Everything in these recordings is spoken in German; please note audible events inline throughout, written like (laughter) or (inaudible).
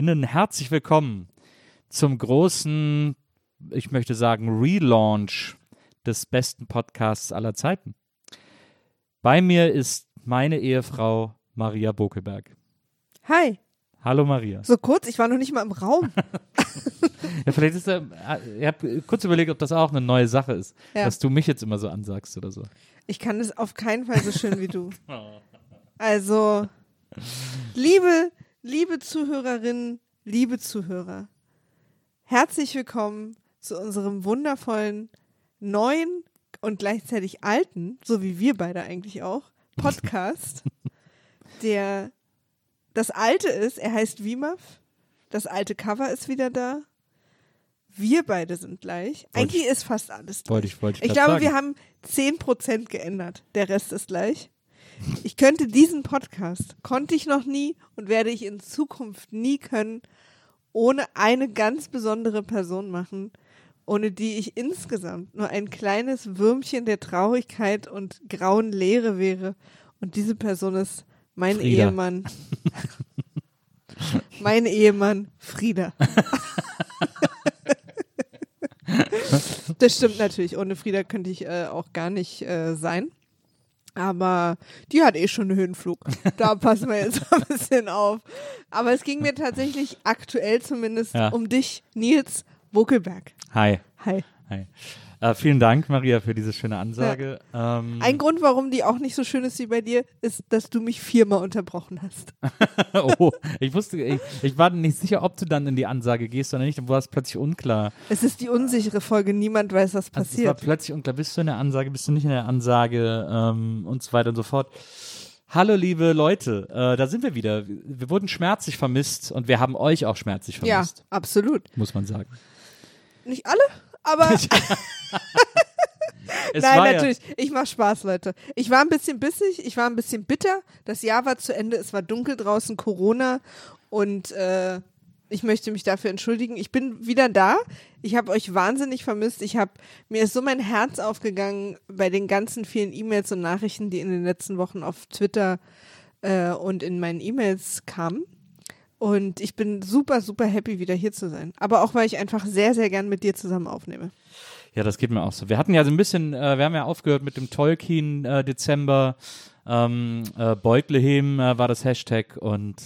WIMAF-ZuhörerInnen, herzlich willkommen zum großen, ich möchte sagen, Relaunch des besten Podcasts aller Zeiten. Bei mir ist meine Ehefrau Maria Bokelberg. Hi. Hallo Maria. So kurz, ich war noch nicht mal im Raum. (laughs) Ja, vielleicht ist er, ich habe kurz überlegt, ob das auch eine neue Sache ist, Ja. dass du mich jetzt immer so ansagst oder so. Ich kann es auf keinen Fall so schön wie du. (laughs) Also, liebe, liebe Zuhörerinnen, liebe Zuhörer, herzlich willkommen zu unserem wundervollen neuen und gleichzeitig alten, so wie wir beide eigentlich auch, Podcast, (laughs) der das alte ist, er heißt WIMAF, das alte Cover ist wieder da. Wir beide sind gleich. Wollte Eigentlich ist fast alles gleich. Wollte ich, wollte ich, Ich glaube, sagen. wir haben 10% geändert. Der Rest ist gleich. Ich könnte diesen Podcast, konnte ich noch nie und werde ich in Zukunft nie können, ohne eine ganz besondere Person machen, ohne die ich insgesamt nur ein kleines Würmchen der Traurigkeit und grauen Leere wäre. Und diese Person ist mein Frieda. Ehemann. mein Ehemann Frieda. (laughs) Das stimmt natürlich. Ohne Frieda könnte ich äh, auch gar nicht äh, sein. Aber die hat eh schon einen Höhenflug. Da (laughs) passen wir jetzt ein bisschen auf. Aber es ging mir tatsächlich aktuell zumindest Ja. um dich, Nils Wokelberg. Hi. Hi. Hi. Äh, vielen Dank, Maria, für diese schöne Ansage. Ähm, Ein Grund, warum die auch nicht so schön ist wie bei dir, ist, dass du mich viermal unterbrochen hast. (laughs) oh, ich wusste, ich, ich war nicht sicher, ob du dann in die Ansage gehst oder nicht. Dann war es plötzlich unklar. Es ist die unsichere Folge. Niemand weiß, was Also es war passiert. plötzlich unklar. Bist du in der Ansage, bist du nicht in der Ansage ähm, und so weiter und so fort. Hallo, liebe Leute, äh, da sind wir wieder. Wir wurden schmerzlich vermisst und wir haben euch auch schmerzlich ja, vermisst, absolut. muss man sagen. Nicht alle, aber (laughs) (laughs) Nein, natürlich. Ich mach Spaß, Leute. Ich war ein bisschen bissig, ich war ein bisschen bitter. Das Jahr war zu Ende, es war dunkel draußen, Corona und äh, ich möchte mich dafür entschuldigen. Ich bin wieder da. Ich habe euch wahnsinnig vermisst. Ich habe mir ist so mein Herz aufgegangen bei den ganzen vielen E-Mails und Nachrichten, die in den letzten Wochen auf Twitter äh, und in meinen E-Mails kamen. Und ich bin super, super happy, wieder hier zu sein. Aber auch, weil ich einfach sehr, sehr gern mit dir zusammen aufnehme. Ja, das geht mir auch so. Wir hatten ja so ein bisschen, äh, wir haben ja aufgehört mit dem Tolkien äh, Dezember. Ähm, äh, Beutlehem äh, war das Hashtag und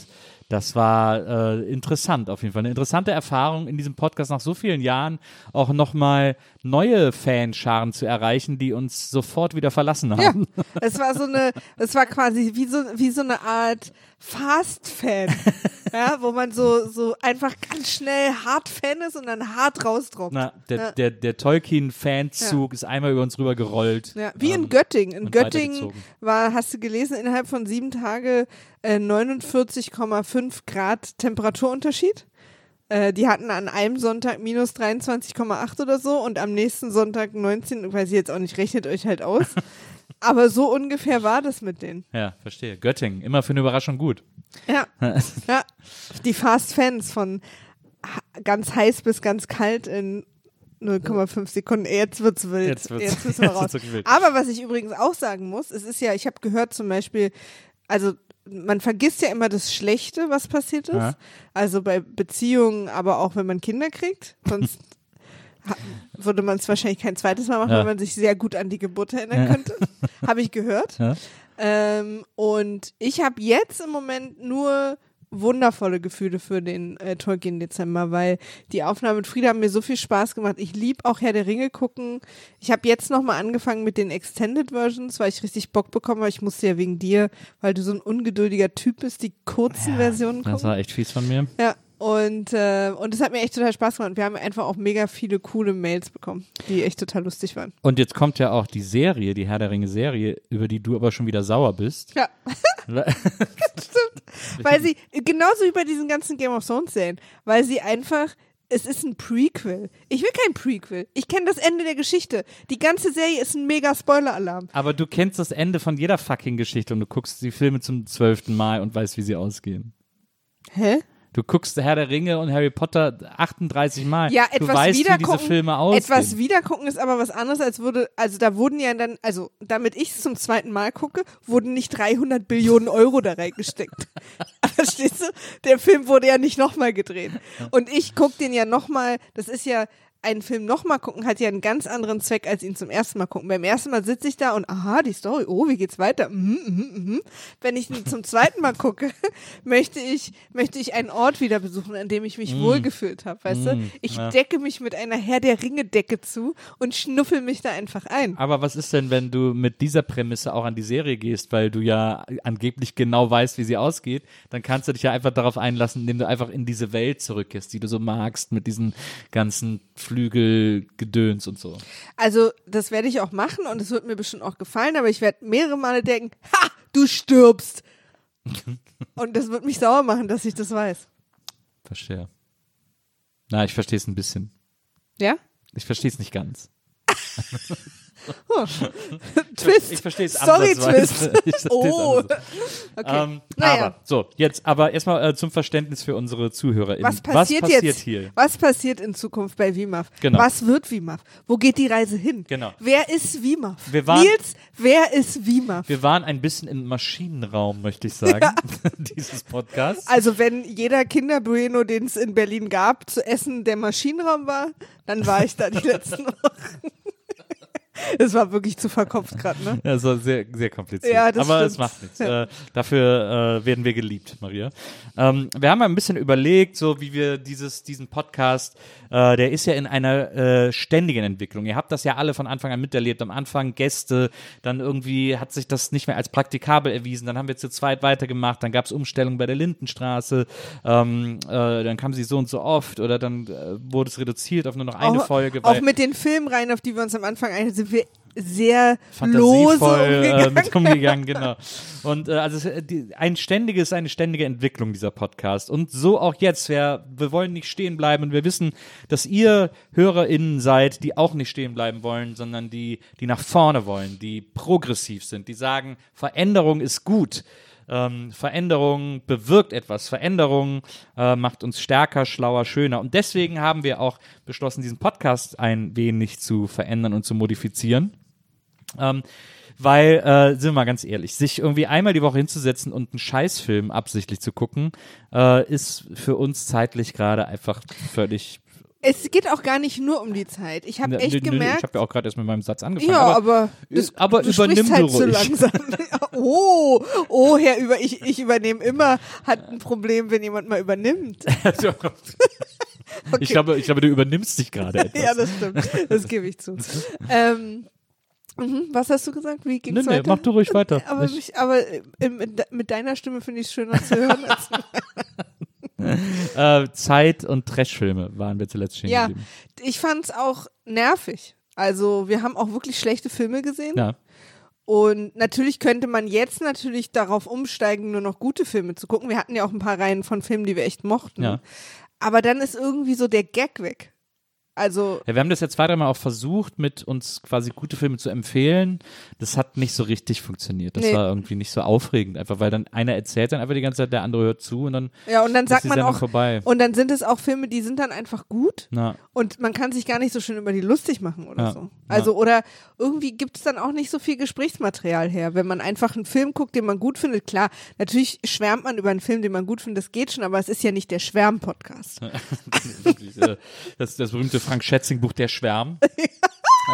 das war äh, interessant auf jeden Fall. Eine interessante Erfahrung in diesem Podcast nach so vielen Jahren auch nochmal neue Fanscharen zu erreichen, die uns sofort wieder verlassen Ja, haben. es war so eine, es war quasi wie so, wie so eine Art Fast-Fan, (laughs) ja, wo man so, so einfach ganz schnell hart Fan ist und dann hart rausdroppt. Na, der, Ja. der, der Tolkien-Fanzug ist einmal über uns rüber gerollt. Ja, wie Ähm, in Göttingen. In Göttingen war, hast du gelesen, innerhalb von sieben Tage äh, 49,5 Grad Temperaturunterschied. Äh, die hatten an einem Sonntag minus 23,8 oder so und am nächsten Sonntag 19, weiß ich jetzt auch nicht, rechnet euch halt aus. (laughs) Aber so ungefähr war das mit denen. Ja, verstehe. Göttingen, immer für eine Überraschung gut. Ja. (laughs) ja. Die Fast Fans von ganz heiß bis ganz kalt in 0,5 Sekunden. Jetzt wird's wild. Jetzt wird's- Jetzt müssen wir (laughs) raus. wild. Aber was ich übrigens auch sagen muss, es ist ja, ich habe gehört zum Beispiel, also man vergisst ja immer das Schlechte, was passiert ist. Ja. Also bei Beziehungen, aber auch wenn man Kinder kriegt. Sonst (laughs) würde man es wahrscheinlich kein zweites Mal machen, Ja. weil man sich sehr gut an die Geburt erinnern könnte. (laughs) Habe ich gehört. Ja. Ähm, und ich habe jetzt im Moment nur wundervolle Gefühle für den äh, Tolkien Dezember, weil die Aufnahmen mit Frieda haben mir so viel Spaß gemacht. Ich lieb auch Herr der Ringe gucken. Ich habe jetzt nochmal angefangen mit den Extended Versions, weil ich richtig Bock bekommen habe. Ich musste ja wegen dir, weil du so ein ungeduldiger Typ bist, die kurzen Versionen gucken. Das war echt fies von mir. Ja, und, äh, und es hat mir echt total Spaß gemacht. Wir haben einfach auch mega viele coole Mails bekommen, die echt total lustig waren. Und jetzt kommt ja auch die Serie, die Herr der Ringe Serie, über die du aber schon wieder sauer bist. Ja, (laughs) weil sie, genauso wie bei diesen ganzen Game of Thrones Serien, weil sie einfach, es ist ein Prequel. Ich will kein Prequel. Ich kenne das Ende der Geschichte. Die ganze Serie ist ein mega Spoiler-Alarm. aber du kennst das Ende von jeder fucking Geschichte und du guckst die Filme zum zwölften Mal und weißt, wie sie ausgehen. Hä? Du guckst Herr der Ringe und Harry Potter 38 Mal. Ja, du etwas weißt, wie diese wiedergucken. Filme ausgehen. etwas wiedergucken ist aber was anderes, als würde, also da wurden ja dann, also damit ich es zum zweiten Mal gucke, wurden nicht 300 Billionen Euro da reingesteckt. (laughs) Verstehst du? Der Film wurde ja nicht nochmal gedreht. Und ich gucke den ja nochmal, das ist ja, einen Film nochmal gucken hat ja einen ganz anderen Zweck, als ihn zum ersten Mal gucken. Beim ersten Mal sitze ich da und aha, die Story, oh, wie geht's weiter? Mhm, mhm, mhm. Wenn ich ihn zum zweiten Mal gucke, (laughs) möchte ich, möchte ich einen Ort wieder besuchen, an dem ich mich wohlgefühlt habe, weißt du? Mm, Ich ja. decke mich mit einer Herr der Ringe Decke zu und schnuffel mich da einfach ein. Aber was ist denn, wenn du mit dieser Prämisse auch an die Serie gehst, weil du ja angeblich genau weißt, wie sie ausgeht, dann kannst du dich ja einfach darauf einlassen, indem du einfach in diese Welt zurückgehst, die du so magst, mit diesen ganzen Flügelgedöns und so. Also, das werde ich auch machen und es wird mir bestimmt auch gefallen, aber ich werde mehrere Male denken, ha, du stirbst. (laughs) und das wird mich sauer machen, dass ich das weiß. Verstehe. Na, ich verstehe es ein bisschen. Ja? Ich verstehe es nicht ganz. (laughs) Oh. (laughs) Twist. Ich verstehe es Sorry. Twist. Oh. Okay. Ähm, naja. Aber, so, jetzt aber erstmal äh, zum Verständnis für unsere ZuhörerInnen. Was passiert, Was passiert jetzt? hier? Was passiert in Zukunft bei WIMAF? Genau. Was wird WIMAF? Wo geht die Reise hin? Genau. Wer ist WIMAF? Wir waren- Nils, wer ist WIMAF? Wir waren ein bisschen im Maschinenraum, möchte ich sagen, (laughs) dieses Podcasts. Also wenn jeder Kinderbueno, den es in Berlin gab, zu essen der Maschinenraum war, dann war ich da die letzten (laughs) Wochen. Es war wirklich zu verkopft gerade, ne? Ja, es war sehr, sehr kompliziert. Ja, das Aber stimmt. es macht nichts. Äh, dafür äh, werden wir geliebt, Maria. Ähm, wir haben ein bisschen überlegt, so wie wir dieses, diesen Podcast, äh, der ist ja in einer äh, ständigen Entwicklung. Ihr habt das ja alle von Anfang an miterlebt. Am Anfang Gäste, dann irgendwie hat sich das nicht mehr als praktikabel erwiesen. Dann haben wir zu zweit weitergemacht. Dann gab es Umstellungen bei der Lindenstraße. Ähm, äh, dann kam sie so und so oft oder dann äh, wurde es reduziert auf nur noch eine auch, Folge. Auch mit den Filmreihen, auf die wir uns am Anfang ein, sind wir sehr lose äh, umgegangen. mit umgegangen, genau. Und äh, also äh, die, ein ständiges, eine ständige Entwicklung dieser Podcast. Und so auch jetzt. Wir, wir wollen nicht stehen bleiben und wir wissen, dass ihr HörerInnen seid, die auch nicht stehen bleiben wollen, sondern die, die nach vorne wollen, die progressiv sind, die sagen, Veränderung ist gut. Ähm, Veränderung bewirkt etwas. Veränderung äh, macht uns stärker, schlauer, schöner. Und deswegen haben wir auch beschlossen, diesen Podcast ein wenig zu verändern und zu modifizieren. Ähm, weil, äh, sind wir mal ganz ehrlich, sich irgendwie einmal die Woche hinzusetzen und einen Scheißfilm absichtlich zu gucken, äh, ist für uns zeitlich gerade einfach völlig. Es geht auch gar nicht nur um die Zeit. Ich habe echt gemerkt. Ich habe ja auch gerade erst mit meinem Satz angefangen. ja, aber, aber, das, aber du übernimm halt ruhig. langsam. (laughs) oh, oh, Herr über ich, ich übernehme immer, hat ein Problem, wenn jemand mal übernimmt. (laughs) (laughs) ich, glaube, ich glaube, du übernimmst dich gerade etwas. Ja, das stimmt. Das gebe ich zu. ähm, mhm, was hast du gesagt? Wie ging's nee, nee, weiter? mach du ruhig weiter. aber Ich- mich, aber äh, mit, mit deiner Stimme finde ich es schöner zu hören. (laughs) Äh, Zeit- und Trashfilme waren wir zuletzt stehen ja, geblieben. ich fand es auch nervig. Also wir haben auch wirklich schlechte Filme gesehen. Ja. Und natürlich könnte man jetzt natürlich darauf umsteigen, nur noch gute Filme zu gucken. Wir hatten ja auch ein paar Reihen von Filmen, die wir echt mochten. Ja. Aber dann ist irgendwie so der Gag weg. Also, Ja, wir haben das ja zwei, dreimal auch versucht, mit uns quasi gute Filme zu empfehlen. Das hat nicht so richtig funktioniert. Das Nee. war irgendwie nicht so aufregend, einfach weil dann einer erzählt dann einfach die ganze Zeit, der andere hört zu und dann ja, und dann ist sagt man auch, vorbei. und dann sind es auch Filme, die sind dann einfach gut Na, und man kann sich gar nicht so schön über die lustig machen oder Ja. so. Also, oder irgendwie gibt es dann auch nicht so viel Gesprächsmaterial her. Wenn man einfach einen Film guckt, den man gut findet, klar, natürlich schwärmt man über einen Film, den man gut findet, das geht schon, aber es ist ja nicht der Schwärm-Podcast. (laughs) das, das berühmte Frank Schätzing Buch Der Schwärm. (laughs)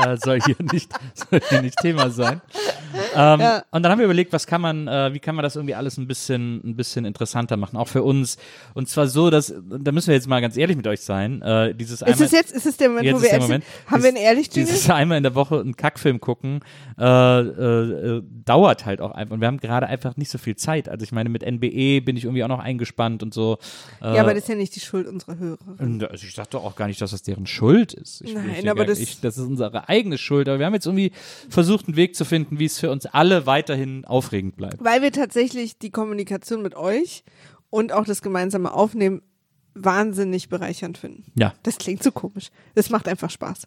äh, soll, hier (laughs) nicht, soll hier nicht Thema sein. Ähm, Ja. Und dann haben wir überlegt, was kann man, äh, wie kann man das irgendwie alles ein bisschen, ein bisschen interessanter machen, auch für uns. Und zwar so, dass, da müssen wir jetzt mal ganz ehrlich mit euch sein, äh, dieses Ist einmal, es jetzt, ist es der Moment, Jetzt wo ist wir? Moment. Haben wir einen ehrlich dieses einmal in der Woche einen Kackfilm gucken, äh, äh, dauert halt auch einfach. Und wir haben gerade einfach nicht so viel Zeit. Also ich meine, mit NBE bin ich irgendwie auch noch eingespannt und so. Äh, Ja, aber das ist ja nicht die Schuld unserer Hörer. also ich doch auch gar nicht, dass das deren Schuld ist. Ich, Nein, ich, aber das- ich, das ist unsere eigene Schuld. Aber wir haben jetzt irgendwie versucht, einen Weg zu finden, wie es für uns alle weiterhin aufregend bleibt. Weil wir tatsächlich die Kommunikation mit euch und auch das gemeinsame Aufnehmen wahnsinnig bereichernd finden. Ja. Das klingt so komisch. Das macht einfach Spaß.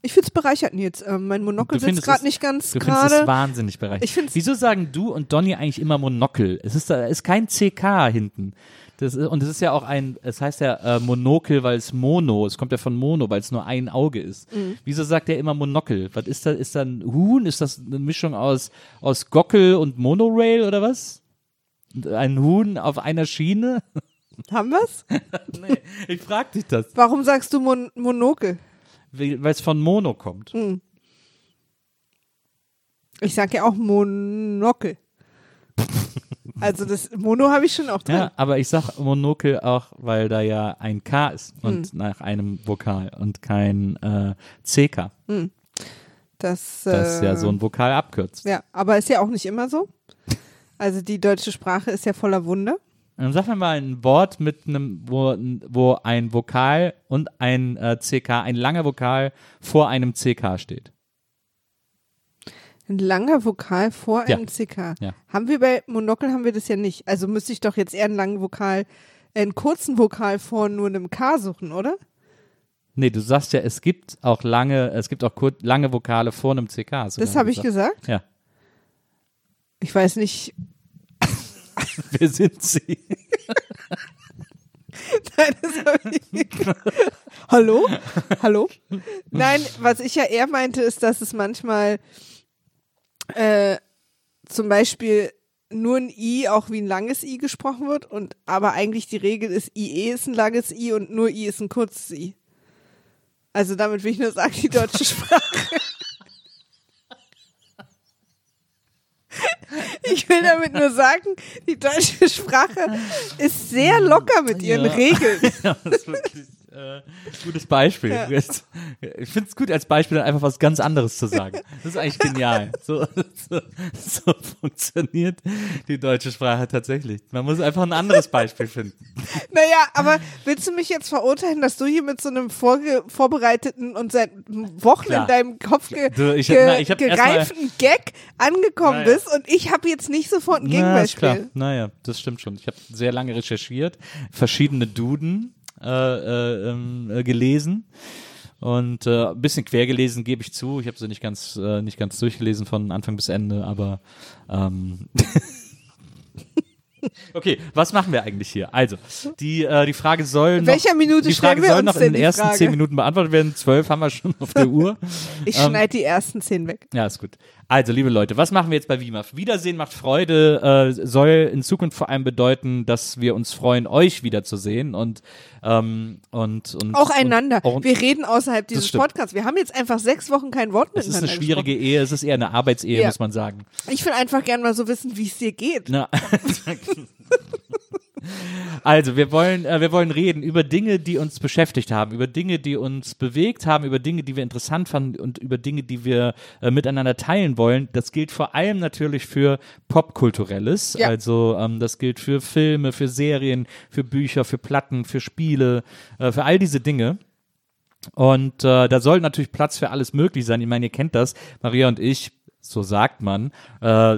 Ich finde es bereichernd jetzt. Ähm, mein Monokel sitzt gerade nicht ganz Du findest es gerade. wahnsinnig bereichernd. Wieso sagen du und Donny eigentlich immer Monokel? Es ist, da ist kein CK hinten. Das ist, und es ist ja auch ein, es heißt ja äh, Monokel, weil es Mono, es kommt ja von Mono, weil es nur ein Auge ist. Mhm. Wieso sagt er immer Monokel? Was ist da, ist da ein Huhn? Ist das eine Mischung aus, aus Gockel und Monorail oder was? Ein Huhn auf einer Schiene? (laughs) Haben wir's? (laughs) nee, ich frag dich das, Warum sagst du Mon Monokel? weil es von Mono kommt. Hm. Ich sag ja auch Monokel. (laughs) Also das Mono habe ich schon auch drin. Ja, aber ich sag Monokel auch, weil da ja ein K ist und Hm. nach einem Vokal und kein äh, CK, Das, das äh, ja so ein Vokal abkürzt. Ja, aber ist ja auch nicht immer so. Also die deutsche Sprache ist ja voller Wunder. Dann sag mir mal ein Wort mit einem, wo, wo ein Vokal und ein äh, CK, ein langer Vokal vor einem CK steht. Ein langer Vokal vor Ja. einem CK. Ja. Haben wir bei Monokel haben wir das ja nicht. Also müsste ich doch jetzt eher einen langen Vokal, äh, einen kurzen Vokal vor nur einem K suchen, oder? Nee, du sagst ja, es gibt auch lange, es gibt auch kur lange Vokale vor einem CK. Das habe ich gesagt. Ja. Ich weiß nicht. (laughs) Wer sind sie? (laughs) Nein, das habe ich nicht. Hallo? Hallo? Nein, was ich ja eher meinte, ist, dass es manchmal äh, zum Beispiel nur ein I auch wie ein langes I gesprochen wird und aber eigentlich die Regel ist, IE ist ein langes I und nur I ist ein kurzes I. Also damit will ich nur sagen, die deutsche (laughs) Sprache. Ich will damit nur sagen, die deutsche Sprache ist sehr locker mit ihren Ja. Regeln. (laughs) Ja, das ist wirklich äh, gutes Beispiel. Ja. Ich finde es gut, als Beispiel dann einfach was ganz anderes zu sagen. Das ist eigentlich genial. (laughs) So, so, so funktioniert die deutsche Sprache tatsächlich. Man muss einfach ein anderes Beispiel finden. (laughs) Naja, aber willst du mich jetzt verurteilen, dass du hier mit so einem vorbereiteten und seit Wochen Klar. in deinem Kopf ge Du, ich ge na, gereiften Gag angekommen Naja. bist und ich habe jetzt nicht sofort ein. Gegenbeispiel? Naja, das stimmt schon. Ich habe sehr lange recherchiert, verschiedene Duden äh, äh, ähm, äh, gelesen und äh, ein bisschen quer gelesen, gebe ich zu. Ich habe sie nicht ganz, äh, nicht ganz durchgelesen von Anfang bis Ende, aber ähm, (laughs) Okay, was machen wir eigentlich hier? Also, die, äh, die Frage soll noch, welcher Minute die Frage wir soll noch in den ersten Frage? zehn Minuten beantwortet werden. Zwölf haben wir schon auf der Uhr. (laughs) Ich Ähm, schneide die ersten zehn weg. Ja, ist gut. Also, liebe Leute, was machen wir jetzt bei WIMAF? Wiedersehen macht Freude, äh, soll in Zukunft vor allem bedeuten, dass wir uns freuen, euch wiederzusehen und, ähm, und, und Auch einander. Und, auch, wir reden außerhalb dieses. Podcasts. Wir haben jetzt einfach sechs Wochen kein Wort es ist miteinander eine schwierige gesprochen. Ehe, es ist eher eine Arbeitsehe, Ja. muss man sagen. Ich will einfach gern mal so wissen, wie es dir geht. Na. (laughs) (laughs) Also, wir wollen, äh, wir wollen reden über Dinge, die uns beschäftigt haben, über Dinge, die uns bewegt haben, über Dinge, die wir interessant fanden und über Dinge, die wir äh, miteinander teilen wollen. Das gilt vor allem natürlich für Popkulturelles. Ja. Also, ähm, das gilt für Filme, für Serien, für Bücher, für Platten, für Spiele, äh, für all diese Dinge. Und äh, da soll natürlich Platz für alles möglich sein. Ich meine, ihr kennt das, Maria und ich, so sagt man, äh,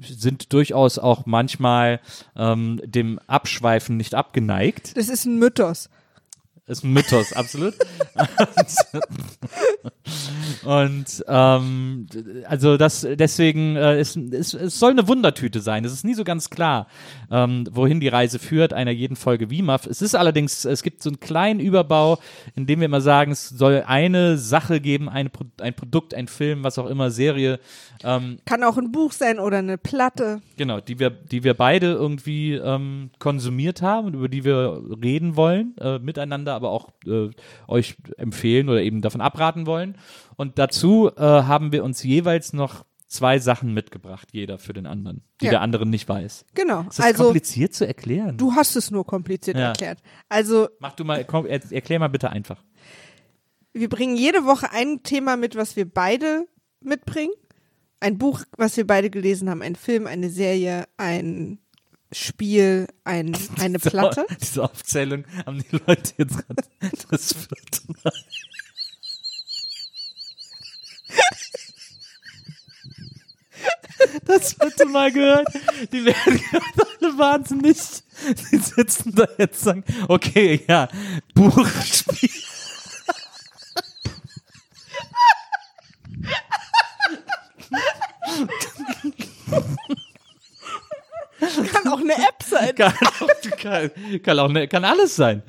sind durchaus auch manchmal ähm, dem Abschweifen nicht abgeneigt. Das ist ein Mythos. Ist ein Mythos, absolut. Und ähm, also das deswegen äh, ist, ist, es soll eine Wundertüte sein. Es ist nie so ganz klar, ähm, wohin die Reise führt einer jeden Folge WIMAF. Es ist allerdings, es gibt so einen kleinen Überbau, in dem wir immer sagen, es soll eine Sache geben, eine, ein Produkt, ein Film, was auch immer, Serie, ähm, Kann auch ein Buch sein oder eine Platte. Genau, die wir, die wir beide irgendwie ähm, konsumiert haben und über die wir reden wollen, äh, miteinander, aber auch äh, euch empfehlen oder eben davon abraten wollen. Und dazu äh, haben wir uns jeweils noch zwei Sachen mitgebracht, jeder für den anderen, die Ja. der andere nicht weiß. Genau. Ist das Also kompliziert zu erklären? du hast es nur kompliziert Ja. erklärt. Also Mach du mal, komm, er, erklär mal bitte einfach. wir bringen jede Woche ein Thema mit, was wir beide mitbringen. Ein Buch, was wir beide gelesen haben, ein Film, eine Serie, ein Spiel, ein, (laughs) eine Platte. Diese Aufzählung haben die Leute jetzt gerade (laughs) das vierte Mal. Das vierte Mal gehört. Die werden gerade alle wahnsinnig. Die sitzen da jetzt und sagen, okay, ja, Buch, Spiel. (laughs) Kann auch eine App sein. Kann, auch- kann, kann auch ne, kann alles sein.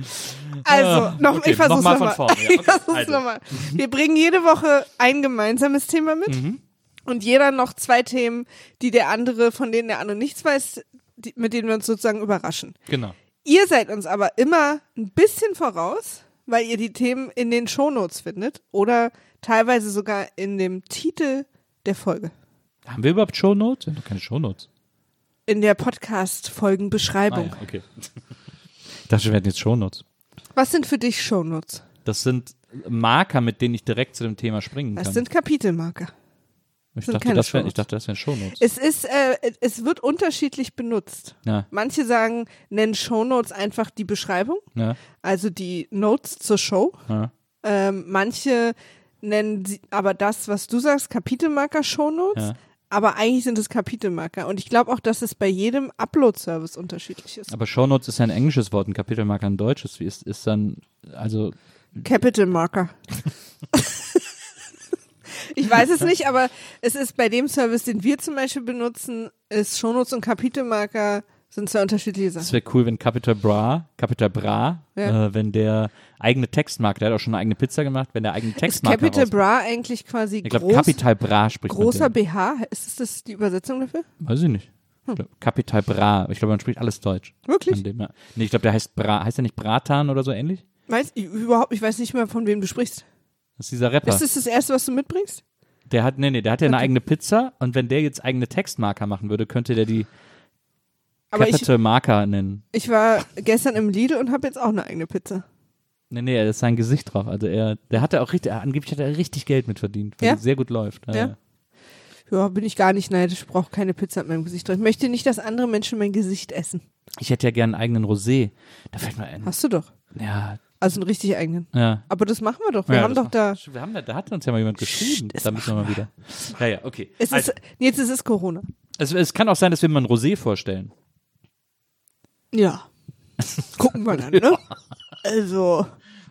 Also, Ah, noch, okay, ich versuch's noch mal nochmal. von vorne, ja, (laughs) Ich okay, versuch's also. nochmal. Wir bringen jede Woche ein gemeinsames Thema mit Mhm. und jeder noch zwei Themen, die der andere, von denen der andere nichts weiß, die, mit denen wir uns sozusagen überraschen. Genau. Ihr seid uns aber immer ein bisschen voraus, weil ihr die Themen in den Shownotes findet oder teilweise sogar in dem Titel der Folge. Haben wir überhaupt Shownotes? Wir haben doch keine Shownotes. In der Ah, Podcast-Folgenbeschreibung. ja, okay. Ich dachte, wir hätten jetzt Shownotes. Was sind für dich Shownotes? Das sind Marker, mit denen ich direkt zu dem Thema springen Das kann. sind Kapitelmarker. ich, sind dachte, das wär, ich dachte, das wären Shownotes. Es ist, äh, es wird unterschiedlich benutzt. Ja, Manche sagen, nennen Shownotes einfach die Beschreibung, ja, also die Notes zur Show. ja. Ähm, manche nennen sie aber das, was du sagst, Kapitelmarker Shownotes. Aber eigentlich sind es Kapitelmarker. Und ich glaube auch, dass es bei jedem Upload-Service unterschiedlich ist. Aber Shownotes ist ja ein englisches Wort, ein Kapitelmarker ein deutsches. Wie ist, ist dann, also, Capital Marker. ich weiß es nicht, aber es ist bei dem Service, den wir zum Beispiel benutzen, ist Shownotes und Kapitelmarker sind zwei unterschiedliche es Sachen. wäre cool, wenn Capital Bra, Capital Bra, Ja. äh, wenn der eigene Textmarker, der hat auch schon eine eigene Pizza gemacht, wenn der eigene Ist Textmarker Capital Bra eigentlich quasi Ich glaube, Capital Bra spricht großer. BH? Ist das die Übersetzung dafür? Weiß ich nicht. Ich glaub, Capital Bra. Ich glaube, man spricht alles Deutsch. Wirklich? Dem, ja. Nee, ich glaube, der heißt Bra. Heißt der nicht Bratan oder so ähnlich? Weiß ich überhaupt, ich weiß nicht mehr, von wem du sprichst. Das ist dieser Rapper. Ist das das erste, was du mitbringst? Der hat, nee, nee, der hat ja eine eigene Pizza und wenn der jetzt eigene Textmarker machen würde, könnte der die Aber ich, Capital Marker nennen. ich war gestern im Lidl und habe jetzt auch eine eigene Pizza. Nee, nee, da ist sein Gesicht drauf. Also er, der hatte auch richtig, angeblich hat er richtig Geld mit verdient, weil Ja? sehr gut läuft. Ja, Ja? ja. Bin ich gar nicht neidisch. Ich brauche keine Pizza mit meinem Gesicht drin. Ich möchte nicht, dass andere Menschen mein Gesicht essen. Ich hätte ja gern einen eigenen Rosé. Da fällt mir ein. Hast du doch. Ja, Also einen richtig eigenen. ja. Aber das machen wir doch. Wir ja, haben doch da. Wir haben da, da hat uns ja mal jemand geschrieben. da müssen wir mal wieder. Ja, ja, okay. Es also, ist, jetzt ist es Corona. es, es kann auch sein, dass wir mal ein Rosé vorstellen. Ja. Gucken wir dann, ne? (laughs) Also.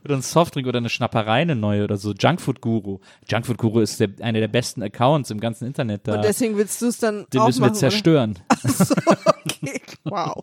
Oder ein Softdrink oder eine Schnapperei, eine neue oder so. Junkfood Guru. Junkfood Guru ist der, einer der besten Accounts im ganzen Internet. Da, Und deswegen willst du es dann den auch müssen wir zerstören. (laughs) Oder? Okay. Wow.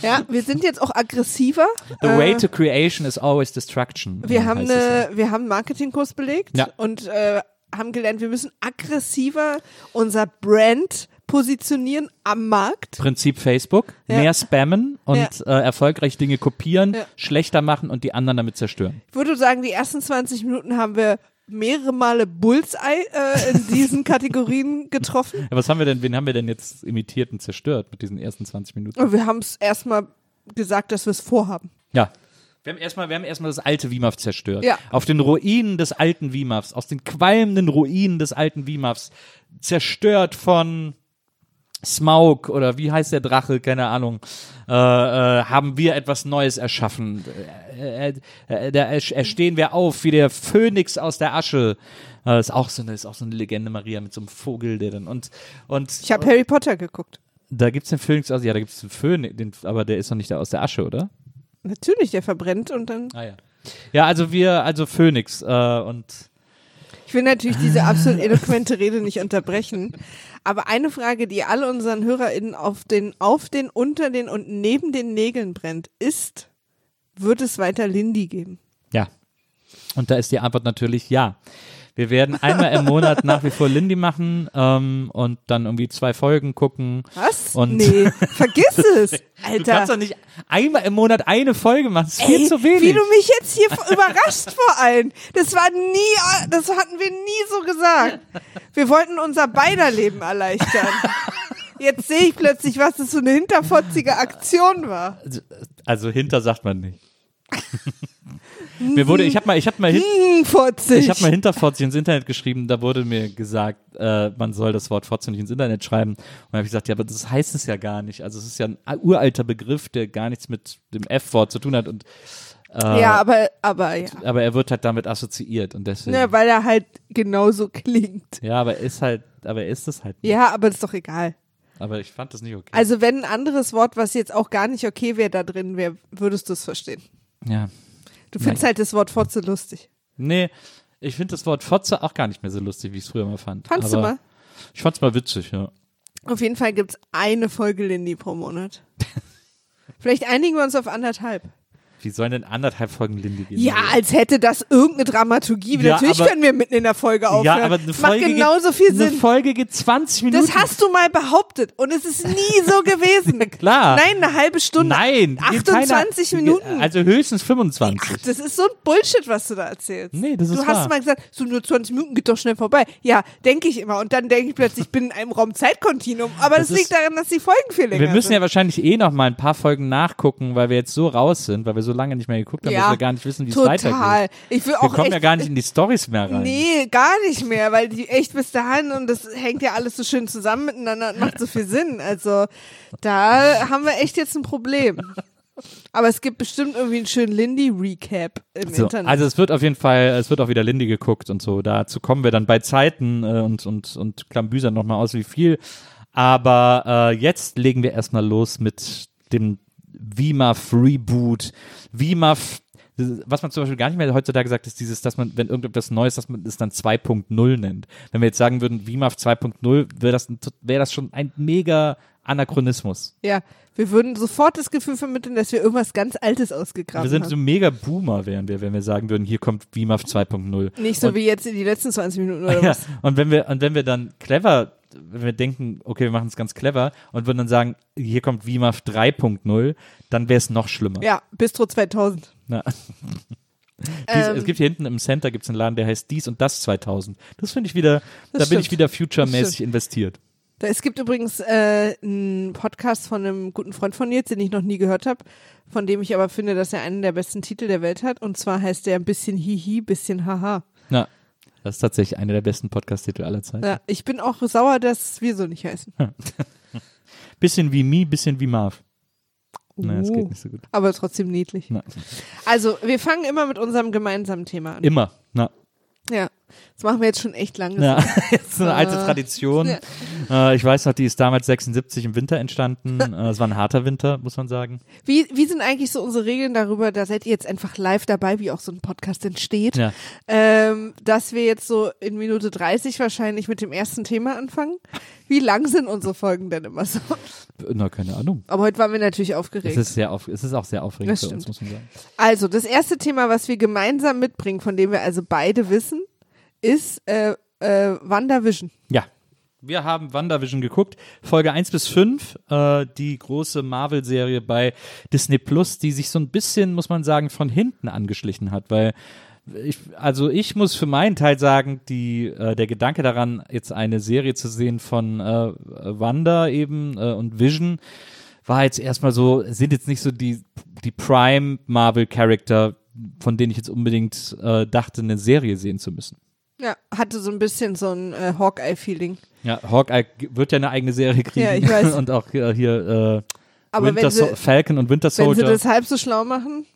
Ja, wir sind jetzt auch aggressiver. The Äh, way to creation is always destruction. Wir äh, haben, ja. eine, wir haben einen Marketingkurs belegt Ja. und äh, haben gelernt, wir müssen aggressiver unser Brand positionieren am Markt. Prinzip Facebook. Ja. Mehr spammen und Ja. äh, erfolgreich Dinge kopieren, Ja. schlechter machen und die anderen damit zerstören. Ich würde sagen, die ersten 20 Minuten haben wir mehrere Male Bullseye äh, in diesen (laughs) Kategorien getroffen. Ja, was haben wir denn, wen haben wir denn jetzt imitiert und zerstört mit diesen ersten 20 Minuten? Und wir haben es erstmal gesagt, dass wir es vorhaben. Ja. Wir haben erstmal, wir haben erstmal das alte WIMAF zerstört. Ja. Auf den Ruinen des alten WIMAFs, aus den qualmenden Ruinen des alten WIMAFs, zerstört von Smaug oder wie heißt der Drache, keine Ahnung, äh, äh, haben wir etwas Neues erschaffen. Äh, äh, äh, da erstehen wir auf wie der Phönix aus der Asche. Äh, ist auch so eine, ist auch so eine Legende, Maria, mit so einem Vogel, der dann und und Ich habe Harry Potter geguckt. da gibt's den Phönix aus, ja, da gibt's den Phönix, den, aber der ist noch nicht da aus der Asche, oder? Natürlich, der verbrennt und dann. Ah ja. Ja, also wir, also Phoenix äh, und Ich will natürlich diese absolut eloquente Rede nicht unterbrechen. Aber eine Frage, die all unseren HörerInnen auf den, auf den, unter den und neben den Nägeln brennt, ist, wird es weiter Lindy geben? ja. Und da ist die Antwort natürlich ja. Wir werden einmal im Monat nach wie vor Lindy machen ähm, und dann irgendwie zwei Folgen gucken. Was? Und nee, vergiss es. (laughs) Du Alter. kannst doch nicht einmal im Monat eine Folge machen. Das ist viel Ey, zu wenig. Wie du mich jetzt hier überrascht vor allem. Das war nie, das hatten wir nie so gesagt. Wir wollten unser beider Leben erleichtern. Jetzt sehe ich plötzlich, was das für eine hinterfotzige Aktion war. also hinter sagt man nicht. Mir wurde, ich habe mal, ich habe mal, hin, (laughs) ich habe mal hinter Fotze ins Internet geschrieben. Da wurde mir gesagt, äh, man soll das Wort Fotze nicht ins Internet schreiben. Und habe ich gesagt, ja, aber das heißt es ja gar nicht. Also es ist ja ein uralter Begriff, der gar nichts mit dem F-Wort zu tun hat. Und äh, ja, aber, aber ja. aber er wird halt damit assoziiert und deswegen. ja. Weil er halt genauso klingt. Ja, aber er ist halt, aber er ist es halt. Nicht. Ja, aber ist doch egal. Aber ich fand das nicht okay. Also wenn ein anderes Wort, was jetzt auch gar nicht okay wäre, da drin wäre, würdest du es verstehen. ja. Du findest Nein. halt das Wort Fotze lustig. Nee, ich finde das Wort Fotze auch gar nicht mehr so lustig, wie ich es früher mal fand. Fandst aber du mal? Ich fand's mal witzig, ja. Auf jeden Fall gibt's eine Folge Lindy pro Monat. (laughs) Vielleicht einigen wir uns auf anderthalb. Wie sollen denn anderthalb Folgen Lindy gehen? Ja, als hätte das irgendeine Dramaturgie. Ja, Natürlich aber- können wir mitten in der Folge aufhören. ja, aber eine Macht Folge genauso geht, viel Eine Sinn. Folge geht 20 Minuten. Das hast du mal behauptet und es ist nie so (laughs) gewesen. Klar. Nein, eine halbe Stunde. Nein, geht 28 keiner- Minuten. Also höchstens 25. Ach, das ist so ein Bullshit, was du da erzählst. Nee, das ist Du hast wahr. mal gesagt, so nur 20 Minuten geht doch schnell vorbei. Ja, denke ich immer. Und dann denke ich plötzlich, ich bin in einem Raum Zeitkontinuum. Aber das, Das liegt ist- daran, dass die Folgen viel länger wir müssen sind. ja wahrscheinlich eh noch mal ein paar Folgen nachgucken, weil wir jetzt so raus sind, weil wir so lange nicht mehr geguckt haben, Ja, dass wir gar nicht wissen, wie es Total. weitergeht. Ich will Wir auch kommen echt, ja gar nicht in die Stories mehr rein. Nee, gar nicht mehr, weil die echt bis dahin und das hängt ja alles so schön zusammen miteinander und macht so viel Sinn. Also da haben wir echt jetzt ein Problem. Aber es gibt bestimmt irgendwie einen schönen Lindy-Recap im So, Internet. also es wird auf jeden Fall, es wird auch wieder Lindy geguckt und so. Dazu kommen wir dann bei Zeiten äh, und, und, und klambüsern nochmal aus, wie viel. Aber äh, jetzt legen wir erstmal los mit dem VMAF Reboot. VMAF, was man zum Beispiel gar nicht mehr heutzutage sagt, ist dieses, dass man, wenn irgendetwas Neues, dass man es dann 2.0 nennt. Wenn wir jetzt sagen würden, VMAF 2.0, wäre das, wäre das schon ein mega Anachronismus. ja, wir würden sofort das Gefühl vermitteln, dass wir irgendwas ganz Altes ausgegraben Wir sind haben. so mega Boomer, wären wir, wenn wir sagen würden, hier kommt VMAF 2.0. Nicht so Und- wie jetzt in die letzten 20 Minuten oder (laughs) Ja, was. und wenn wir, und wenn wir dann clever, wenn wir denken, okay, wir machen es ganz clever und würden dann sagen, hier kommt VMAF 3.0, dann wäre es noch schlimmer. Ja, Bistro 2000. Na. (laughs) Dies, Ähm. es gibt hier hinten im Center gibt's einen Laden, der heißt dies und das 2000. Das finde ich wieder, da Das bin ich stimmt. wieder future-mäßig stimmt. investiert. Es gibt übrigens äh, einen Podcast von einem guten Freund von Nils, den ich noch nie gehört habe, von dem ich aber finde, dass er einen der besten Titel der Welt hat. Und zwar heißt der ein bisschen Hihi, bisschen Haha. Na, das ist tatsächlich einer der besten Podcast-Titel aller Zeiten. Ja, ich bin auch sauer, dass wir so nicht heißen. (laughs) Bisschen wie Me, bisschen wie Marv. Naja, das Uh, geht nicht so gut. Aber trotzdem niedlich. Na. Also, wir fangen immer mit unserem gemeinsamen Thema an. Immer. Na, Ja, das machen wir jetzt schon echt lange. Ja, das (laughs) ist eine alte Äh, Tradition. ja. Äh, ich weiß noch, die ist damals 76 im Winter entstanden. (laughs) Äh, es war ein harter Winter, muss man sagen. Wie, wie sind eigentlich so unsere Regeln darüber, da seid ihr jetzt einfach live dabei, wie auch so ein Podcast entsteht, Ja. ähm, dass wir jetzt so in Minute 30 wahrscheinlich mit dem ersten Thema anfangen? Wie lang sind unsere Folgen denn immer so? Na, keine Ahnung. Aber heute waren wir natürlich Es aufgeregt. ist, sehr auf, es ist auch sehr aufregend Das für uns, stimmt. muss man sagen. Also, das erste Thema, was wir gemeinsam mitbringen, von dem wir also beide wissen, ist äh, äh, WandaVision. Ja. Wir haben WandaVision geguckt, Folge 1 bis 5, äh, die große Marvel-Serie bei Disney Plus, die sich so ein bisschen, muss man sagen, von hinten angeschlichen hat, weil ich, also ich muss für meinen Teil sagen, die, äh, der Gedanke daran, jetzt eine Serie zu sehen von äh, Wanda eben äh, und Vision, war jetzt erstmal so, sind jetzt nicht so die, die Prime Marvel-Charakter, von denen ich jetzt unbedingt äh, dachte, eine Serie sehen zu müssen. Ja, hatte so ein bisschen so ein äh, Hawkeye-Feeling. Ja, Hawkeye wird ja eine eigene Serie kriegen. Ja, ich weiß. (laughs) Und auch hier, hier äh, Aber Winter wenn sie, Sol- Falcon und Winter wenn sie Soldier. das halb so schlau machen,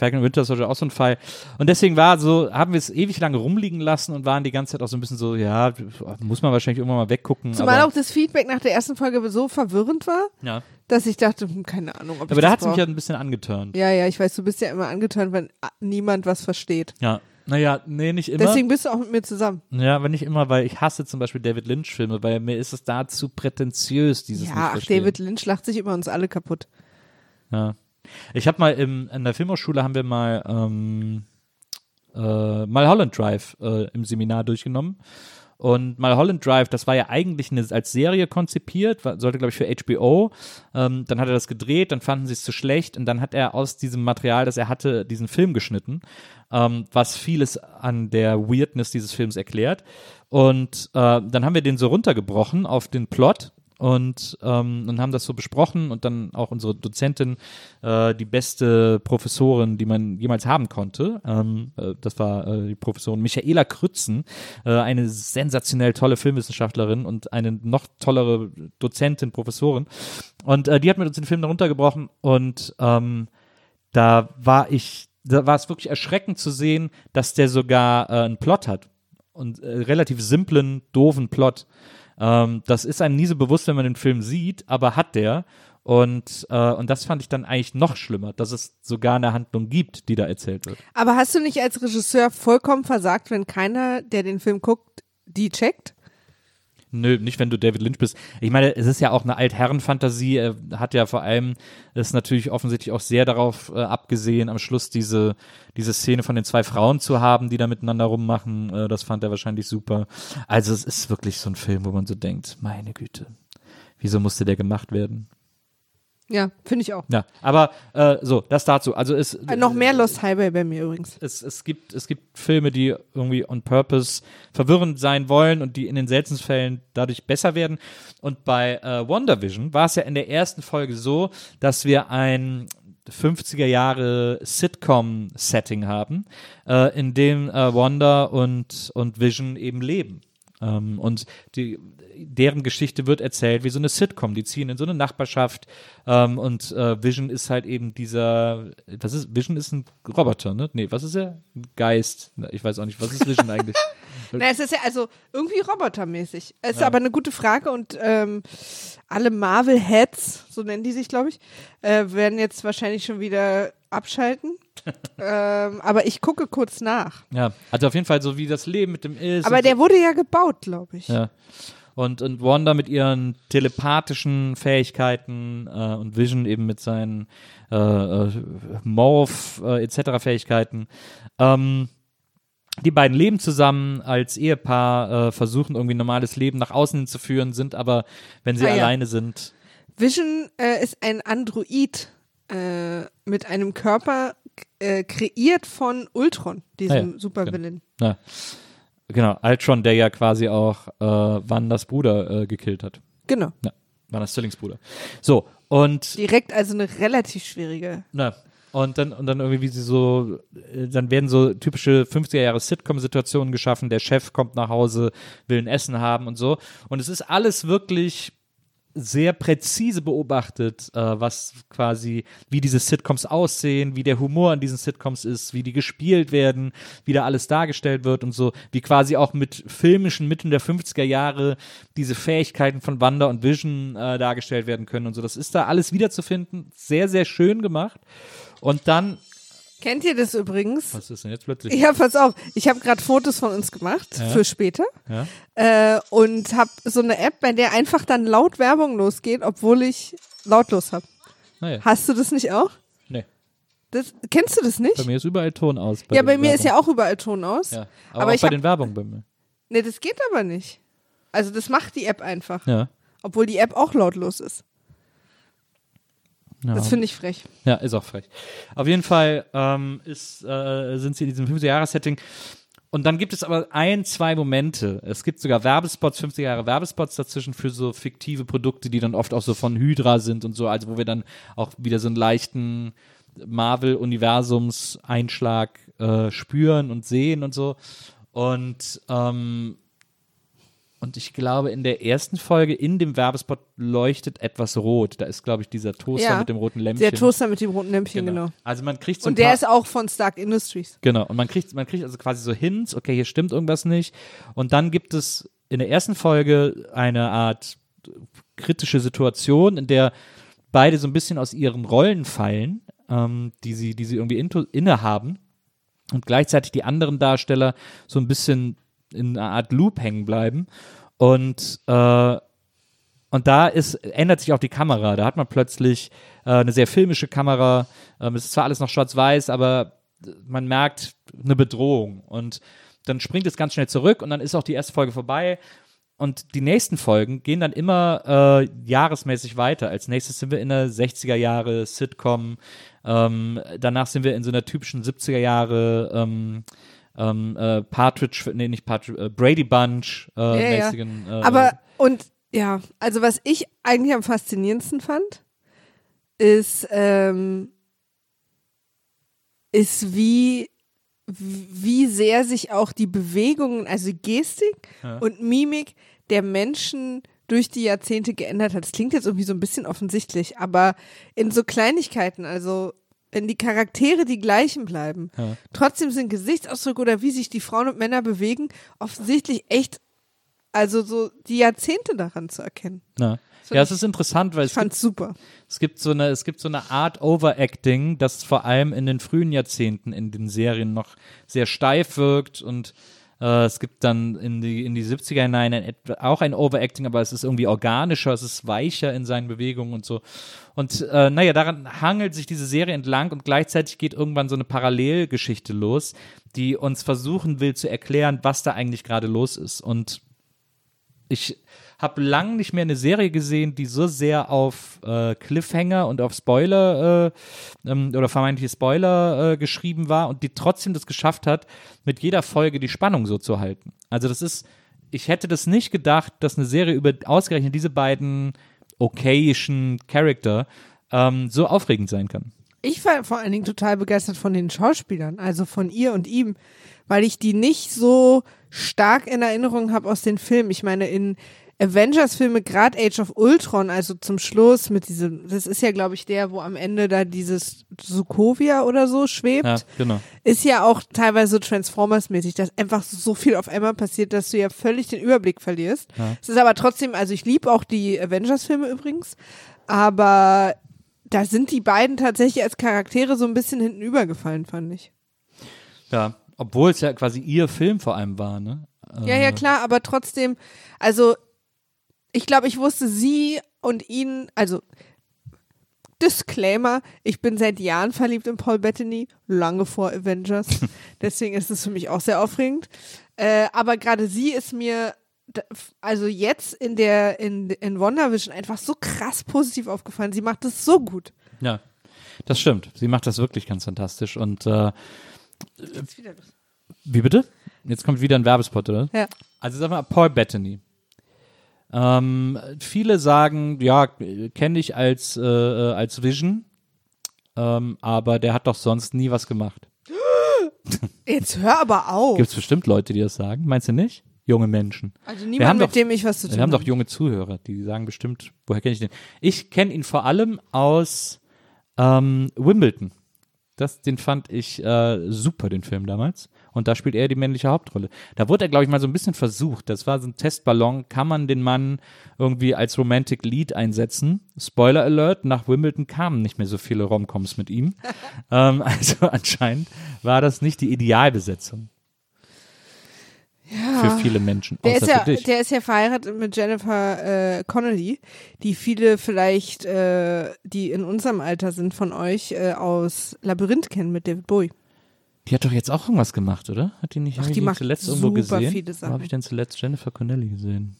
Falcon und Winter Soldier auch so ein Fall. Und deswegen war so, haben wir es ewig lange rumliegen lassen und waren die ganze Zeit auch so ein bisschen so, ja, muss man wahrscheinlich irgendwann mal weggucken. zumal auch das Feedback nach der ersten Folge so verwirrend war, ja. dass ich dachte, hm, keine Ahnung, ob aber da hat es mich ja ein bisschen angeturnt. Ja, ja, ich weiß, du bist ja immer angetan, wenn niemand was versteht. Ja. Naja, nee, nicht immer. Deswegen bist du auch mit mir zusammen. ja, aber nicht immer, weil ich hasse zum Beispiel David Lynch-Filme, weil mir ist es da zu prätentiös, dieses ja, ach. David Lynch lacht sich immer uns alle kaputt. Ja. Ich habe mal im, in der Filmhochschule haben wir mal ähm, äh, äh, Mulholland Drive äh, im Seminar durchgenommen. Und Mulholland Drive, das war ja eigentlich eine, als Serie konzipiert, sollte, glaube ich, für HBO. Ähm, dann hat er das gedreht, dann fanden sie es zu schlecht und dann hat er aus diesem Material, das er hatte, diesen Film geschnitten, ähm, was vieles an der Weirdness dieses Films erklärt. Und äh, dann haben wir den so runtergebrochen auf den Plot und, ähm, und haben das so besprochen und dann auch unsere Dozentin, äh, die beste Professorin, die man jemals haben konnte, ähm, äh, das war äh, die Professorin Michaela Krützen, äh, eine sensationell tolle Filmwissenschaftlerin und eine noch tollere Dozentin, Professorin. Und äh, die hat mit uns den Film darunter gebrochen und ähm, da war ich, da war es wirklich erschreckend zu sehen, dass der sogar äh, einen Plot hat und relativ simplen, doofen Plot. Ähm, das ist einem nie so bewusst, wenn man den Film sieht, aber hat der. Und, äh, und das fand ich dann eigentlich noch schlimmer, dass es sogar eine Handlung gibt, die da erzählt wird. Aber hast du nicht als Regisseur vollkommen versagt, wenn keiner, der den Film guckt, die checkt? Nö, nicht wenn du David Lynch bist. Ich meine, es ist ja auch eine Altherrenfantasie. Er hat ja vor allem es natürlich offensichtlich auch sehr darauf äh, abgesehen, am Schluss diese, diese Szene von den zwei Frauen zu haben, die da miteinander rummachen. Äh, das fand er wahrscheinlich super. Also es ist wirklich so ein Film, wo man so denkt, meine Güte, wieso musste der gemacht werden? Ja, finde ich auch. Ja, aber äh, so, das dazu. Also es Äh, noch mehr Lost Highway bei mir übrigens. es, es, gibt, es gibt Filme, die irgendwie on purpose verwirrend sein wollen und die in den seltensten Fällen dadurch besser werden. Und bei äh, WandaVision war es ja in der ersten Folge so, dass wir ein 50er Jahre Sitcom-Setting haben, äh, in dem äh, Wanda und, und Vision eben leben. Ähm, und die, deren Geschichte wird erzählt wie so eine Sitcom. Die ziehen in so eine Nachbarschaft ähm, und äh, Vision ist halt eben dieser, was ist, Vision ist ein Roboter, ne? Nee, was ist er? Ein Geist. Ich weiß auch nicht, was ist Vision eigentlich? (laughs) Na, es ist ja also irgendwie robotermäßig. Es ist Ja. aber eine gute Frage und ähm, alle Marvel-Heads, so nennen die sich, glaube ich, äh, werden jetzt wahrscheinlich schon wieder abschalten. (laughs) ähm, aber ich gucke kurz nach. Ja, also auf jeden Fall so, wie das Leben mit dem ist. Aber der wurde ja gebaut, glaube ich. Ja. Und, und Wanda mit ihren telepathischen Fähigkeiten äh, und Vision eben mit seinen äh, äh, Morph äh, etc. Fähigkeiten. Ähm, die beiden leben zusammen als Ehepaar, äh, versuchen irgendwie ein normales Leben nach außen zu führen, sind aber, wenn sie Ah, ja. alleine sind, Vision äh, ist ein Android äh, mit einem Körper äh, kreiert von Ultron, diesem Ah ja, Supervillain. na, genau, Ultron, der ja quasi auch äh, Wandas Bruder äh, gekillt hat. Genau. Ja, Wandas Zwillingsbruder. So, und Direkt also eine relativ schwierige. Na, und dann, und dann irgendwie, wie sie so, äh, dann werden so typische 50er Jahre Sitcom-Situationen geschaffen. Der Chef kommt nach Hause, will ein Essen haben und so. Und es ist alles wirklich sehr präzise beobachtet, äh, was quasi, wie diese Sitcoms aussehen, wie der Humor an diesen Sitcoms ist, wie die gespielt werden, wie da alles dargestellt wird und so, wie quasi auch mit filmischen Mitteln der 50er Jahre diese Fähigkeiten von Wanda und Vision äh, dargestellt werden können und so. Das ist da alles wiederzufinden. Sehr, sehr schön gemacht. Und dann, Kennt ihr das übrigens? was ist denn jetzt plötzlich? Ja, pass auf. Ich habe gerade Fotos von uns gemacht Ja. für später Ja. äh, und habe so eine App, bei der einfach dann laut Werbung losgeht, obwohl ich lautlos habe. Naja, Hast du das nicht auch? nee. Das, kennst du das Bei nicht? mir ist überall Ton aus. ja, den bei mir ist ja auch überall Ton aus. Ja, aber, aber auch ich bei hab- den Werbungen bei mir. Nee, das geht aber nicht. Also das macht die App einfach, Ja. obwohl die App auch lautlos ist. Ja. Das finde ich frech. Ja, ist auch frech. Auf jeden Fall ähm, ist, äh, sind sie in diesem 50er-Jahres-Setting. Und dann gibt es aber ein, zwei Momente. Es gibt sogar Werbespots, 50 Jahre Werbespots dazwischen für so fiktive Produkte, die dann oft auch so von Hydra sind und so, also wo wir dann auch wieder so einen leichten Marvel-Universums-Einschlag äh, spüren und sehen und so. Und ähm, und ich glaube, in der ersten Folge in dem Werbespot leuchtet etwas rot. Da ist, glaube ich, dieser Toaster Ja, mit dem roten Lämpchen. Der Toaster mit dem roten Lämpchen, genau. Also man kriegt so Und der ist auch von Stark Industries. genau und man kriegt man kriegt also quasi so Hints, okay, hier stimmt irgendwas nicht und dann gibt es in der ersten Folge eine Art kritische Situation, in der beide so ein bisschen aus ihren Rollen fallen, ähm, die sie die sie irgendwie innehaben und gleichzeitig die anderen Darsteller so ein bisschen in einer Art Loop hängen bleiben und äh, und da ist, ändert sich auch die Kamera. Da hat man plötzlich äh, eine sehr filmische Kamera. Ähm, es ist zwar alles noch schwarz-weiß, aber man merkt eine Bedrohung und dann springt es ganz schnell zurück und dann ist auch die erste Folge vorbei. Und die nächsten Folgen gehen dann immer äh, jahresmäßig weiter. Als nächstes sind wir in der 60er Jahre Sitcom. Ähm, danach sind wir in so einer typischen 70er Jahre ähm, ähm, äh, Partridge, nee, nicht Partridge, äh, Brady Bunch äh, Ja, ja. mäßigen. Äh, Aber, und ja, also was ich eigentlich am faszinierendsten fand, ist, ähm, ist wie, wie sehr sich auch die Bewegungen, also Gestik Ja. und Mimik der Menschen durch die Jahrzehnte geändert hat. Das klingt jetzt irgendwie so ein bisschen offensichtlich, aber in so Kleinigkeiten, also wenn die Charaktere die gleichen bleiben, Ja. trotzdem sind Gesichtsausdrücke oder wie sich die Frauen und Männer bewegen, offensichtlich echt, also so die Jahrzehnte daran zu erkennen. ja. ja, es ist interessant, weil Ich es gibt, fand's super. es gibt so eine, es gibt so eine Art Overacting, das vor allem in den frühen Jahrzehnten in den Serien noch sehr steif wirkt und äh, es gibt dann in die, in die 70er hinein ein, auch ein Overacting, aber es ist irgendwie organischer, es ist weicher in seinen Bewegungen und so. Und äh, naja, daran hangelt sich diese Serie entlang und gleichzeitig geht irgendwann so eine Parallelgeschichte los, die uns versuchen will zu erklären, was da eigentlich gerade los ist. Und ich habe lang nicht mehr eine Serie gesehen, die so sehr auf äh, Cliffhanger und auf Spoiler äh, ähm, oder vermeintliche Spoiler äh, geschrieben war und die trotzdem das geschafft hat, mit jeder Folge die Spannung so zu halten. Also das ist, ich hätte das nicht gedacht, dass eine Serie über ausgerechnet diese beiden okayischen Charakter ähm, so aufregend sein kann. Ich war vor allen Dingen total begeistert von den Schauspielern, also von ihr und ihm, weil ich die nicht so stark in Erinnerung habe aus den Filmen. Ich meine, in Avengers-Filme, gerade Age of Ultron, also zum Schluss mit diesem, das ist ja, glaube ich, der, wo am Ende da dieses Sokovia oder so schwebt. Ja, genau. ist ja auch teilweise so Transformers-mäßig, dass einfach so viel auf einmal passiert, dass du ja völlig den Überblick verlierst. Ja. Es ist aber trotzdem, also ich liebe auch die Avengers-Filme übrigens, aber da sind die beiden tatsächlich als Charaktere so ein bisschen hinten übergefallen, fand ich. Ja, obwohl es ja quasi ihr Film vor allem war, ne? Ja, ja, klar, aber trotzdem, also ich glaube, ich wusste sie und ihn, also Disclaimer, ich bin seit Jahren verliebt in Paul Bettany, lange vor Avengers. (laughs) Deswegen ist es für mich auch sehr aufregend. Äh, aber gerade sie ist mir, also jetzt in der, in, in WandaVision einfach so krass positiv aufgefallen. Sie macht das so gut. Ja, das stimmt. Sie macht das wirklich ganz fantastisch. Und äh, Jetzt wieder los. wie bitte? Jetzt kommt wieder ein Werbespot, oder? Ja. Also sag mal, Paul Bettany. Ähm, viele sagen, ja, kenne ich als, äh, äh, als Vision, ähm, aber der hat doch sonst nie was gemacht. Jetzt hör aber auf. Gibt es bestimmt Leute, die das sagen? Meinst du nicht? Junge Menschen. also haben niemand, doch- mit dem ich was zu tun Wir haben doch habe. junge Zuhörer, die sagen bestimmt, woher kenne ich den? Ich kenne ihn vor allem aus ähm, Wimbledon. Das, den fand ich äh, super, den Film damals. Und da spielt er die männliche Hauptrolle. Da wurde er, glaube ich, mal so ein bisschen versucht. Das war so ein Testballon. Kann man den Mann irgendwie als Romantic Lead einsetzen? Spoiler Alert, nach Wimbledon kamen nicht mehr so viele Romcoms mit ihm. (laughs) ähm, also anscheinend war das nicht die Idealbesetzung. Für viele Menschen. Der außer ist, ja, für dich. der ist ja verheiratet mit Jennifer äh, Connelly, die viele vielleicht, äh, die in unserem Alter sind von euch, äh, aus Labyrinth kennen mit David Bowie. Die hat doch jetzt auch irgendwas gemacht, oder? Hat die nicht Ach, die macht zuletzt irgendwo super gesehen? viele Wo habe ich denn zuletzt Jennifer Connelly gesehen?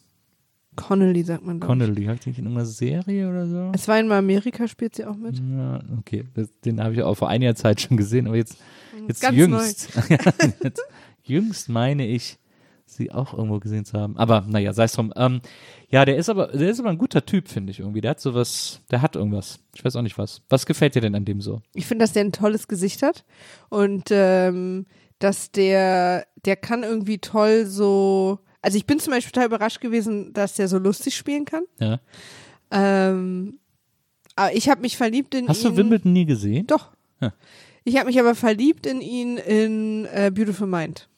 Connelly sagt man. Connelly, habe ich nicht in irgendeiner Serie oder so? Es war in Amerika, spielt sie auch mit. Ja, okay, das, den habe ich auch vor einiger Zeit schon gesehen, aber jetzt, jetzt Ganz jüngst. (laughs) jetzt, jüngst meine ich, sie auch irgendwo gesehen zu haben. Aber naja, sei es drum. Ähm, ja, der ist aber, der ist aber ein guter Typ, finde ich irgendwie. Der hat sowas, der hat irgendwas. Ich weiß auch nicht was. Was gefällt dir denn an dem so? Ich finde, dass der ein tolles Gesicht hat und ähm, dass der, der kann irgendwie toll so. Also ich bin zum Beispiel total überrascht gewesen, dass der so lustig spielen kann. Ja. Ähm, aber ich habe mich verliebt in Hast ihn. du Wimbledon nie gesehen? Doch. Ja. Ich habe mich aber verliebt in ihn in äh, Beautiful Mind.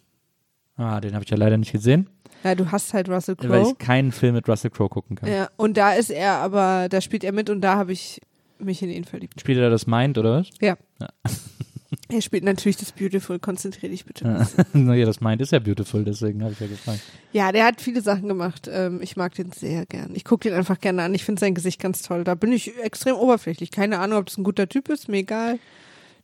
Ah, den habe ich ja leider nicht gesehen, Ja, du hast halt Russell weil Crowe. ich keinen Film mit Russell Crowe gucken kann. Ja, und da ist er aber, da spielt er mit und da habe ich mich in ihn verliebt. Spielt er das Mind, oder was? Ja. Ja. (laughs) Er spielt natürlich das Beautiful, konzentrier dich bitte. Ja. (laughs) naja, das Mind ist ja beautiful, deswegen habe ich ja gefragt. Ja, der hat viele Sachen gemacht. Ähm, ich mag den sehr gern. Ich gucke den einfach gerne an. Ich finde sein Gesicht ganz toll. Da bin ich extrem oberflächlich. Keine Ahnung, ob das ein guter Typ ist, mir egal.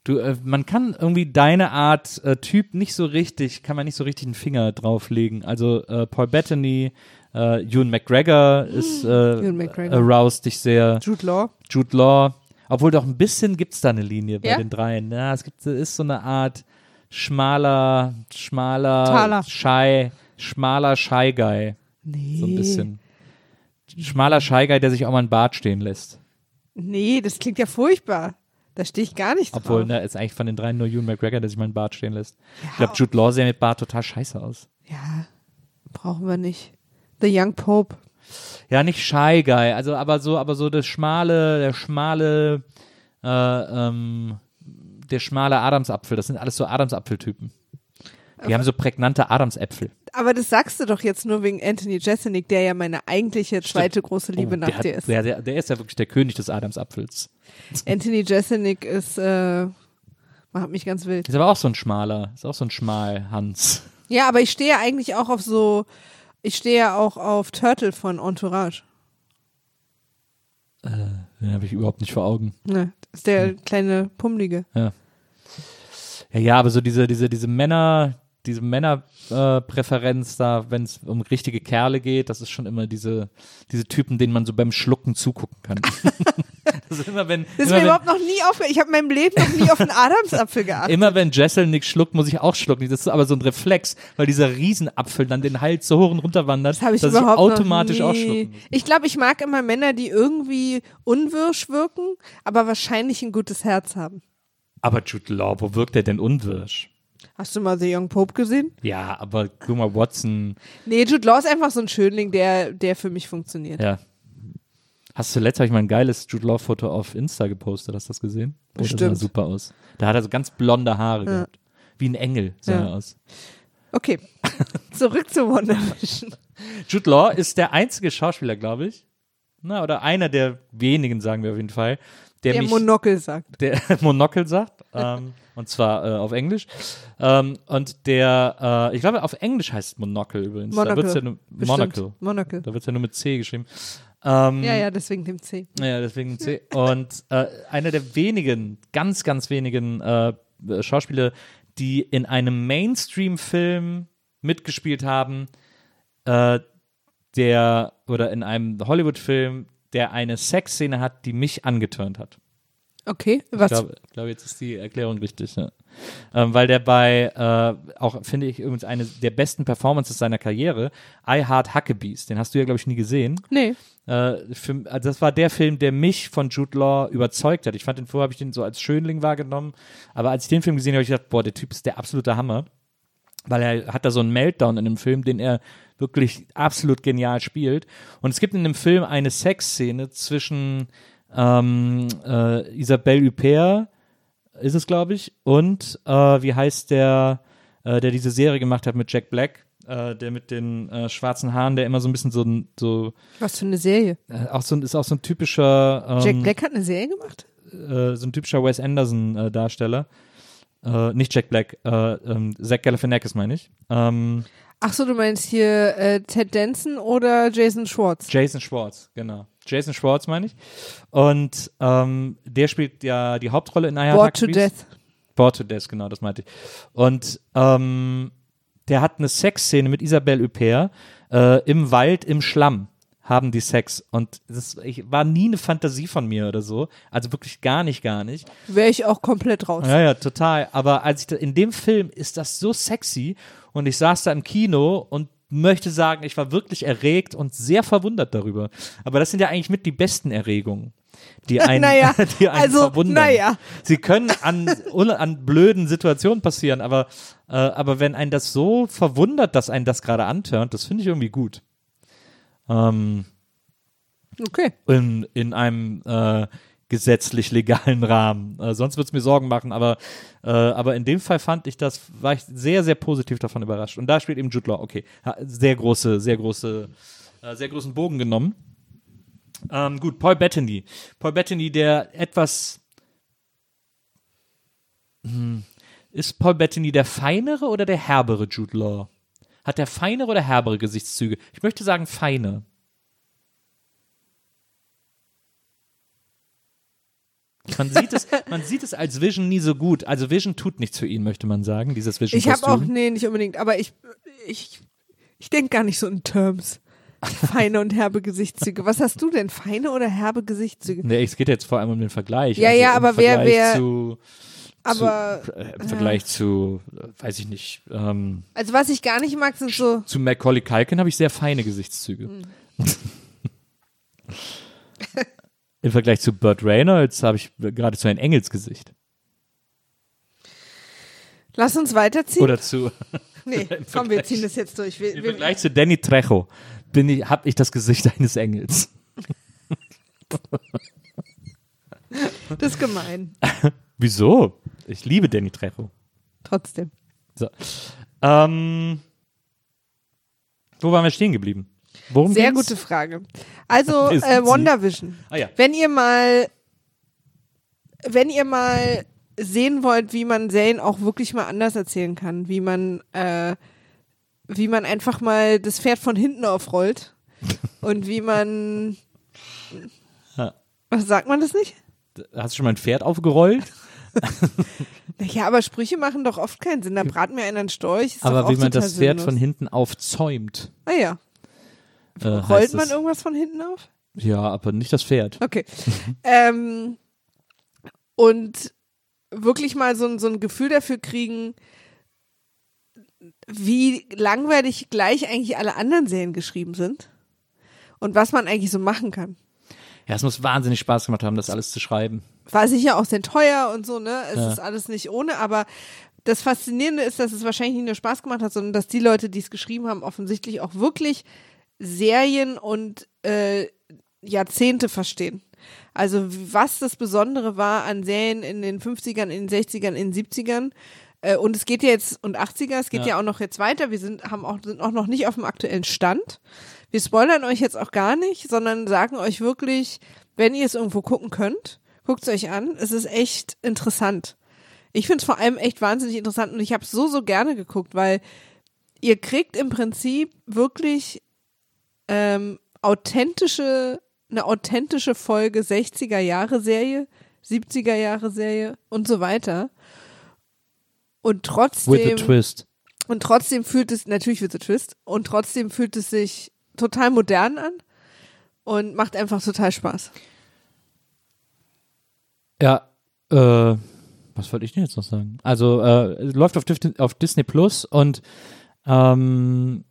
Du, äh, man kann irgendwie deine Art äh, Typ nicht so richtig, kann man nicht so richtig einen Finger drauflegen. Also äh, Paul Bettany, äh, Ewan McGregor ist äh, Ewan McGregor. aroused dich sehr. Jude Law. Jude Law. Obwohl doch ein bisschen gibt es da eine Linie bei Ja? den dreien. Ja, es gibt, ist so eine Art schmaler, schmaler, Taler. Shy, schmaler Shy Guy. Nee. So ein bisschen. Schmaler Shy Guy, der sich auch mal einen Bart stehen lässt. Nee, das klingt ja furchtbar. Da stehe ich gar nicht drauf. Obwohl, ne, ist eigentlich von den dreien nur Ewan McGregor, der sich mal einen Bart stehen lässt. Ich glaube, Jude Law sähe mit Bart total scheiße aus. Ja, brauchen wir nicht. The Young Pope. Ja, nicht Shy Guy, also aber so, aber so das schmale, der schmale, äh, ähm, der schmale Adamsapfel. Das sind alles so Adamsapfeltypen. Die haben so prägnante Adamsäpfel. Aber das sagst du doch jetzt nur wegen Anthony Jeselnik, der ja meine eigentliche zweite große Liebe Oh, nach hat, dir ist. Der, der, der ist ja wirklich der König des Adamsapfels. (laughs) Anthony Jeselnik ist, äh, macht mich ganz wild. Ist aber auch so ein schmaler, ist auch so ein Schmal-Hans. Ja, aber ich stehe ja eigentlich auch auf so, ich stehe ja auch auf Turtle von Entourage. Den habe ich überhaupt nicht vor Augen. Ne, das ist der Hm. kleine Pummelige. Ja, ja, aber so diese, diese, diese Männer, diese Männerpräferenz äh, da, wenn es um richtige Kerle geht, das ist schon immer diese, diese Typen, denen man so beim Schlucken zugucken kann. das (laughs) ist immer, wenn, Das ist immer, mir wenn, überhaupt noch nie aufgefallen. Ich habe in meinem Leben noch nie auf einen Adamsapfel geachtet. immer wenn Jessel nix schluckt, muss ich auch schlucken. Das ist aber so ein Reflex, weil dieser Riesenapfel dann den Hals so hoch und runter wandert, Das habe ich dass ich automatisch auch schlucken muss. Ich glaube, ich mag immer Männer, die irgendwie unwirsch wirken, aber wahrscheinlich ein gutes Herz haben. Aber Jude Law, wo wirkt der denn unwirsch? Hast du mal The Young Pope gesehen? Ja, aber guck mal, Watson, Nee, Jude Law ist einfach so ein Schönling, der, der für mich funktioniert. ja. Hast du letztes mal ein geiles Jude Law Foto auf Insta gepostet, hast du das gesehen? Oh, das sah Bestimmt. super aus. Da hat er so ganz blonde Haare gehabt. Wie ein Engel sah Ja. er aus. Okay, (laughs) zurück zu Wonder Vision. Jude Law ist der einzige Schauspieler, glaube ich. Na, oder einer der wenigen, sagen wir auf jeden Fall, der, Der mich Monokel sagt. der (laughs) Monokel sagt, ähm, und zwar äh, auf Englisch. Ähm, und der, äh, ich glaube, auf Englisch heißt Monokel übrigens. Da Monocle. wird's ja nur. Monocle. Monocle. Da wird es ja nur mit C geschrieben. Ähm, Ja, ja, deswegen dem C. Ja, deswegen C. Und äh, einer der wenigen, ganz, ganz wenigen äh, Schauspieler, die in einem Mainstream-Film mitgespielt haben, äh, der, oder in einem Hollywood-Film, der eine Sexszene hat, die mich angeturnt hat. Okay, Ich was? glaube, glaub, jetzt ist die Erklärung richtig, ja. Ähm, weil der bei, äh, auch finde ich übrigens eine der besten Performances seiner Karriere, I Heart Huckabees, den hast du ja, glaube ich, nie gesehen. nee. Äh, für, also das war der Film, der mich von Jude Law überzeugt hat. Ich fand den vorher, habe ich den so als Schönling wahrgenommen, aber als ich den Film gesehen habe, habe ich gedacht, boah, der Typ ist der absolute Hammer. Weil er hat da so einen Meltdown in dem Film, den er wirklich absolut genial spielt. Und es gibt in dem Film eine Sexszene zwischen ähm, äh, Isabelle Huppert, ist es, glaube ich, und äh, wie heißt der, äh, der diese Serie gemacht hat mit Jack Black, äh, der mit den äh, schwarzen Haaren, der immer so ein bisschen so, ein- so Was für eine Serie? äh, auch so ist auch so ein typischer ähm, Jack Black hat eine Serie gemacht? äh, so ein typischer Wes Anderson äh, Darsteller. Äh, nicht Jack Black, äh, ähm, Zach Galifianakis meine ich. Ähm, Ach so, du meinst hier äh, Ted Danson oder Jason Schwartz? Jason Schwartz, genau. Jason Schwartz meine ich. Und ähm, der spielt ja die Hauptrolle in Heart Bored to. Death. Bored to Death, genau, das meinte ich. Und ähm, der hat eine Sexszene mit Isabelle Huppert äh, im Wald, im Schlamm haben die Sex. Und das ich, war nie eine Fantasie von mir oder so. Also wirklich gar nicht, gar nicht. Wäre ich auch komplett raus. Ja, ja, total. Aber als ich da, in dem Film ist das so sexy und ich saß da im Kino und möchte sagen, ich war wirklich erregt und sehr verwundert darüber. Aber das sind ja eigentlich mit die besten Erregungen, die (laughs) einen, Naja, (laughs) die einen also, verwundern. naja. Sie können an, an blöden Situationen passieren, aber, äh, aber wenn einen das so verwundert, dass einen das gerade antörnt, das finde ich irgendwie gut. Ähm, Okay. in, in einem äh, gesetzlich legalen Rahmen. Äh, sonst würde es mir Sorgen machen, aber, äh, aber in dem Fall fand ich das, war ich sehr, sehr positiv davon überrascht. Und da spielt eben Jude Law, okay, sehr große, sehr große, äh, sehr großen Bogen genommen. Ähm, gut, Paul Bettany. Paul Bettany, der etwas hm, ist Paul Bettany der feinere oder der herbere Jude Law? Hat der feinere oder herbere Gesichtszüge? Ich möchte sagen feine. Man sieht es, man sieht es als Vision nie so gut. Also Vision tut nichts für ihn, möchte man sagen, dieses Vision Ich habe auch, nee, nicht unbedingt, aber ich, ich, ich denke gar nicht so in Terms. Feine und herbe Gesichtszüge. Was hast du denn? Feine oder herbe Gesichtszüge? Nee, es geht jetzt vor allem um den Vergleich. Ja, also ja, aber wer- Vergleich wer- Zu, Aber, zu, äh, im Vergleich zu, äh, weiß ich nicht, ähm, also was ich gar nicht mag, sind so, zu Macaulay Culkin habe ich sehr feine Gesichtszüge. Hm. (laughs) Im Vergleich zu Burt Reynolds habe ich geradezu ein Engelsgesicht. lass uns weiterziehen. Oder zu, (laughs) nee, (laughs) komm, wir ziehen das jetzt durch. Wir, im wir, Vergleich zu Danny Trejo bin ich, habe ich das Gesicht (laughs) eines Engels. das ist gemein. Wieso? Ich liebe Danny Trejo. Trotzdem. So. Ähm, wo waren wir stehen geblieben? Worum Sehr ging's? gute Frage. Also, (laughs) äh? WandaVision. Ah ja. Wenn ihr mal, wenn ihr mal sehen wollt, wie man Serien auch wirklich mal anders erzählen kann, wie man, äh, wie man einfach mal das Pferd von hinten aufrollt (laughs) und wie man, was sagt man das nicht? Hast du schon mal ein Pferd aufgerollt? (laughs) Ja, aber Sprüche machen doch oft keinen Sinn. Da braten wir einen Storch. Ist Aber wie man das Pferd sinnlos. von hinten aufzäumt. Ah ja. Äh, Rollt man es. irgendwas von hinten auf? Ja, aber nicht das Pferd. Okay. (laughs) ähm, und wirklich mal so, ein- so ein Gefühl dafür kriegen, wie langweilig gleich eigentlich alle anderen Serien geschrieben sind und was man eigentlich so machen kann. Ja, es muss wahnsinnig Spaß gemacht haben, das alles zu schreiben. War sicher auch sehr teuer und so, ne? Es Ja. ist alles nicht ohne, aber das Faszinierende ist, dass es wahrscheinlich nicht nur Spaß gemacht hat, sondern dass die Leute, die es geschrieben haben, offensichtlich auch wirklich Serien und äh, Jahrzehnte verstehen. Also was das Besondere war an Serien in den 50ern, in den 60ern, in den 70ern. Äh, und es geht ja jetzt, und 80er, es geht Ja. ja, auch noch jetzt weiter. Wir sind, haben auch, sind auch noch nicht auf dem aktuellen Stand. Wir spoilern euch jetzt auch gar nicht, sondern sagen euch wirklich, wenn ihr es irgendwo gucken könnt, guckt es euch an. Es ist echt interessant. Ich finde es vor allem echt wahnsinnig interessant und ich habe es so, so gerne geguckt, weil ihr kriegt im Prinzip wirklich ähm, authentische, eine authentische Folge 60er Jahre Serie, 70er Jahre Serie und so weiter. Und With a trotzdem, twist. und trotzdem fühlt es, natürlich wird es Twist, und trotzdem fühlt es sich total modern an und macht einfach total Spaß. Ja, äh, was wollte ich denn jetzt noch sagen? Also, äh, es läuft auf, auf Disney Plus und ähm,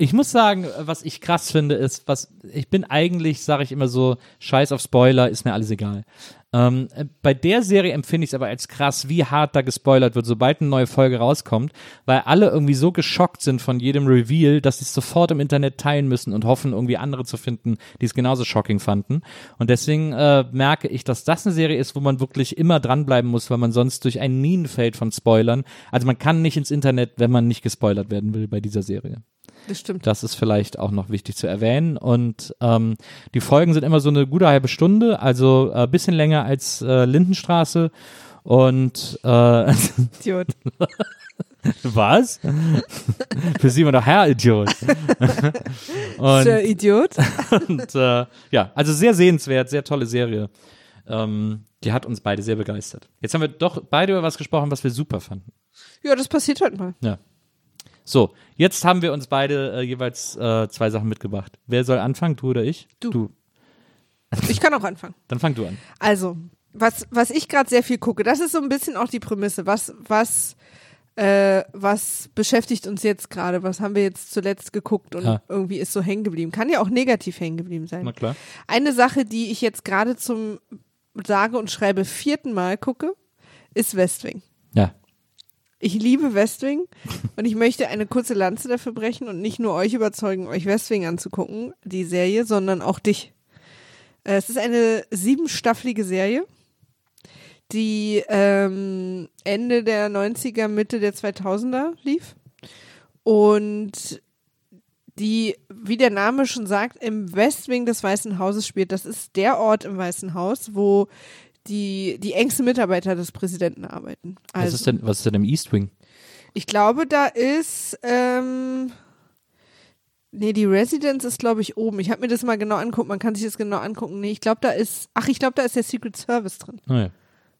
ich muss sagen, was ich krass finde, ist, was ich bin eigentlich, sage ich immer so, scheiß auf Spoiler, ist mir alles egal. Ähm, äh, bei der Serie empfinde ich es aber als krass, wie hart da gespoilert wird, sobald eine neue Folge rauskommt, weil alle irgendwie so geschockt sind von jedem Reveal, dass sie es sofort im Internet teilen müssen und hoffen, irgendwie andere zu finden, die es genauso shocking fanden. Und deswegen äh, merke ich, dass das eine Serie ist, wo man wirklich immer dranbleiben muss, weil man sonst durch ein Minenfeld von Spoilern, also man kann nicht ins Internet, wenn man nicht gespoilert werden will bei dieser Serie. Das stimmt. Das ist vielleicht auch noch wichtig zu erwähnen. Und ähm, die Folgen sind immer so eine gute halbe Stunde, also ein äh, bisschen länger als äh, Lindenstraße. Und äh, (laughs) Idiot. was? (laughs) Für Sie immer noch Herr Idiot. (laughs) und Sir Idiot. und äh, ja, also sehr sehenswert, sehr tolle Serie. Ähm, die hat uns beide sehr begeistert. Jetzt haben wir doch beide über was gesprochen, was wir super fanden. Ja, das passiert halt mal. Ja. So, jetzt haben wir uns beide äh, jeweils äh, zwei Sachen mitgebracht. Wer soll anfangen, du oder ich? Du. Du. (laughs) Ich kann auch anfangen. Dann fang du an. Also, was, was ich gerade sehr viel gucke, das ist so ein bisschen auch die Prämisse. Was, was, äh, was beschäftigt uns jetzt gerade? Was haben wir jetzt zuletzt geguckt und Ja. irgendwie ist so hängen geblieben? Kann ja auch negativ hängen geblieben sein. Na klar. Eine Sache, die ich jetzt gerade zum sage und schreibe vierten Mal gucke, ist Westwing. Ich liebe Westwing und ich möchte eine kurze Lanze dafür brechen und nicht nur euch überzeugen, euch Westwing anzugucken, die Serie, sondern auch dich. Äh, Es ist eine siebenstaffelige Serie, die ähm, Ende der 90er, Mitte der 2000er lief und die, wie der Name schon sagt, im Westwing des Weißen Hauses spielt. Das ist der Ort im Weißen Haus, wo die, die engsten Mitarbeiter des Präsidenten arbeiten. Was, Also, ist denn, was ist denn im East Wing? ich glaube, da ist, ähm, Nee, die Residence ist, glaube ich, oben. Ich habe mir das mal genau angucken. Man kann sich das genau angucken. Nee, ich glaube, da ist. Ach, ich glaube, da ist der Secret Service drin. Naja.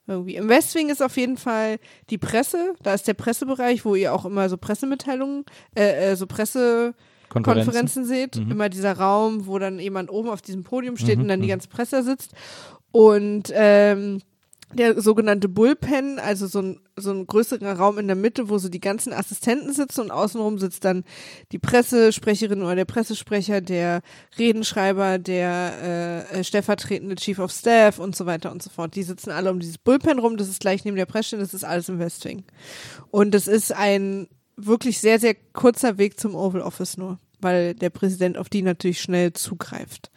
Irgendwie. Im Westwing ist auf jeden Fall die Presse. Da ist der Pressebereich, wo ihr auch immer so Pressemitteilungen, äh, äh, so Pressekonferenzen Konferenzen. seht. Mhm. Immer dieser Raum, wo dann jemand oben auf diesem Podium steht Mhm, und dann die mhm. ganze Presse sitzt. Und ähm, der sogenannte Bullpen, also so ein, so ein größerer Raum in der Mitte, wo so die ganzen Assistenten sitzen und außenrum sitzt dann die Pressesprecherin oder der Pressesprecher, der Redenschreiber, der äh, äh, stellvertretende Chief of Staff und so weiter und so fort. Die sitzen alle um dieses Bullpen rum, das ist gleich neben der Pressestelle, das ist alles im Westwing. Und es ist ein wirklich sehr, sehr kurzer Weg zum Oval Office nur, weil der Präsident auf die natürlich schnell zugreift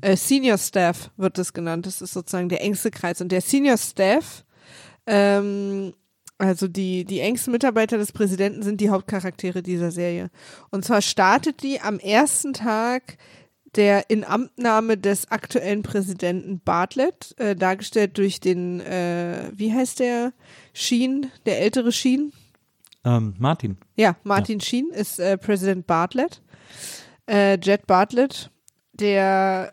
äh, Senior Staff wird das genannt. Das ist sozusagen der engste Kreis. Und der Senior Staff, ähm, also die, die engsten Mitarbeiter des Präsidenten sind die Hauptcharaktere dieser Serie. Und zwar startet die am ersten Tag der Inamtnahme des aktuellen Präsidenten Bartlett, äh, dargestellt durch den, äh, wie heißt der? Sheen, der ältere Sheen. Ähm, Martin. Ja, Martin Sheen ist äh, Präsident Bartlett. Äh, Jet Bartlett, der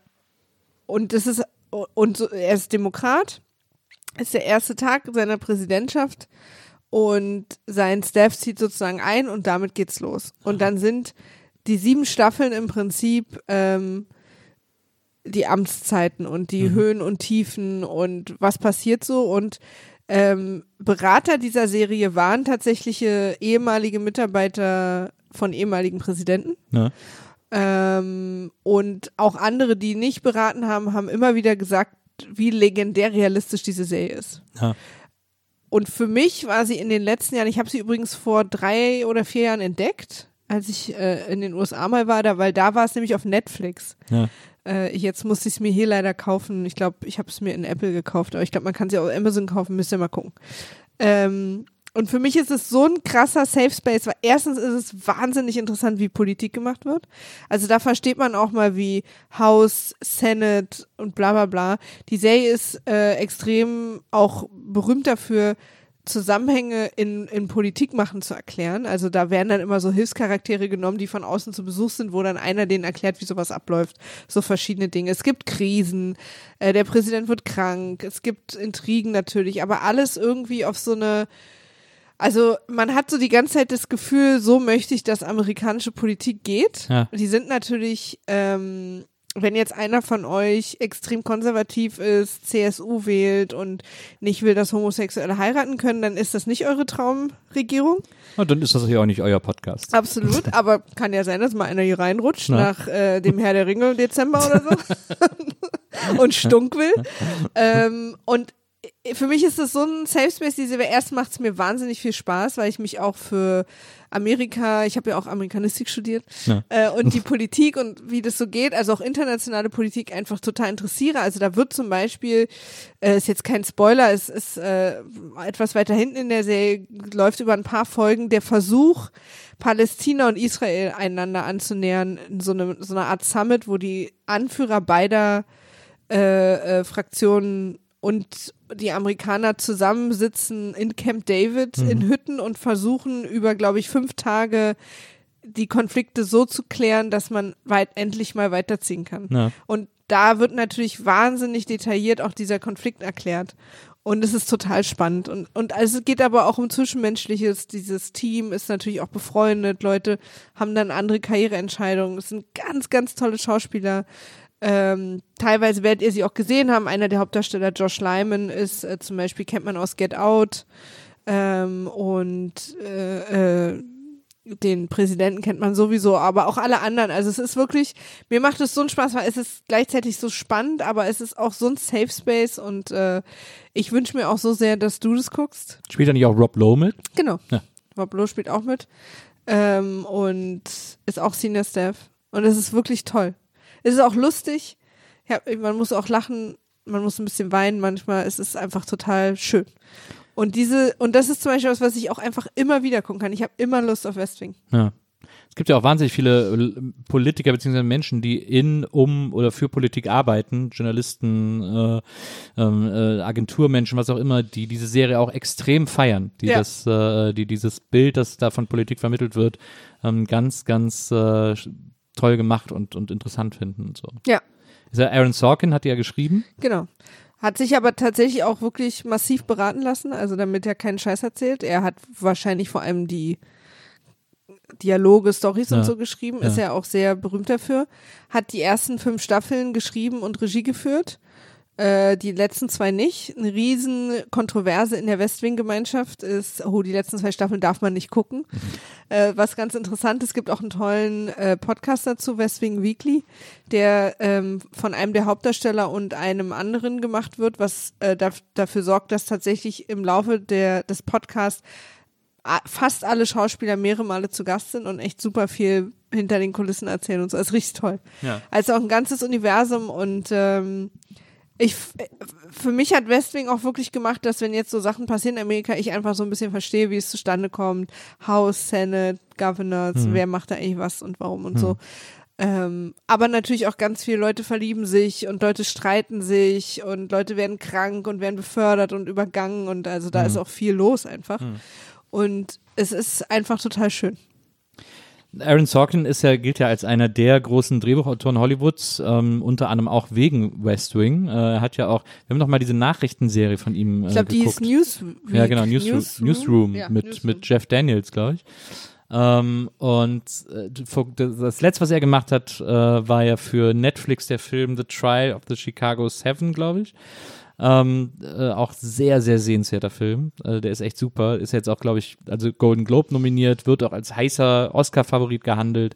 und das ist und so, er ist Demokrat, ist der erste Tag seiner Präsidentschaft und sein Staff zieht sozusagen ein und damit geht's los. Und dann sind die sieben Staffeln im Prinzip ähm, die Amtszeiten und die Höhen und Tiefen und was passiert so und ähm, Berater dieser Serie waren tatsächliche ehemalige Mitarbeiter von ehemaligen Präsidenten. Ne? Ähm, und auch andere, die nicht beraten haben, haben immer wieder gesagt, wie legendär realistisch diese Serie ist. Ja. Und für mich war sie in den letzten Jahren, ich habe sie übrigens vor drei oder vier Jahren entdeckt, als ich äh, in den USA mal war, da, weil da war es nämlich auf Netflix. Ja. Äh, jetzt musste ich es mir hier leider kaufen. Ich glaube, ich habe es mir in Apple gekauft, aber ich glaube, man kann sie auch auf Amazon kaufen, müsst ihr mal gucken. Ähm, und für mich ist es so ein krasser Safe Space, weil erstens ist es wahnsinnig interessant, wie Politik gemacht wird. Also da versteht man auch mal, wie House, Senate und bla bla bla. Die Serie ist äh, extrem auch berühmt dafür, Zusammenhänge in, in Politik machen zu erklären. Also da werden dann immer so Hilfscharaktere genommen, die von außen zu Besuch sind, wo dann einer denen erklärt, wie sowas abläuft. So verschiedene Dinge. Es gibt Krisen, äh, der Präsident wird krank, es gibt Intrigen natürlich, aber alles irgendwie auf so eine also man hat so die ganze Zeit das Gefühl, so möchte ich, dass amerikanische Politik geht. Ja. Die sind natürlich, ähm, wenn jetzt einer von euch extrem konservativ ist, CSU wählt und nicht will, dass Homosexuelle heiraten können, dann ist das nicht eure Traumregierung. Und dann ist das hier auch nicht euer Podcast. Absolut, (laughs) aber kann ja sein, dass mal einer hier reinrutscht Na. nach äh, dem Herr der Ringe im Dezember oder so (laughs) (laughs) und stunk will. ähm, und für mich ist das so ein Safe Space, diese erst macht es mir wahnsinnig viel Spaß, weil ich mich auch für Amerika, ich habe ja auch Amerikanistik studiert Ja. äh, und die Politik und wie das so geht, also auch internationale Politik einfach total interessiere. Also da wird zum Beispiel, äh, ist jetzt kein Spoiler, es ist äh, etwas weiter hinten in der Serie, läuft über ein paar Folgen der Versuch, Palästina und Israel einander anzunähern in so eine, so eine Art Summit, wo die Anführer beider äh, äh, Fraktionen und die Amerikaner zusammensitzen in Camp David in Hütten und versuchen über, glaube ich, fünf Tage die Konflikte so zu klären, dass man weit endlich mal weiterziehen kann. Ja. Und da wird natürlich wahnsinnig detailliert auch dieser Konflikt erklärt. Und es ist total spannend. Und, und also es geht aber auch um Zwischenmenschliches. Dieses Team ist natürlich auch befreundet. Leute haben dann andere Karriereentscheidungen. Es sind ganz, ganz tolle Schauspieler. Ähm, teilweise werdet ihr sie auch gesehen haben. Einer der Hauptdarsteller, Josh Lyman, ist äh, zum Beispiel, kennt man aus Get Out. Ähm, und äh, äh, den Präsidenten kennt man sowieso, aber auch alle anderen. Also es ist wirklich, mir macht es so einen Spaß, weil es ist gleichzeitig so spannend, aber es ist auch so ein Safe Space und äh, ich wünsche mir auch so sehr, dass du das guckst. Spielt da nicht auch Rob Lowe mit? Genau. Ja. Rob Lowe spielt auch mit ähm, und ist auch Senior Staff und es ist wirklich toll. Es ist auch lustig. Ja, man muss auch lachen, man muss ein bisschen weinen manchmal. Es ist einfach total schön. Und diese, und das ist zum Beispiel was, was ich auch einfach immer wieder gucken kann. Ich habe immer Lust auf Westwing. Ja. Es gibt ja auch wahnsinnig viele äh, Politiker bzw. Menschen, die in, um oder für Politik arbeiten, Journalisten, äh, ähm, äh, Agenturmenschen, was auch immer, die diese Serie auch extrem feiern, die Ja. das, äh, die dieses Bild, das da von Politik vermittelt wird, ähm, ganz, ganz äh, toll gemacht und, und interessant finden und so. Ja. Ist Aaron Sorkin hat die ja geschrieben. Genau. Hat sich aber tatsächlich auch wirklich massiv beraten lassen, also damit er keinen Scheiß erzählt. Er hat wahrscheinlich vor allem die Dialoge, Stories Ja. und so geschrieben, ist Ja. ja auch sehr berühmt dafür. Hat die ersten fünf Staffeln geschrieben und Regie geführt. Äh, die letzten zwei nicht. Eine riesen Kontroverse in der Westwing-Gemeinschaft ist, oh, die letzten zwei Staffeln darf man nicht gucken. Äh, was ganz interessant ist, es gibt auch einen tollen äh, Podcast dazu, Westwing Weekly, der ähm, von einem der Hauptdarsteller und einem anderen gemacht wird, was äh, daf dafür sorgt, dass tatsächlich im Laufe der, des Podcasts fast alle Schauspieler mehrere Male zu Gast sind und echt super viel hinter den Kulissen erzählen und so. Das ist richtig toll. Ja. Also auch ein ganzes Universum und ähm, ich, f- für mich hat Westwing auch wirklich gemacht, dass wenn jetzt so Sachen passieren in Amerika, ich einfach so ein bisschen verstehe, wie es zustande kommt. House, Senate, Governors, Mhm. wer macht da eigentlich was und warum und so. Ähm, aber natürlich auch ganz viele Leute verlieben sich und Leute streiten sich und Leute werden krank und werden befördert und übergangen und also da Mhm. ist auch viel los einfach. Und es ist einfach total schön. Aaron Sorkin ist ja, gilt ja als einer der großen Drehbuchautoren Hollywoods, ähm, unter anderem auch wegen West Wing. Äh, er hat ja auch, wir haben noch mal diese Nachrichtenserie von ihm äh, Ich glaube, die ist News Ja, genau, Newsroom, Newsroom, Ja, mit, Newsroom. mit Jeff Daniels, glaube ich. Ähm, und äh, das letzte, was er gemacht hat, äh, war ja für Netflix der Film The Trial of the Chicago Seven, glaube ich. Ähm, äh, auch sehr, sehr sehenswerter Film. Äh, der ist echt super. Ist jetzt auch, glaube ich, also Golden Globe nominiert, wird auch als heißer Oscar-Favorit gehandelt.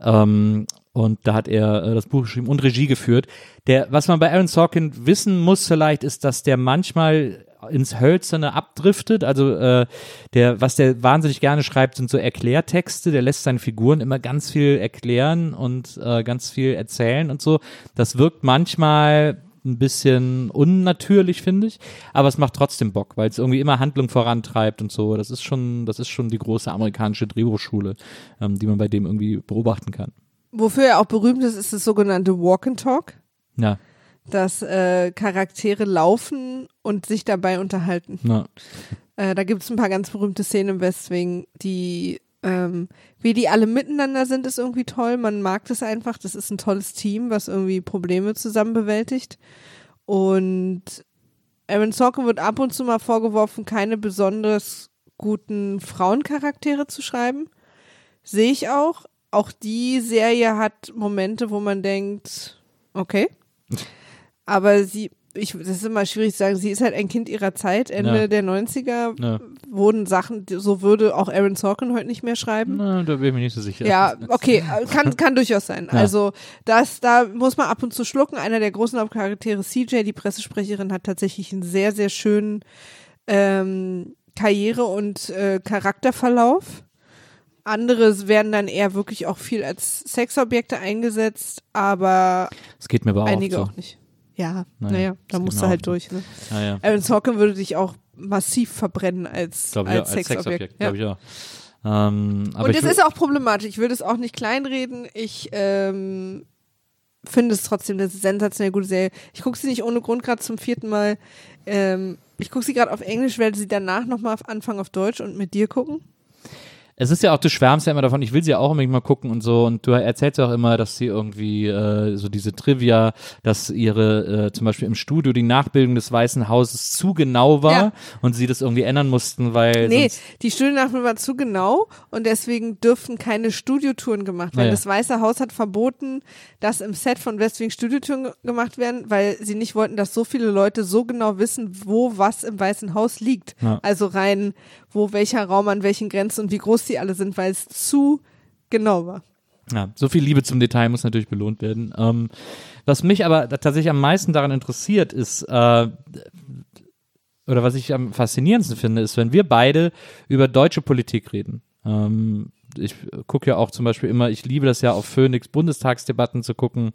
Ähm, und da hat er äh, das Buch geschrieben und Regie geführt. Der, was man bei Aaron Sorkin wissen muss vielleicht, ist, dass der manchmal ins Hölzerne abdriftet. Also äh, der, was der wahnsinnig gerne schreibt, sind so Erklärtexte. Der lässt seinen Figuren immer ganz viel erklären und äh, ganz viel erzählen und so. Das wirkt manchmal ein bisschen unnatürlich, finde ich. Aber es macht trotzdem Bock, weil es irgendwie immer Handlung vorantreibt und so. Das ist schon, das ist schon die große amerikanische Drehbuchschule, ähm, die man bei dem irgendwie beobachten kann. Wofür er auch berühmt ist, ist das sogenannte Walk and Talk, Ja, dass äh, Charaktere laufen und sich dabei unterhalten. na, Äh, da gibt es ein paar ganz berühmte Szenen im Westwing, die, ähm, wie die alle miteinander sind, ist irgendwie toll. Man mag das einfach. Das ist ein tolles Team, was irgendwie Probleme zusammen bewältigt. Und Aaron Sorkin wird ab und zu mal vorgeworfen, keine besonders guten Frauencharaktere zu schreiben. Sehe ich auch. Auch die Serie hat Momente, wo man denkt, okay. (laughs) Aber sie, ich, das ist immer schwierig zu sagen, sie ist halt ein Kind ihrer Zeit, Ende Ja. der 90er Ja. wurden Sachen, so würde auch Aaron Sorkin heute nicht mehr schreiben. na, da bin ich mir nicht so sicher. Ja, (laughs) okay, äh, kann, kann durchaus sein. Ja. Also das, da muss man ab und zu schlucken. Einer der großen Hauptcharaktere, CJ, die Pressesprecherin, hat tatsächlich einen sehr, sehr schönen ähm, Karriere- und äh, Charakterverlauf. Andere werden dann eher wirklich auch viel als Sexobjekte eingesetzt, aber Das geht mir aber auch einige so. auch nicht. Ja, Naja, naja, das da musst du halt durch. Ne? Ja, ja. Aaron Sorkin würde dich auch massiv verbrennen als, Glaube ich, als, auch, als Sexobjekt. Sexobjekt, ja. glaube ich auch. Ähm, aber Und es wür- ist auch problematisch. Ich will das auch nicht kleinreden. Ich ähm, finde es trotzdem eine sensationell gute Serie. Ich gucke sie nicht ohne Grund gerade zum vierten Mal. Ähm, ich gucke sie gerade auf Englisch, werde sie danach nochmal anfangen auf Deutsch und mit dir gucken. Es ist ja auch, du schwärmst ja immer davon, ich will sie ja auch unbedingt mal gucken und so und du erzählst ja auch immer, dass sie irgendwie äh, so diese Trivia, dass ihre äh, zum Beispiel im Studio die Nachbildung des Weißen Hauses zu genau war Ja. und sie das irgendwie ändern mussten, weil Nee, die Studiennachbildung war zu genau und deswegen dürfen keine Studiotouren gemacht werden. Ah ja. Das Weiße Haus hat verboten, dass im Set von Westwing Studiotouren ge- gemacht werden, weil sie nicht wollten, dass so viele Leute so genau wissen, wo was im Weißen Haus liegt. Ja. Also rein, wo welcher Raum an welchen Grenzen und wie groß die alle sind, weil es zu genau war. ja, so viel Liebe zum Detail muss natürlich belohnt werden. Ähm, was mich aber tatsächlich am meisten daran interessiert, ist, äh, oder was ich am faszinierendsten finde, ist, wenn wir beide über deutsche Politik reden. Ähm, ich gucke ja auch zum Beispiel immer, ich liebe das ja auf Phoenix Bundestagsdebatten zu gucken,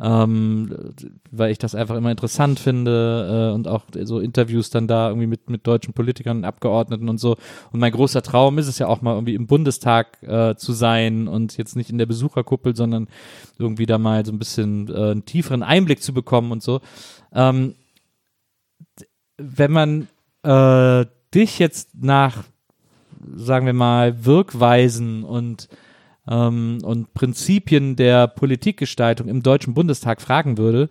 ähm, weil ich das einfach immer interessant finde äh, und auch so Interviews dann da irgendwie mit, mit deutschen Politikern und Abgeordneten und so. Und mein großer Traum ist es ja auch mal irgendwie im Bundestag äh, zu sein und jetzt nicht in der Besucherkuppel, sondern irgendwie da mal so ein bisschen äh, einen tieferen Einblick zu bekommen und so. Ähm, wenn man äh, dich jetzt nach, sagen wir mal, Wirkweisen und ähm, und Prinzipien der Politikgestaltung im Deutschen Bundestag fragen würde,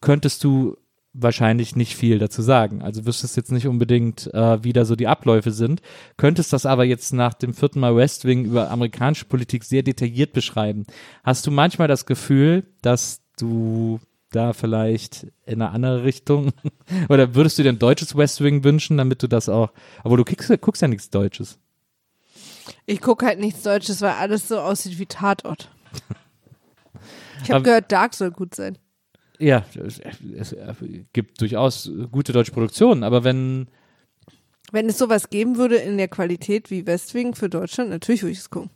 könntest du wahrscheinlich nicht viel dazu sagen. Also wüsstest jetzt nicht unbedingt, äh, wie da so die Abläufe sind, könntest das aber jetzt nach dem vierten Mal West Wing über amerikanische Politik sehr detailliert beschreiben. Hast du manchmal das Gefühl, dass du da vielleicht in eine andere Richtung (laughs) oder würdest du dir ein deutsches West Wing wünschen, damit du das auch, aber du guckst, guckst ja nichts Deutsches. Ich gucke halt nichts Deutsches, weil alles so aussieht wie Tatort. (laughs) Ich habe gehört, Dark soll gut sein. Ja, es, gibt durchaus gute deutsche Produktionen, aber wenn Wenn es sowas geben würde in der Qualität wie Westwing für Deutschland, natürlich würde ich es gucken.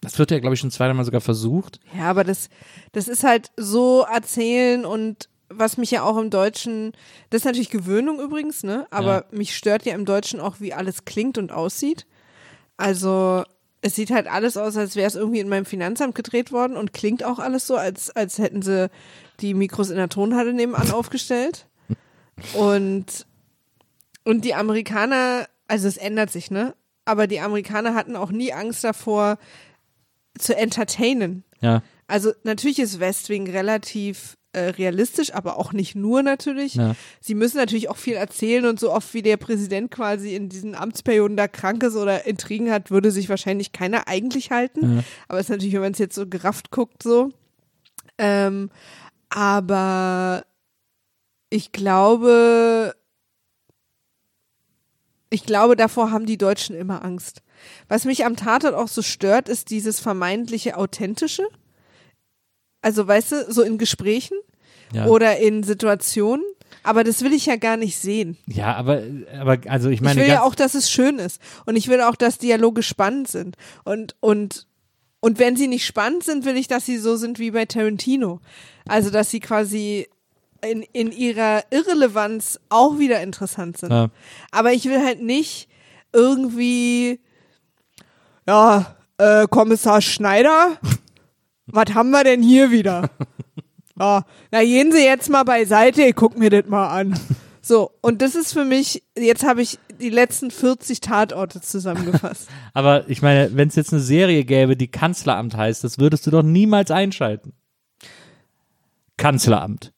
Das wird ja, glaube ich, schon zweimal sogar versucht. Ja, aber das, das ist halt so erzählen und was mich ja auch im Deutschen, das ist natürlich Gewöhnung übrigens, ne? Aber mich stört ja im Deutschen auch, wie alles klingt und aussieht. Also es sieht halt alles aus, als wäre es irgendwie in meinem Finanzamt gedreht worden und klingt auch alles so, als, als hätten sie die Mikros in der Tonhalle nebenan (laughs) aufgestellt. Und, und die Amerikaner, also es ändert sich, ne? Aber die Amerikaner hatten auch nie Angst davor, zu entertainen. Ja, Also natürlich ist Westwing relativ äh, realistisch, aber auch nicht nur natürlich. Ja. Sie müssen natürlich auch viel erzählen und so oft wie der Präsident quasi in diesen Amtsperioden da krank ist oder Intrigen hat, würde sich wahrscheinlich keiner eigentlich halten. Ja. Aber es ist natürlich, wenn man es jetzt so gerafft guckt, so. Ähm, aber ich glaube, ich glaube, davor haben die Deutschen immer Angst. Was mich am Tatort auch so stört, ist dieses vermeintliche Authentische. Also, weißt du, so in Gesprächen ja. oder in Situationen. Aber das will ich ja gar nicht sehen. ja, aber, aber also ich meine, ich will ja auch, dass es schön ist. Und ich will auch, dass Dialoge spannend sind. Und, und, und wenn sie nicht spannend sind, will ich, dass sie so sind wie bei Tarantino. Also, dass sie quasi in, in ihrer Irrelevanz auch wieder interessant sind. Ja. Aber ich will halt nicht irgendwie, ja, äh, Kommissar Schneider, (laughs) was haben wir denn hier wieder? Ja, na gehen Sie jetzt mal beiseite, ich guck mir das mal an. So, und das ist für mich, jetzt habe ich die letzten 40 Tatorte zusammengefasst. (laughs) aber ich meine, wenn es jetzt eine Serie gäbe, die Kanzleramt heißt, das würdest du doch niemals einschalten. Kanzleramt.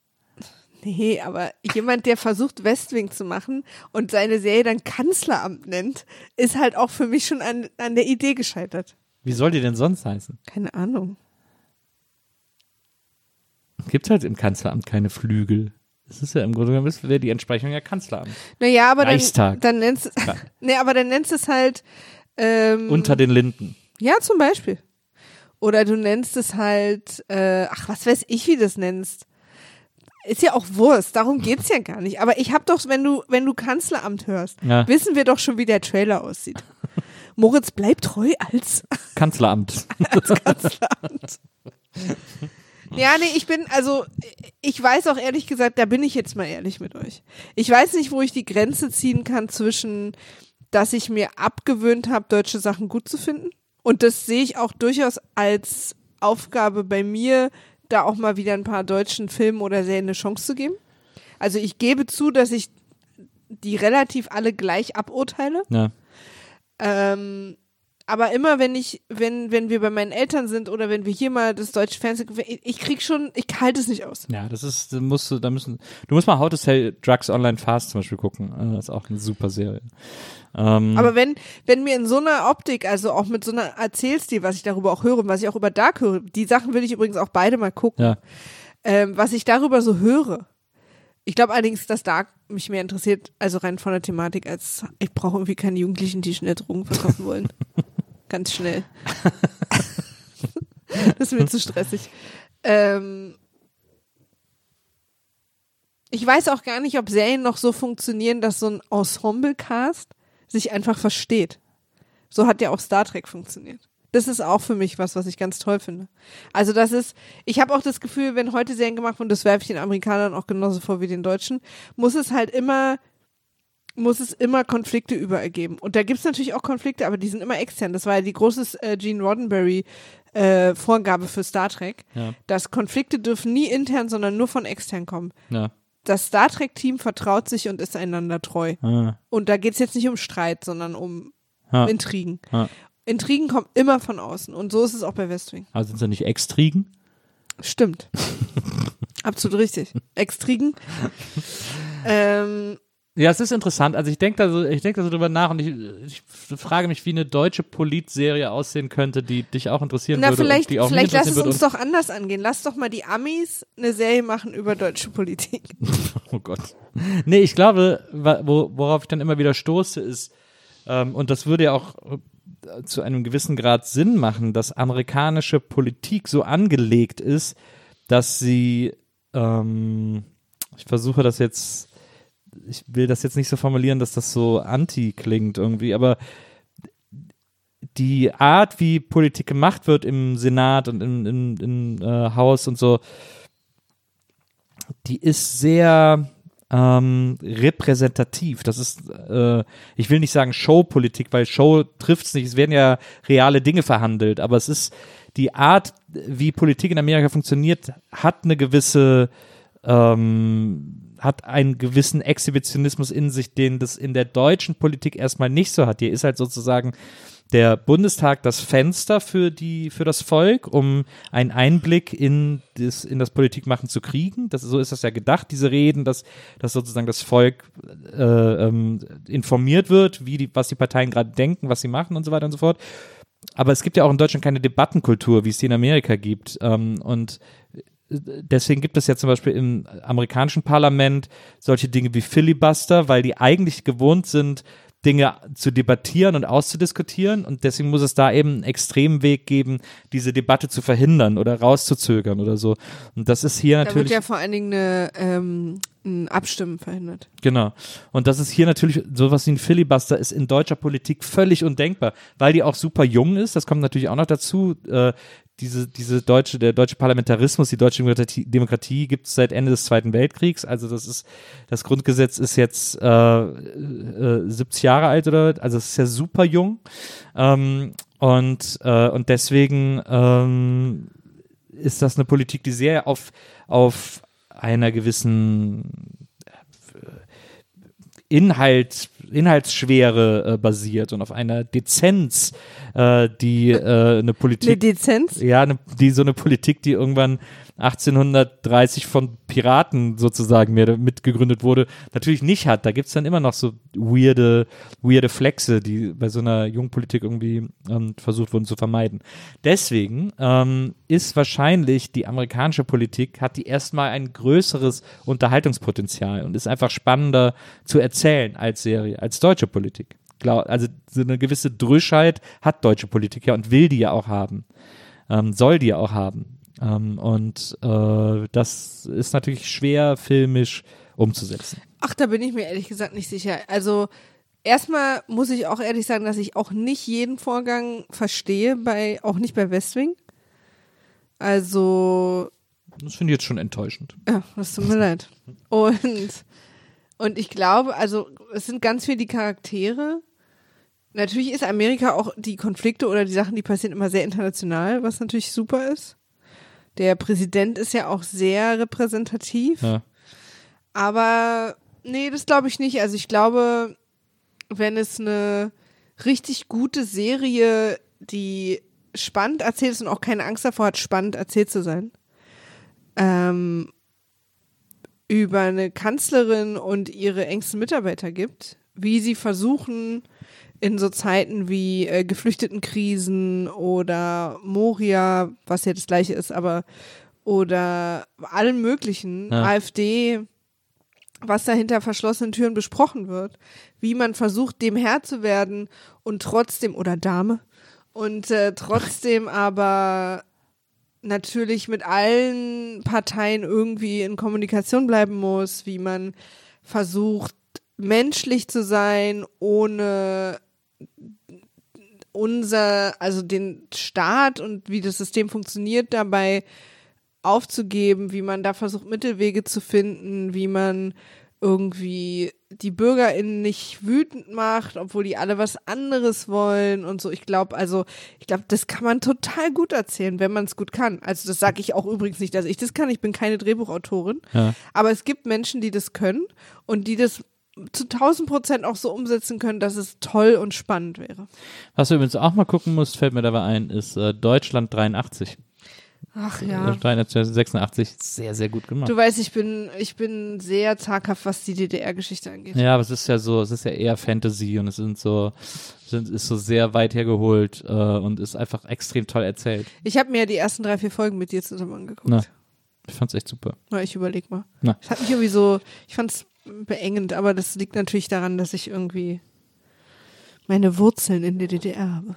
Nee, aber jemand, der versucht, Westwing zu machen und seine Serie dann Kanzleramt nennt, ist halt auch für mich schon an, an der Idee gescheitert. Wie soll die denn sonst heißen? Keine Ahnung. Gibt halt im Kanzleramt keine Flügel. Das ist ja im Grunde genommen wäre die Entsprechung ja Kanzleramt. Naja, aber dann, Reichstag. dann nennst (laughs) nee, aber dann nennst es halt ähm, Unter den Linden. Ja, zum Beispiel. Oder du nennst es halt, äh, ach, was weiß ich, wie du das nennst. Ist ja auch Wurst, darum geht's ja gar nicht. Aber ich hab doch, wenn du, wenn du Kanzleramt hörst, Ja. wissen wir doch schon, wie der Trailer aussieht. (laughs) Moritz bleibt treu als (laughs) Kanzleramt. Kanzleramt. Ja, nee, ich bin, also, ich weiß auch ehrlich gesagt, da bin ich jetzt mal ehrlich mit euch. Ich weiß nicht, wo ich die Grenze ziehen kann zwischen, dass ich mir abgewöhnt habe, deutsche Sachen gut zu finden. Und das sehe ich auch durchaus als Aufgabe bei mir, da auch mal wieder ein paar deutschen Filmen oder Serien eine Chance zu geben. Also ich gebe zu, dass ich die relativ alle gleich aburteile. Ja. Ähm, aber immer wenn ich, wenn, wenn wir bei meinen Eltern sind oder wenn wir hier mal das deutsche Fernsehen, ich, ich krieg schon, ich halte es nicht aus. Ja, das ist, da musst du, da müssen, du musst mal How to Sell Drugs Online Fast zum Beispiel gucken. Äh, Das ist auch eine super Serie. Ähm, Aber wenn, wenn mir in so einer Optik, also auch mit so einer Erzählstil, was ich darüber auch höre was ich auch über Dark höre, die Sachen will ich übrigens auch beide mal gucken, ja, ähm, was ich darüber so höre. Ich glaube allerdings, dass Dark mich mehr interessiert, also rein von der Thematik, als ich brauche irgendwie keine Jugendlichen, die schnell Drogen verkaufen wollen. (laughs) Ganz schnell. (laughs) das ist mir zu stressig. Ähm, ich weiß auch gar nicht, ob Serien noch so funktionieren, dass so ein Ensemble-Cast sich einfach versteht. So hat ja auch Star Trek funktioniert. Das ist auch für mich was, was ich ganz toll finde. Also das ist, ich habe auch das Gefühl, wenn heute Serien gemacht wurden, das werfe ich den Amerikanern auch genauso vor wie den Deutschen, muss es halt immer, muss es immer Konflikte überall geben. Und da gibt es natürlich auch Konflikte, aber die sind immer extern. Das war ja die große äh, Gene Roddenberry äh, Vorgabe für Star Trek, Ja. dass Konflikte dürfen nie intern, sondern nur von extern kommen. ja. Das Star Trek-Team vertraut sich und ist einander treu. Ah, Und da geht's jetzt nicht um Streit, sondern um Ja. Intrigen. Intrigen kommen immer von außen und so ist es auch bei Westwing. Also sind es ja nicht Extrigen? Stimmt. (laughs) Absolut richtig. Extrigen. ähm, Ja, es ist interessant. Also ich denke da so, ich denke da so drüber nach und ich, ich frage mich, wie eine deutsche Politserie aussehen könnte, die dich auch interessieren na, würde. vielleicht, und die auch vielleicht mich lass es uns doch anders angehen. Lass doch mal die Amis eine Serie machen über deutsche Politik. (laughs) Oh Gott. Nee, ich glaube, wo, worauf ich dann immer wieder stoße, ist, ähm, und das würde ja auch zu einem gewissen Grad Sinn machen, dass amerikanische Politik so angelegt ist, dass sie, ähm, ich versuche das jetzt, ich will das jetzt nicht so formulieren, dass das so anti klingt irgendwie, aber die Art, wie Politik gemacht wird im Senat und im, im, im äh, Haus und so, die ist sehr ähm, repräsentativ. Das ist, äh, ich will nicht sagen Showpolitik, weil Show trifft's nicht. Es werden ja reale Dinge verhandelt, aber es ist die Art, wie Politik in Amerika funktioniert, hat eine gewisse ähm, hat einen gewissen Exhibitionismus in sich, den das in der deutschen Politik erstmal nicht so hat. Hier ist halt sozusagen der Bundestag das Fenster für die für das Volk, um einen Einblick in das in das Politikmachen zu kriegen. Das so ist das ja gedacht. Diese Reden, dass dass sozusagen das Volk äh, ähm, informiert wird, wie die was die Parteien gerade denken, was sie machen und so weiter und so fort. Aber es gibt ja auch in Deutschland keine Debattenkultur, wie es die in Amerika gibt. Ähm, und deswegen gibt es ja zum Beispiel im amerikanischen Parlament solche Dinge wie Filibuster, weil die eigentlich gewohnt sind, Dinge zu debattieren und auszudiskutieren und deswegen muss es da eben einen extremen Weg geben, diese Debatte zu verhindern oder rauszuzögern oder so. Und das ist hier Da wird natürlich ja vor allen Dingen eine, ähm, Abstimmen verhindert. Genau. Und das ist hier natürlich, sowas wie ein Filibuster ist in deutscher Politik völlig undenkbar, weil die auch super jung ist. Das kommt natürlich auch noch dazu. Äh, diese, diese deutsche, der deutsche Parlamentarismus, die deutsche Demokratie, Demokratie gibt es seit Ende des Zweiten Weltkriegs. Also das ist, das Grundgesetz ist jetzt äh, äh, 70 Jahre alt oder, also es ist ja super jung. Ähm, und, äh, und deswegen ähm, ist das eine Politik, die sehr auf, auf einer gewissen Inhalt, Inhaltsschwere äh, basiert und auf einer Dezenz, äh, die äh, eine Eine Politik, Dezenz? ja, eine, die so eine Politik, die irgendwann 1830 von Piraten sozusagen mehr mitgegründet wurde, natürlich nicht hat. Da gibt's dann immer noch so weirde, weirde Flexe, die bei so einer Jungpolitik irgendwie ähm, versucht wurden zu vermeiden. Deswegen ähm, ist wahrscheinlich die amerikanische Politik, hat die erstmal ein größeres Unterhaltungspotenzial und ist einfach spannender zu erzählen als Serie, als deutsche Politik. Also so eine gewisse Drüschheit hat deutsche Politik ja und will die ja auch haben. Ähm, soll die ja auch haben. Ähm, und äh, das ist natürlich schwer filmisch umzusetzen. Ach, da bin ich mir ehrlich gesagt nicht sicher. Also erstmal muss ich auch ehrlich sagen, dass ich auch nicht jeden Vorgang verstehe, bei, auch nicht bei Westwing. Also, Das finde ich jetzt schon enttäuschend. ja, das tut mir leid. Und, und ich glaube, also es sind ganz viele die Charaktere. Natürlich ist Amerika auch die Konflikte oder die Sachen, die passieren, immer sehr international, was natürlich super ist. Der Präsident ist ja auch sehr repräsentativ. Ja. Aber nee, das glaube ich nicht. Also ich glaube, wenn es eine richtig gute Serie, die spannend erzählt ist und auch keine Angst davor hat, spannend erzählt zu sein, ähm, über eine Kanzlerin und ihre engsten Mitarbeiter gibt, wie sie versuchen, in so Zeiten wie äh, Geflüchtetenkrisen oder Moria, was ja das gleiche ist, aber oder allen möglichen, Ja. AfD, was da hinter verschlossenen Türen besprochen wird, wie man versucht, dem Herr zu werden und trotzdem, oder Dame, und äh, trotzdem aber natürlich mit allen Parteien irgendwie in Kommunikation bleiben muss, wie man versucht, menschlich zu sein, ohne unser, also den Staat und wie das System funktioniert, dabei aufzugeben, wie man da versucht, Mittelwege zu finden, wie man irgendwie die BürgerInnen nicht wütend macht, obwohl die alle was anderes wollen und so. Ich glaube, also, ich glaube, das kann man total gut erzählen, wenn man es gut kann. Also, das sage ich auch übrigens nicht, dass ich das kann. Ich bin keine Drehbuchautorin. Ja. Aber es gibt Menschen, die das können und die das zu 1000 Prozent auch so umsetzen können, dass es toll und spannend wäre. Was du übrigens auch mal gucken musst, fällt mir dabei ein, ist äh, Deutschland 83. Ach Äh, ja. 386, sehr, sehr gut gemacht. Du weißt, ich bin, ich bin sehr zaghaft, was die DDR-Geschichte angeht. Ja, aber es ist ja so, es ist ja eher Fantasy und es sind so, sind, ist so sehr weit hergeholt äh, und ist einfach extrem toll erzählt. Ich habe mir die ersten drei, vier Folgen mit dir zusammen angeguckt. Na. Ich fand's echt super. Na, ich überleg mal. Na. Es hat mich irgendwie so, ich fand's beengend, aber das liegt natürlich daran, dass ich irgendwie meine Wurzeln in der DDR habe.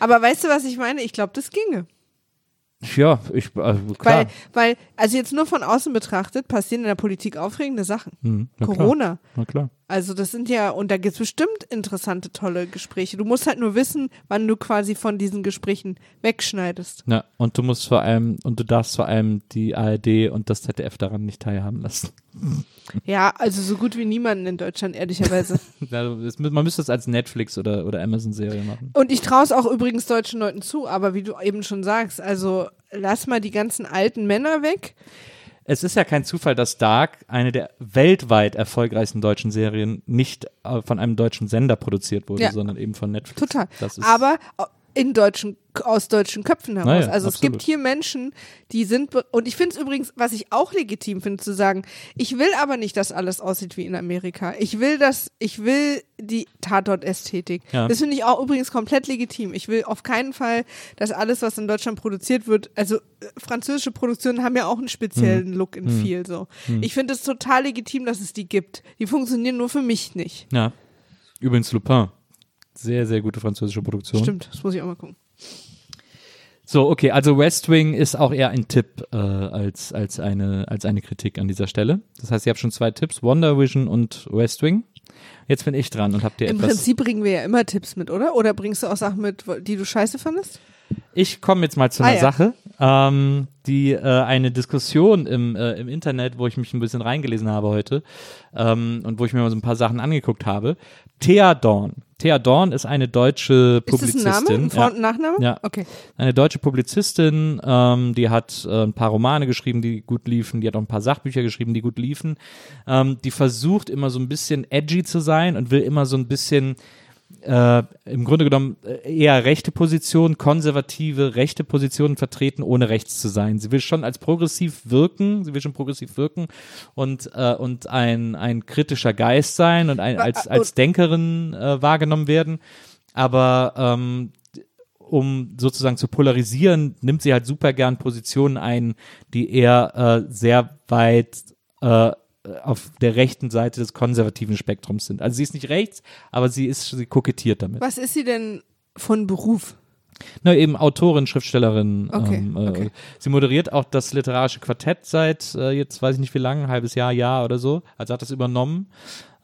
Aber weißt du, was ich meine? Ich glaube, das ginge. Ja, ich, äh, klar. Weil, weil, also jetzt nur von außen betrachtet, passieren in der Politik aufregende Sachen. Hm, na klar, Corona. Na klar. Also das sind ja, und da gibt's bestimmt interessante, tolle Gespräche. Du musst halt nur wissen, wann du quasi von diesen Gesprächen wegschneidest. Ja, und du musst vor allem, und du darfst vor allem die ARD und das ZDF daran nicht teilhaben lassen. Ja, also so gut wie niemanden in Deutschland, ehrlicherweise. (laughs) Das- Man müsste es als Netflix oder, oder Amazon-Serie machen. Und ich traue es auch übrigens deutschen Leuten zu, aber wie du eben schon sagst, also lass mal die ganzen alten Männer weg. Es ist ja kein Zufall, dass Dark, eine der weltweit erfolgreichsten deutschen Serien, nicht äh, von einem deutschen Sender produziert wurde, Ja. sondern eben von Netflix. Total. Das ist, Aber in deutschen, aus deutschen Köpfen heraus. Naja, also es absolut. gibt hier Menschen, die sind, und ich finde es übrigens, was ich auch legitim finde, zu sagen, ich will aber nicht, dass alles aussieht wie in Amerika. Ich will das, ich will die Tatort-Ästhetik. Ja. Das finde ich auch übrigens komplett legitim. Ich will auf keinen Fall, dass alles, was in Deutschland produziert wird, also äh, französische Produktionen haben ja auch einen speziellen Hm. Look in viel so. Ich finde es total legitim, dass es die gibt. Die funktionieren nur für mich nicht. ja. Übrigens Lupin. Sehr, sehr gute französische Produktion. Stimmt, das muss ich auch mal gucken. So, okay, also West Wing ist auch eher ein Tipp äh, als, als, eine, als eine Kritik an dieser Stelle. Das heißt, ihr habt schon zwei Tipps, Wonder Vision und West Wing. Jetzt bin ich dran und habt ihr Im etwas. Prinzip bringen wir ja immer Tipps mit, oder? Oder bringst du auch Sachen mit, die du scheiße fandest? Ich komme jetzt mal zu Ah, einer ja. Sache, ähm, die äh, eine Diskussion im, äh, im Internet, wo ich mich ein bisschen reingelesen habe heute ähm, und wo ich mir mal so ein paar Sachen angeguckt habe. Thea Dorn. Thea Dorn ist eine deutsche Ist das ein Publizistin. Name? Ein Vor- ja. und Nachname? Ja. Okay. Eine deutsche Publizistin, ähm, die hat äh, ein paar Romane geschrieben, die gut liefen, die hat auch ein paar Sachbücher geschrieben, die gut liefen. Ähm, die versucht immer so ein bisschen edgy zu sein und will immer so ein bisschen äh, im Grunde genommen äh, eher rechte Positionen, konservative rechte Positionen vertreten, ohne rechts zu sein. Sie will schon als progressiv wirken, sie will schon progressiv wirken und, äh, und ein, ein kritischer Geist sein und ein, als, äh, als Denkerin äh, wahrgenommen werden. Aber ähm, um sozusagen zu polarisieren, nimmt sie halt super gern Positionen ein, die eher äh, sehr weit auf der rechten Seite des konservativen Spektrums sind. Also sie ist nicht rechts, aber sie ist, sie kokettiert damit. Was ist sie denn von Beruf? Na, eben Autorin, Schriftstellerin. Okay, ähm, äh, okay. Sie moderiert auch das literarische Quartett seit äh, jetzt weiß ich nicht wie lange, ein halbes Jahr, Jahr oder so. Also hat das übernommen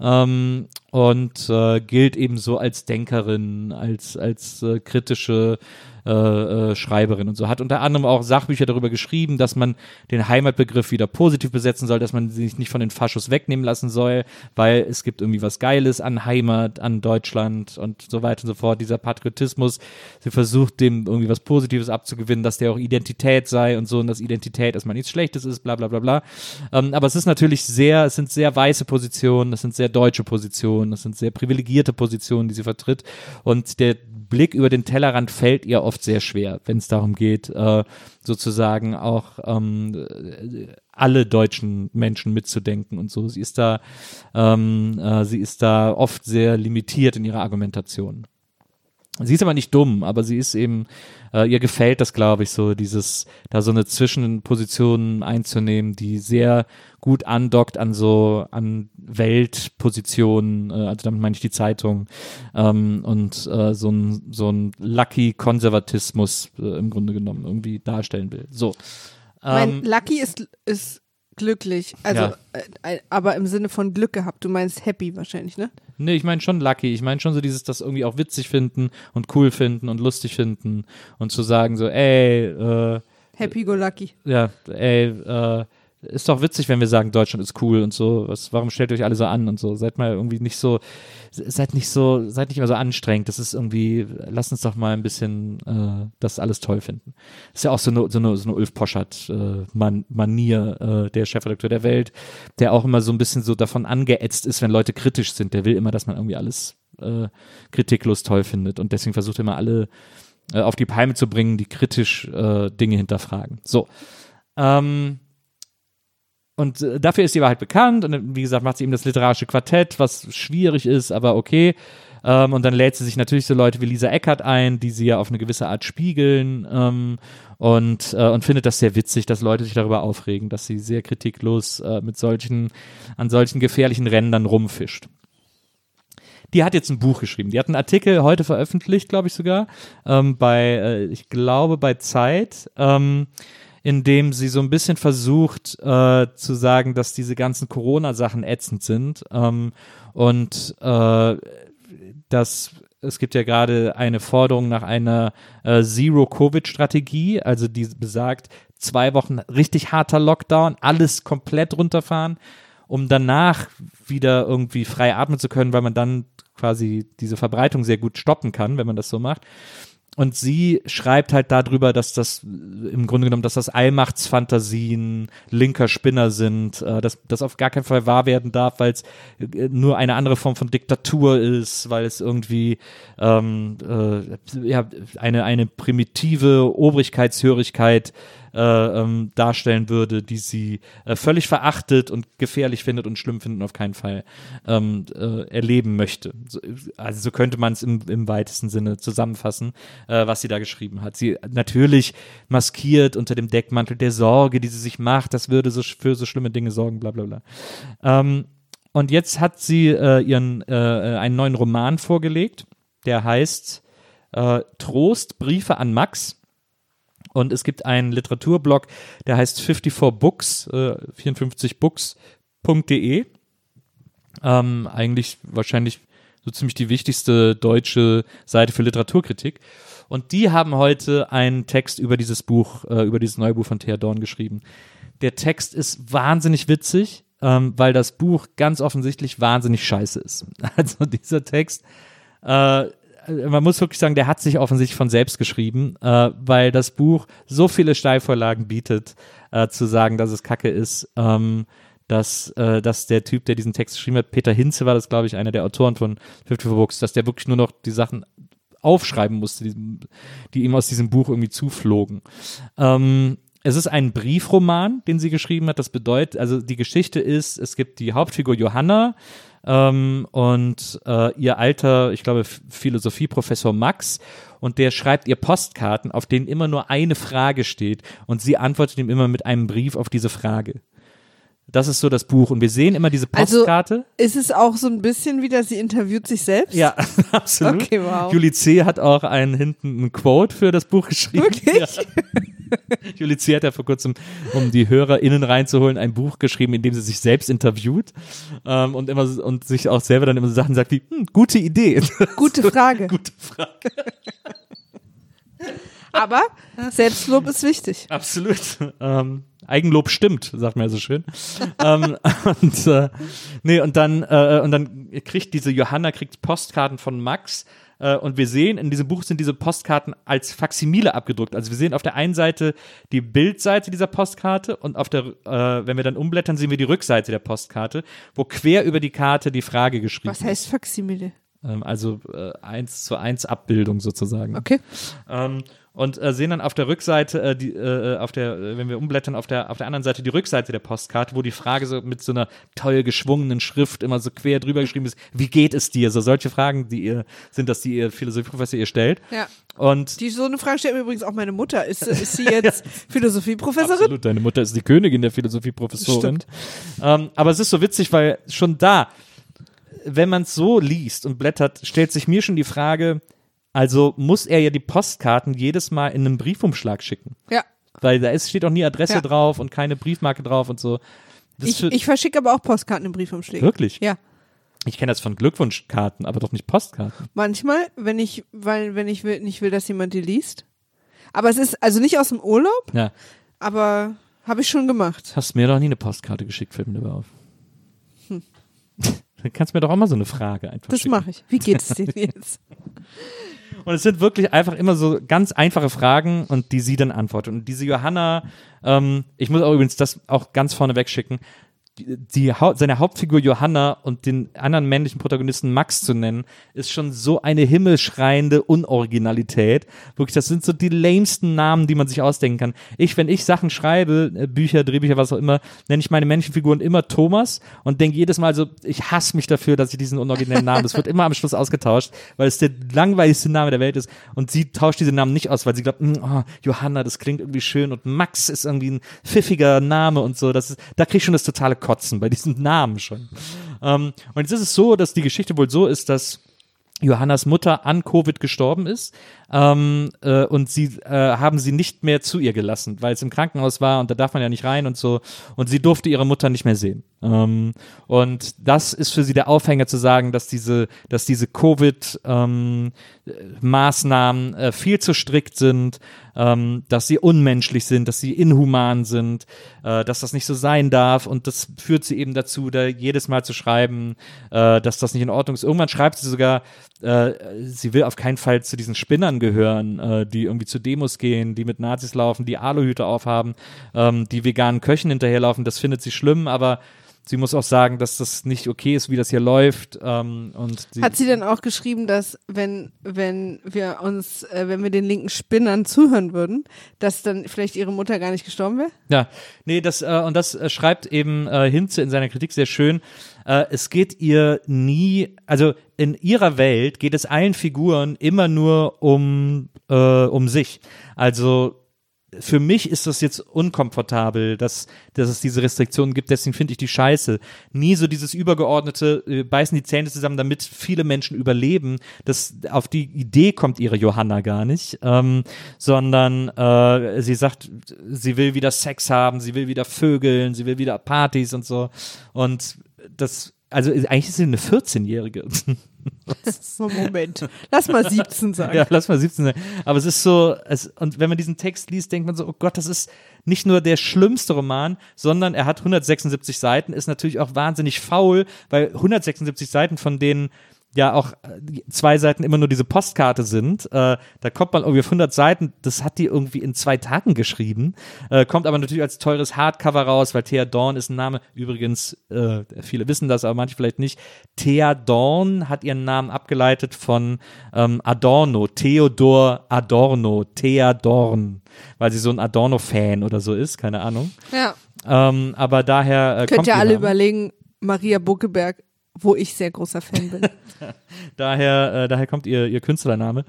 ähm, und äh, gilt eben so als Denkerin, als als äh, kritische äh, äh, Schreiberin und so. Hat unter anderem auch Sachbücher darüber geschrieben, dass man den Heimatbegriff wieder positiv besetzen soll, dass man sich nicht von den Faschos wegnehmen lassen soll, weil es gibt irgendwie was Geiles an Heimat, an Deutschland und so weiter und so fort. Dieser Patriotismus, sie versucht dem irgendwie was Positives abzugewinnen, dass der auch Identität sei und so und dass Identität erstmal nichts Schlechtes ist, bla bla bla bla. Ähm, aber es ist natürlich sehr, es sind sehr weiße Positionen, es sind sehr deutsche Positionen, es sind sehr privilegierte Positionen, die sie vertritt und der Blick über den Tellerrand fällt ihr oft sehr schwer, wenn es darum geht, äh, sozusagen auch ähm, äh, alle deutschen Menschen mitzudenken und so. Sie ist da, ähm, äh, sie ist da oft sehr limitiert in ihrer Argumentation. Sie ist aber nicht dumm, aber sie ist eben, äh, ihr gefällt das, glaube ich, so, dieses, da so eine Zwischenposition einzunehmen, die sehr gut andockt an so, an Weltpositionen, äh, also damit meine ich die Zeitung, ähm, und äh, so ein, so ein lucky Konservatismus äh, im Grunde genommen irgendwie darstellen will. So. mein Ähm, Lucky ist, ist glücklich. Also, Ja. äh, äh, aber im Sinne von Glück gehabt. Du meinst happy wahrscheinlich, ne? Nee, ich meine schon lucky. Ich meine schon so dieses, das irgendwie auch witzig finden und cool finden und lustig finden und zu sagen so, ey, äh, Happy go lucky. ja, ey, äh, ist doch witzig, wenn wir sagen, Deutschland ist cool und so. Was, warum stellt ihr euch alle so an und so? Seid mal irgendwie nicht so, seid nicht so, seid nicht immer so anstrengend. Das ist irgendwie, lasst uns doch mal ein bisschen äh, das alles toll finden. Das ist ja auch so eine, so eine, so eine Ulf Poschert äh, äh, der Chefredakteur der Welt, der auch immer so ein bisschen so davon angeätzt ist, wenn Leute kritisch sind. Der will immer, dass man irgendwie alles äh, kritiklos toll findet und deswegen versucht er immer alle äh, auf die Palme zu bringen, die kritisch äh, Dinge hinterfragen. So. Ähm, und äh, dafür ist sie aber halt bekannt und äh, wie gesagt macht sie eben das literarische Quartett, was schwierig ist, aber okay. Ähm, und dann lädt sie sich natürlich so Leute wie Lisa Eckert ein, die sie ja auf eine gewisse Art spiegeln ähm, und, äh, und findet das sehr witzig, dass Leute sich darüber aufregen, dass sie sehr kritiklos äh, mit solchen, an solchen gefährlichen Rändern rumfischt die hat jetzt ein Buch geschrieben. Die hat einen Artikel heute veröffentlicht, glaube ich sogar, ähm, bei, äh, ich glaube, bei Zeit. Ähm, in dem sie so ein bisschen versucht äh, zu sagen, dass diese ganzen Corona-Sachen ätzend sind. Ähm, und äh, dass es gibt ja gerade eine Forderung nach einer äh, Zero-Covid-Strategie, also die besagt, zwei Wochen richtig harter Lockdown, alles komplett runterfahren, um danach wieder irgendwie frei atmen zu können, weil man dann quasi diese Verbreitung sehr gut stoppen kann, wenn man das so macht und sie schreibt halt darüber, dass das im Grunde genommen, dass das Allmachtsfantasien linker Spinner sind, äh, dass das auf gar keinen Fall wahr werden darf, weil es äh, nur eine andere Form von Diktatur ist, weil es irgendwie ähm, äh, ja, eine, eine primitive Obrigkeitshörigkeit äh, ähm, darstellen würde, die sie äh, völlig verachtet und gefährlich findet und schlimm findet und auf keinen Fall ähm, äh, erleben möchte. So, also so könnte man es im, im weitesten Sinne zusammenfassen, äh, was sie da geschrieben hat. Sie natürlich maskiert unter dem Deckmantel der Sorge, die sie sich macht, das würde so für so schlimme Dinge sorgen, bla bla bla. Ähm, und jetzt hat sie äh, ihren einen neuen Roman vorgelegt, der heißt Trost, Briefe an Max. Und es gibt einen Literaturblog, der heißt 54 Books, äh, 54books.de. Ähm, eigentlich wahrscheinlich so ziemlich die wichtigste deutsche Seite für Literaturkritik. Und die haben heute einen Text über dieses Buch, äh, über dieses neue Buch von Thea Dorn geschrieben. Der Text ist wahnsinnig witzig, ähm, weil das Buch ganz offensichtlich wahnsinnig scheiße ist. (laughs) Also dieser Text äh, man muss wirklich sagen, der hat sich offensichtlich von selbst geschrieben, äh, weil das Buch so viele Steilvorlagen bietet, äh, zu sagen, dass es Kacke ist. Ähm, dass, äh, dass der Typ, der diesen Text geschrieben hat, Peter Hinze war das, glaube ich, einer der Autoren von 54 Books, dass der wirklich nur noch die Sachen aufschreiben musste, die, die ihm aus diesem Buch irgendwie zuflogen. Ähm, es ist ein Briefroman, den sie geschrieben hat. Das bedeutet, also die Geschichte ist, es gibt die Hauptfigur Johanna, ähm, und äh, ihr alter, ich glaube, Philosophieprofessor Max und der schreibt ihr Postkarten, auf denen immer nur eine Frage steht und sie antwortet ihm immer mit einem Brief auf diese Frage. Das ist so das Buch. Und wir sehen immer diese Also Postkarte. ist es auch so ein bisschen wieder, sie interviewt sich selbst? ja, (laughs) absolut. Okay, wow. Julie C. hat auch einen hinten ein Quote für das Buch geschrieben. Wirklich? Ja. (laughs) Julie C. hat ja vor kurzem, um die HörerInnen reinzuholen, ein Buch geschrieben, in dem sie sich selbst interviewt ähm, und immer und sich auch selber dann immer so Sachen sagt wie, hm, gute Idee. (laughs) Gute Frage. gute Frage. Aber Selbstlob ist wichtig. Absolut. Ähm, Eigenlob stimmt, sagt man ja so schön. (laughs) ähm, und, äh, nee, und dann, äh, und dann kriegt diese Johanna kriegt Postkarten von Max. Äh, und wir sehen, in diesem Buch sind diese Postkarten als Faximile abgedruckt. Also wir sehen auf der einen Seite die Bildseite dieser Postkarte und auf der, äh, wenn wir dann umblättern, sehen wir die Rückseite der Postkarte, wo quer über die Karte die Frage geschrieben Was heißt Faximile? Ähm, also äh, eins zu eins Abbildung sozusagen. Okay. Ähm, und äh, sehen dann auf der Rückseite, äh, die, äh, auf der, äh, wenn wir umblättern, auf der, auf der anderen Seite die Rückseite der Postkarte, wo die Frage so mit so einer toll geschwungenen Schrift immer so quer drüber geschrieben ist, wie geht es dir? So solche Fragen, die ihr, sind das, die ihr Philosophieprofessor ihr stellt. Ja. Und Die, so eine Frage stellt mir übrigens auch meine Mutter. Ist, (laughs) ist sie jetzt Philosophieprofessorin? Absolut, deine Mutter ist die Königin der Philosophieprofessorin. Ähm, aber es ist so witzig, weil schon da, wenn man es so liest und blättert, stellt sich mir schon die Frage, also muss er ja die Postkarten jedes Mal in einem Briefumschlag schicken. Ja. Weil da ist, steht auch nie Adresse Ja. drauf und keine Briefmarke drauf und so. Das Ich, ich verschicke aber auch Postkarten im Briefumschlägen. wirklich? Ja. Ich kenne das von Glückwunschkarten, aber doch nicht Postkarten. Manchmal, wenn ich, weil, wenn ich will, nicht will, dass jemand die liest. Aber es ist, also nicht aus dem Urlaub, Ja. aber Habe ich schon gemacht. Hast mir doch nie eine Postkarte geschickt, fällt mir dabei auf. (laughs) Dann kannst du mir doch auch mal so eine Frage einfach Das schicken. mache ich. Wie geht's dir jetzt? (laughs) Und es sind wirklich einfach immer so ganz einfache Fragen und die sie dann antwortet. Und diese Johanna, ähm, ich muss auch übrigens das auch ganz vorne wegschicken, die, seine Hauptfigur Johanna und den anderen männlichen Protagonisten Max zu nennen, ist schon so eine himmelschreiende Unoriginalität. Wirklich, das sind so die lamesten Namen, die man sich ausdenken kann. Ich, wenn ich Sachen schreibe, äh, Bücher, Drehbücher, was auch immer, nenne ich meine männlichen Figuren immer Thomas und denke jedes Mal so, ich hasse mich dafür, dass ich diesen unoriginellen Namen, das wird immer am Schluss ausgetauscht, weil es der langweiligste Name der Welt ist und sie tauscht diese Namen nicht aus, weil sie glaubt, "Mm, oh, Johanna, das klingt irgendwie schön und Max ist irgendwie ein pfiffiger Name und so, das ist, da krieg ich schon das totale Kotzen bei diesen Namen schon. Ähm, und jetzt ist es so, dass die Geschichte wohl so ist, dass Johannas Mutter an Covid gestorben ist ähm, äh, und sie äh, haben sie nicht mehr zu ihr gelassen, weil es im Krankenhaus war und da darf man ja nicht rein und so und sie durfte ihre Mutter nicht mehr sehen. Ähm, und das ist für sie der Aufhänger zu sagen, dass diese, dass diese Covid-Maßnahmen äh, viel zu strikt sind, ähm, dass sie unmenschlich sind, dass sie inhuman sind, äh, dass das nicht so sein darf und das führt sie eben dazu, da jedes Mal zu schreiben, äh, dass das nicht in Ordnung ist. Irgendwann schreibt sie sogar, äh, sie will auf keinen Fall zu diesen Spinnern gehören, äh, die irgendwie zu Demos gehen, die mit Nazis laufen, die Aluhüte aufhaben, ähm, die veganen Köchen hinterherlaufen. Das findet sie schlimm, aber sie muss auch sagen, dass das nicht okay ist, wie das hier läuft. Ähm, und sie, Hat sie denn auch geschrieben, dass wenn, wenn wir uns, äh, wenn wir den linken Spinnern zuhören würden, dass dann vielleicht ihre Mutter gar nicht gestorben wäre? Ja, nee, das äh, und das äh, schreibt eben äh, Hinze in seiner Kritik sehr schön. Äh, es geht ihr nie, also in ihrer Welt geht es allen Figuren immer nur um äh, um sich. Also für mich ist das jetzt unkomfortabel, dass, dass es diese Restriktionen gibt, deswegen finde ich die scheiße. Nie so dieses übergeordnete, äh, beißen die Zähne zusammen, damit viele Menschen überleben. Das, auf die Idee kommt ihre Johanna gar nicht, ähm, sondern äh, sie sagt, sie will wieder Sex haben, sie will wieder Vögeln, sie will wieder Partys und so. Und das, also eigentlich ist sie eine 14-Jährige. So, Moment. Lass mal 17 (laughs) sagen. Ja, lass mal 17 sein. Aber es ist so, es, und wenn man diesen Text liest, denkt man so, oh Gott, das ist nicht nur der schlimmste Roman, sondern er hat 176 Seiten, ist natürlich auch wahnsinnig faul, weil 176 Seiten von denen ja auch äh, zwei Seiten immer nur diese Postkarte sind. Äh, da kommt man irgendwie auf 100 Seiten, das hat die irgendwie in zwei Tagen geschrieben, äh, kommt aber natürlich als teures Hardcover raus, weil Thea Dorn ist ein Name, übrigens, äh, viele wissen das, aber manche vielleicht nicht. Thea Dorn hat ihren Namen abgeleitet von ähm, Adorno, Theodor Adorno, Thea Dorn, weil sie so ein Adorno-Fan oder so ist, keine Ahnung. Ja. Ähm, aber daher äh, Könnt ihr alle Name. überlegen, Maria Buckeberg, wo ich sehr großer Fan bin. (laughs) Daher, äh, daher kommt ihr, ihr Künstlername.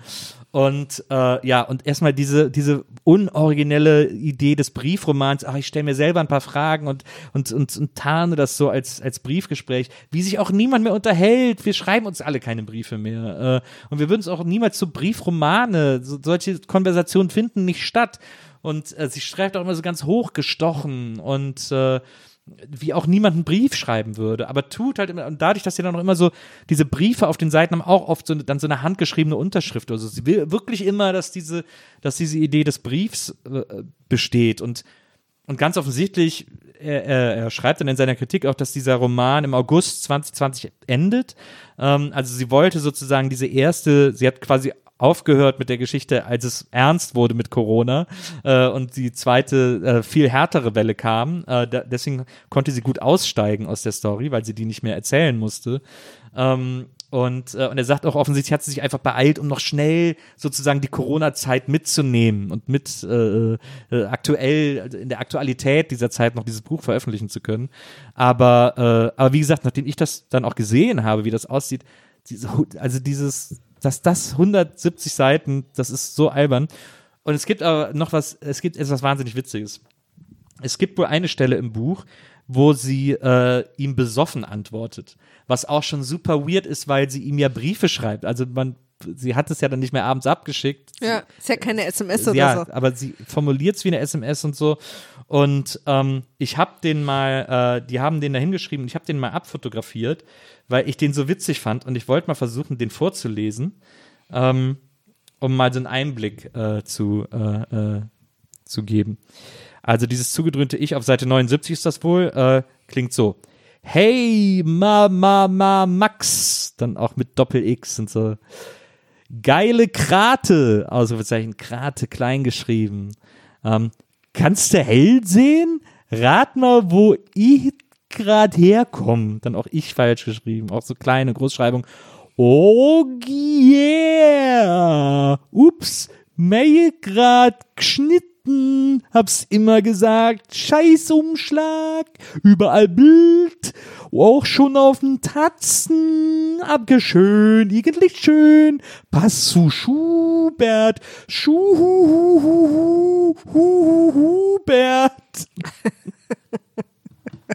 Und äh, ja, und erstmal diese, diese unoriginelle Idee des Briefromans, ach, ich stelle mir selber ein paar Fragen und, und, und, und tarne das so als, als Briefgespräch, wie sich auch niemand mehr unterhält. Wir schreiben uns alle keine Briefe mehr. Äh, und wir würden es auch niemals zu Briefromane, so, solche Konversationen finden nicht statt. Und äh, sie schreibt auch immer so ganz hochgestochen und äh, wie auch niemand einen Brief schreiben würde, aber tut halt immer, und dadurch, dass sie dann auch immer so, diese Briefe auf den Seiten haben auch oft so dann so eine handgeschriebene Unterschrift. Also sie will wirklich immer, dass diese, dass diese Idee des Briefs äh, besteht und, und ganz offensichtlich, er, er, er schreibt dann in seiner Kritik auch, dass dieser Roman im August 2020 endet. Ähm, also sie wollte sozusagen diese erste, sie hat quasi aufgehört mit der Geschichte, als es ernst wurde mit Corona äh, und die zweite, äh, viel härtere Welle kam. Äh, da, deswegen konnte sie gut aussteigen aus der Story, weil sie die nicht mehr erzählen musste. Ähm, und, äh, und er sagt auch offensichtlich, hat sie sich einfach beeilt, um noch schnell sozusagen die Corona-Zeit mitzunehmen und mit äh, äh, aktuell, also in der Aktualität dieser Zeit noch dieses Buch veröffentlichen zu können. Aber, äh, aber wie gesagt, nachdem ich das dann auch gesehen habe, wie das aussieht, diese, also dieses, dass das 170 Seiten, das ist so albern. Und es gibt aber noch was, es gibt etwas wahnsinnig Witziges. Es gibt wohl eine Stelle im Buch, wo sie äh, ihm besoffen antwortet. Was auch schon super weird ist, weil sie ihm ja Briefe schreibt. Also man, sie hat es ja dann nicht mehr abends abgeschickt. Ja, ist ja keine SMS oder ja, so. aber sie formuliert es wie eine SMS und so. Und ähm, ich habe den mal, äh, die haben den da hingeschrieben, ich habe den mal abfotografiert, weil ich den so witzig fand und ich wollte mal versuchen, den vorzulesen, ähm, um mal so einen Einblick äh, zu, äh, äh, zu geben. Also dieses zugedröhnte Ich auf Seite 79 ist das wohl, äh, klingt so. Hey, ma, ma, ma, Max. Dann auch mit Doppel-X und so. Geile Krate. Ausrufezeichen, Krate klein geschrieben. Ähm, kannst du hell sehen? Rat mal, wo ich grad herkomme. Dann auch ich falsch geschrieben. Auch so kleine Großschreibung. Oh yeah. Ups. Mähe grad geschnitten. Hab's immer gesagt. Scheißumschlag. Überall Bild. Auch schon auf den Tatzen. Abgeschön. Irgendwie schön. Pass zu Schubert. Schubert.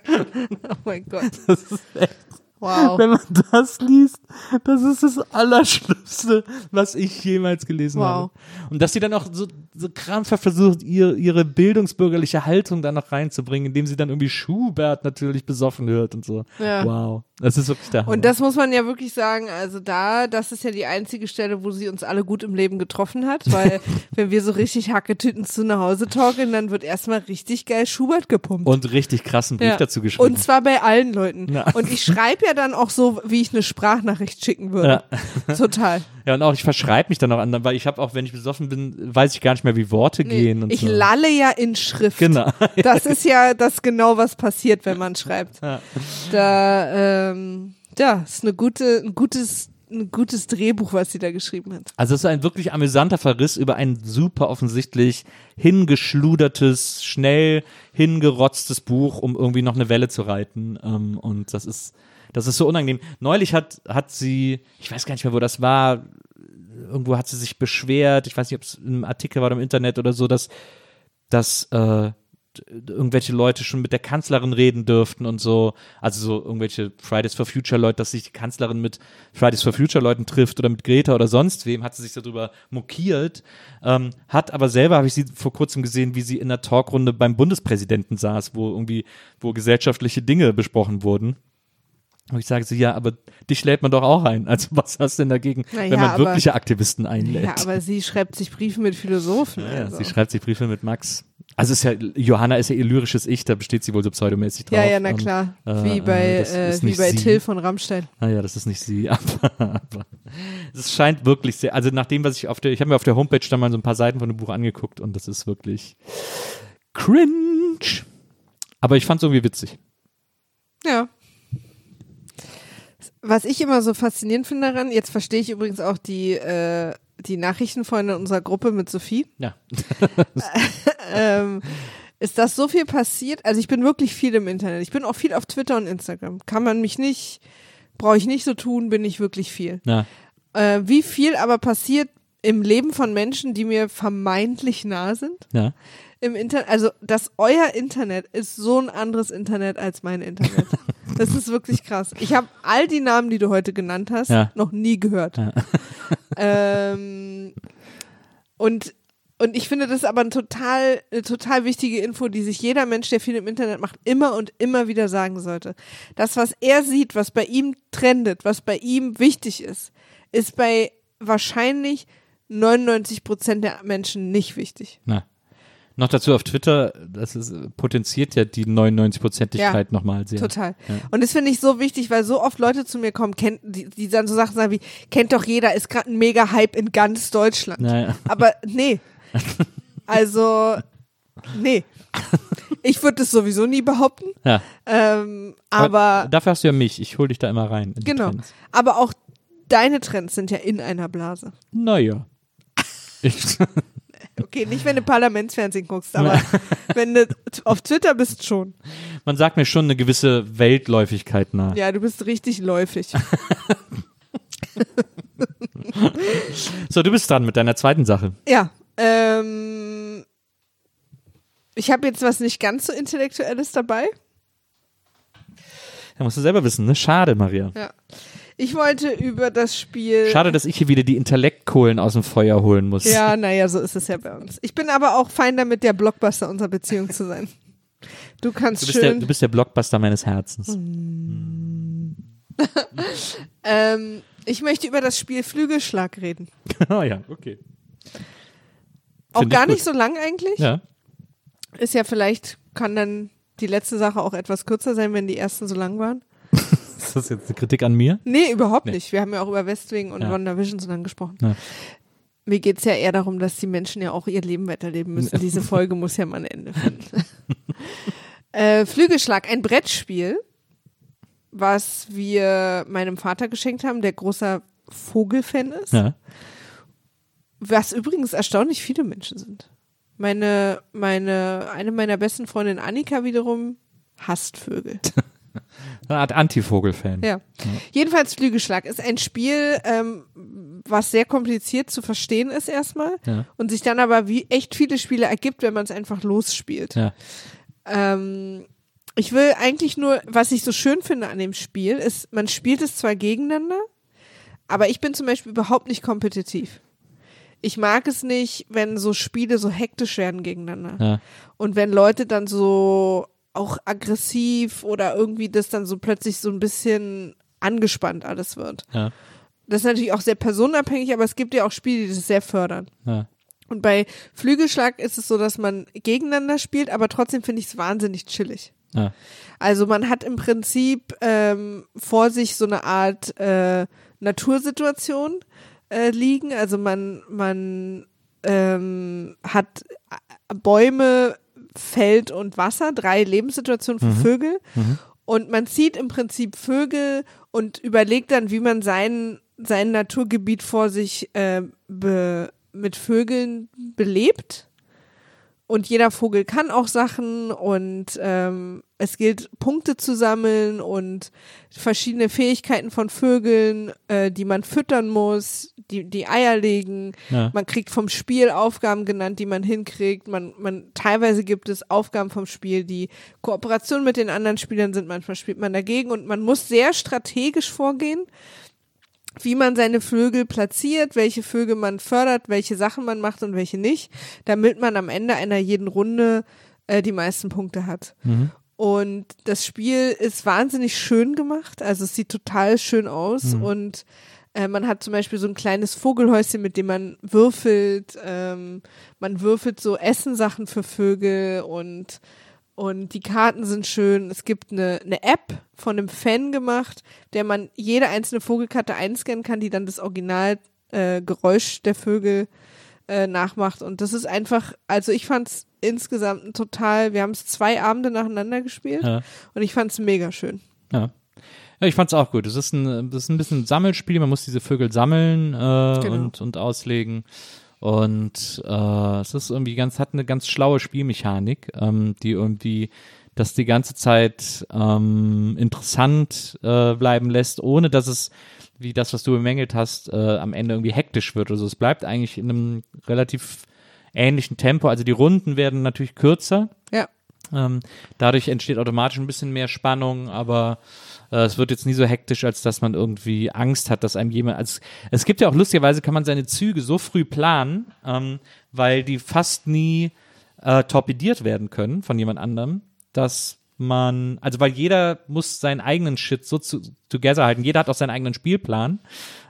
Oh mein Gott. Das ist echt Wow. Wenn man das liest, das ist das Allerschlimmste, was ich jemals gelesen Wow. habe. Und dass sie dann auch so, so krampfhaft versucht, ihr, ihre bildungsbürgerliche Haltung da noch reinzubringen, indem sie dann irgendwie Schubert natürlich besoffen hört und so. Ja. Wow. Das ist wirklich der Hammer. Und das muss man ja wirklich sagen, also da, das ist ja die einzige Stelle, wo sie uns alle gut im Leben getroffen hat, weil (laughs) wenn wir so richtig Hacketüten zu nach Hause torkeln, dann wird erstmal richtig geil Schubert gepumpt. und richtig krassen Brief Ja. dazu geschrieben. Und zwar bei allen Leuten. Ja. Und ich schreibe ja dann auch so, wie ich eine Sprachnachricht schicken würde. Total. Ja, und auch ich verschreibe mich dann auch an, weil ich habe auch, wenn ich besoffen bin, weiß ich gar nicht mehr, wie Worte Nee, gehen und ich so. lalle ja in Schrift. Genau. (laughs) Das ist ja das genau, was passiert, wenn man schreibt. Ja. Da, ähm, ja, ist eine gute, ein gutes, ein gutes Drehbuch, was sie da geschrieben hat. Also es ist ein wirklich amüsanter Verriss über ein super offensichtlich hingeschludertes, schnell hingerotztes Buch, um irgendwie noch eine Welle zu reiten. Ähm, und das ist, das ist so unangenehm. Neulich hat, hat sie, ich weiß gar nicht mehr, wo das war, irgendwo hat sie sich beschwert, ich weiß nicht, ob es im Artikel war oder im Internet oder so, dass, dass äh, irgendwelche Leute schon mit der Kanzlerin reden dürften und so, also so irgendwelche Fridays for Future Leute, dass sich die Kanzlerin mit Fridays for Future Leuten trifft oder mit Greta oder sonst wem, hat sie sich darüber mokiert, ähm, hat aber selber, habe ich sie vor kurzem gesehen, wie sie in der Talkrunde beim Bundespräsidenten saß, wo irgendwie, wo gesellschaftliche Dinge besprochen wurden. Und ich sage so, ja, aber dich lädt man doch auch ein. Also (laughs) was hast du denn dagegen, Na ja, wenn man aber- wirkliche Aktivisten einlädt? Ja, aber sie schreibt sich Briefe mit Philosophen. Ja, also. sie schreibt sich Briefe mit Max. Also ist ja, Johanna ist ja ihr lyrisches Ich, da besteht sie wohl so pseudomäßig drauf. ja, ja, na Und, klar. äh, wie bei, äh, das äh, wie bei sie. Till von Rammstein. Naja, das ist nicht sie, (laughs) aber, aber es scheint wirklich sehr, also nach dem, was ich auf der, ich habe mir auf der Homepage dann mal so ein paar Seiten von dem Buch angeguckt und das ist wirklich cringe. Aber ich fand es irgendwie witzig. Ja. Was ich immer so faszinierend finde daran, jetzt verstehe ich übrigens auch die, äh, die Nachrichtenfreunde unserer Gruppe mit Sophie, Ja. (laughs) ähm, ist, dass so viel passiert. Also ich bin wirklich viel im Internet. Ich bin auch viel auf Twitter und Instagram. Kann man mich nicht, brauche ich nicht so tun, bin ich wirklich viel. Ja. Äh, wie viel aber passiert im Leben von Menschen, die mir vermeintlich nah sind? Ja. Im Internet, also das euer Internet ist so ein anderes Internet als mein Internet. (laughs) Das ist wirklich krass. Ich habe all die Namen, die du heute genannt hast, Ja. noch nie gehört. (laughs) ähm, und und ich finde, das ist aber ein total, eine total wichtige Info, die sich jeder Mensch, der viel im Internet macht, immer und immer wieder sagen sollte. Das, was er sieht, was bei ihm trendet, was bei ihm wichtig ist, ist bei wahrscheinlich 99 Prozent der Menschen nicht wichtig. Na. Noch dazu auf Twitter, das ist, potenziert ja die 99-Prozentigkeit Ja, nochmal sehr. Total. Und das finde ich so wichtig, weil so oft Leute zu mir kommen, kennt, die, die dann so Sachen sagen wie, kennt doch jeder, ist gerade ein mega Hype in ganz Deutschland. Naja. Aber nee. Also, nee. Ich würde das sowieso nie behaupten. Ja. Ähm, aber, dafür hast du ja mich. Ich hol dich da immer rein. genau. Trends. Aber auch deine Trends sind ja in einer Blase. Naja. Ich, Okay, nicht wenn du Parlamentsfernsehen guckst, aber (laughs) wenn du auf Twitter bist schon. man sagt mir schon eine gewisse Weltläufigkeit nach. Ja, du bist richtig läufig. (laughs) So, du bist dran mit deiner zweiten Sache. Ja, ähm, ich habe jetzt was nicht ganz so Intellektuelles dabei. Da musst du selber wissen, ne? Schade, Maria. Ja. Ich wollte über das Spiel. Schade, dass ich hier wieder die Intellektkohlen aus dem Feuer holen muss. Ja, naja, so ist es ja bei uns. Ich bin aber auch fein damit, der Blockbuster unserer Beziehung zu sein. Du kannst Du bist, der, schön. du bist der Blockbuster meines Herzens. (laughs) ähm, ich möchte über das Spiel Flügelschlag reden. oh (laughs) ja, okay. Auch Find gar nicht so lang eigentlich. Ja. Ist ja vielleicht, kann dann die letzte Sache auch etwas kürzer sein, wenn die ersten so lang waren. Ist das jetzt eine Kritik an mir? Nee, überhaupt Nee. nicht. Wir haben ja auch über Westwing und Ja. WandaVision so lange gesprochen. Ja. Mir geht's ja eher darum, dass die Menschen ja auch ihr Leben weiterleben müssen. (laughs) Diese Folge muss ja mal ein Ende finden. (laughs) äh, Flügelschlag, ein Brettspiel, was wir meinem Vater geschenkt haben, der großer Vogelfan ist. Ja. Was übrigens erstaunlich viele Menschen sind. Meine, meine, eine meiner besten Freundinnen, Annika, wiederum hasst Vögel. (laughs) (laughs) Eine Art Anti-Vogel-Fan. Ja. Jedenfalls Flügelschlag ist ein Spiel, ähm, was sehr kompliziert zu verstehen ist erstmal Ja. und sich dann aber wie echt viele Spiele ergibt, wenn man es einfach losspielt. Ja. Ähm, ich will eigentlich nur, was ich so schön finde an dem Spiel, ist, man spielt es zwar gegeneinander, aber ich bin zum Beispiel überhaupt nicht kompetitiv. Ich mag es nicht, wenn so Spiele so hektisch werden gegeneinander. Ja. Und wenn Leute dann so auch aggressiv oder irgendwie das dann so plötzlich so ein bisschen angespannt alles wird. Ja. Das ist natürlich auch sehr personenabhängig, aber es gibt ja auch Spiele, die das sehr fördern. Ja. Und bei Flügelschlag ist es so, dass man gegeneinander spielt, aber trotzdem finde ich es wahnsinnig chillig. Ja. Also man hat im Prinzip ähm, vor sich so eine Art äh, Natursituation äh, liegen. Also man, man ähm, hat äh, Bäume, Feld und Wasser, drei Lebenssituationen für Vögel. Und man zieht im Prinzip Vögel und überlegt dann, wie man sein, sein Naturgebiet vor sich äh, be, mit Vögeln belebt. Und jeder Vogel kann auch Sachen und ähm, es gilt, Punkte zu sammeln und verschiedene Fähigkeiten von Vögeln, äh, die man füttern muss, die, die Eier legen. Ja. Man kriegt vom Spiel Aufgaben genannt, die man hinkriegt. Man, man, teilweise gibt es Aufgaben vom Spiel, die Kooperation mit den anderen Spielern sind. Manchmal spielt man dagegen und man muss sehr strategisch vorgehen wie man seine Vögel platziert, welche Vögel man fördert, welche Sachen man macht und welche nicht, damit man am Ende einer jeden Runde äh, die meisten Punkte hat. Und das Spiel ist wahnsinnig schön gemacht, also es sieht total schön aus und äh, man hat zum Beispiel so ein kleines Vogelhäuschen, mit dem man würfelt. Ähm, man würfelt so Essensachen für Vögel und und die Karten sind schön. Es gibt eine, eine App von einem Fan gemacht, der man jede einzelne Vogelkarte einscannen kann, die dann das Original äh, der Vögel äh, nachmacht. Und das ist einfach, also ich fand es insgesamt total, wir haben es zwei Abende nacheinander gespielt Ja. und ich fand es mega schön. Ja. Ja, ich fand's auch gut. Es ist ein, das ist ein bisschen ein Sammelspiel. Man muss diese Vögel sammeln äh, Genau. und, und auslegen. Und äh, es ist irgendwie ganz, hat eine ganz schlaue Spielmechanik, ähm, die irgendwie das die ganze Zeit ähm, interessant äh, bleiben lässt, ohne dass es, wie das, was du bemängelt hast, äh, am Ende irgendwie hektisch wird. Also es bleibt eigentlich in einem relativ ähnlichen Tempo. Also die Runden werden natürlich kürzer. Ja. Ähm, dadurch entsteht automatisch ein bisschen mehr Spannung, aber es wird jetzt nie so hektisch, als dass man irgendwie Angst hat, dass einem jemand. Also, es gibt ja auch lustigerweise, kann man seine Züge so früh planen, ähm, weil die fast nie äh, torpediert werden können von jemand anderem, dass man, also weil jeder muss seinen eigenen Shit so zu, together halten, jeder hat auch seinen eigenen Spielplan,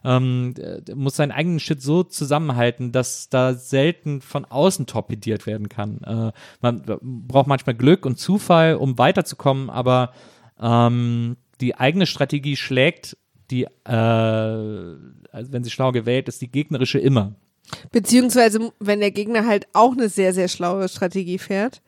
ähm, äh, muss seinen eigenen Shit so zusammenhalten, dass da selten von außen torpediert werden kann. Äh, man braucht manchmal Glück und Zufall, um weiterzukommen, aber ähm, die eigene Strategie schlägt die, äh, also wenn sie schlau gewählt ist, die gegnerische immer. Beziehungsweise, wenn der Gegner halt auch eine sehr, sehr schlaue Strategie fährt.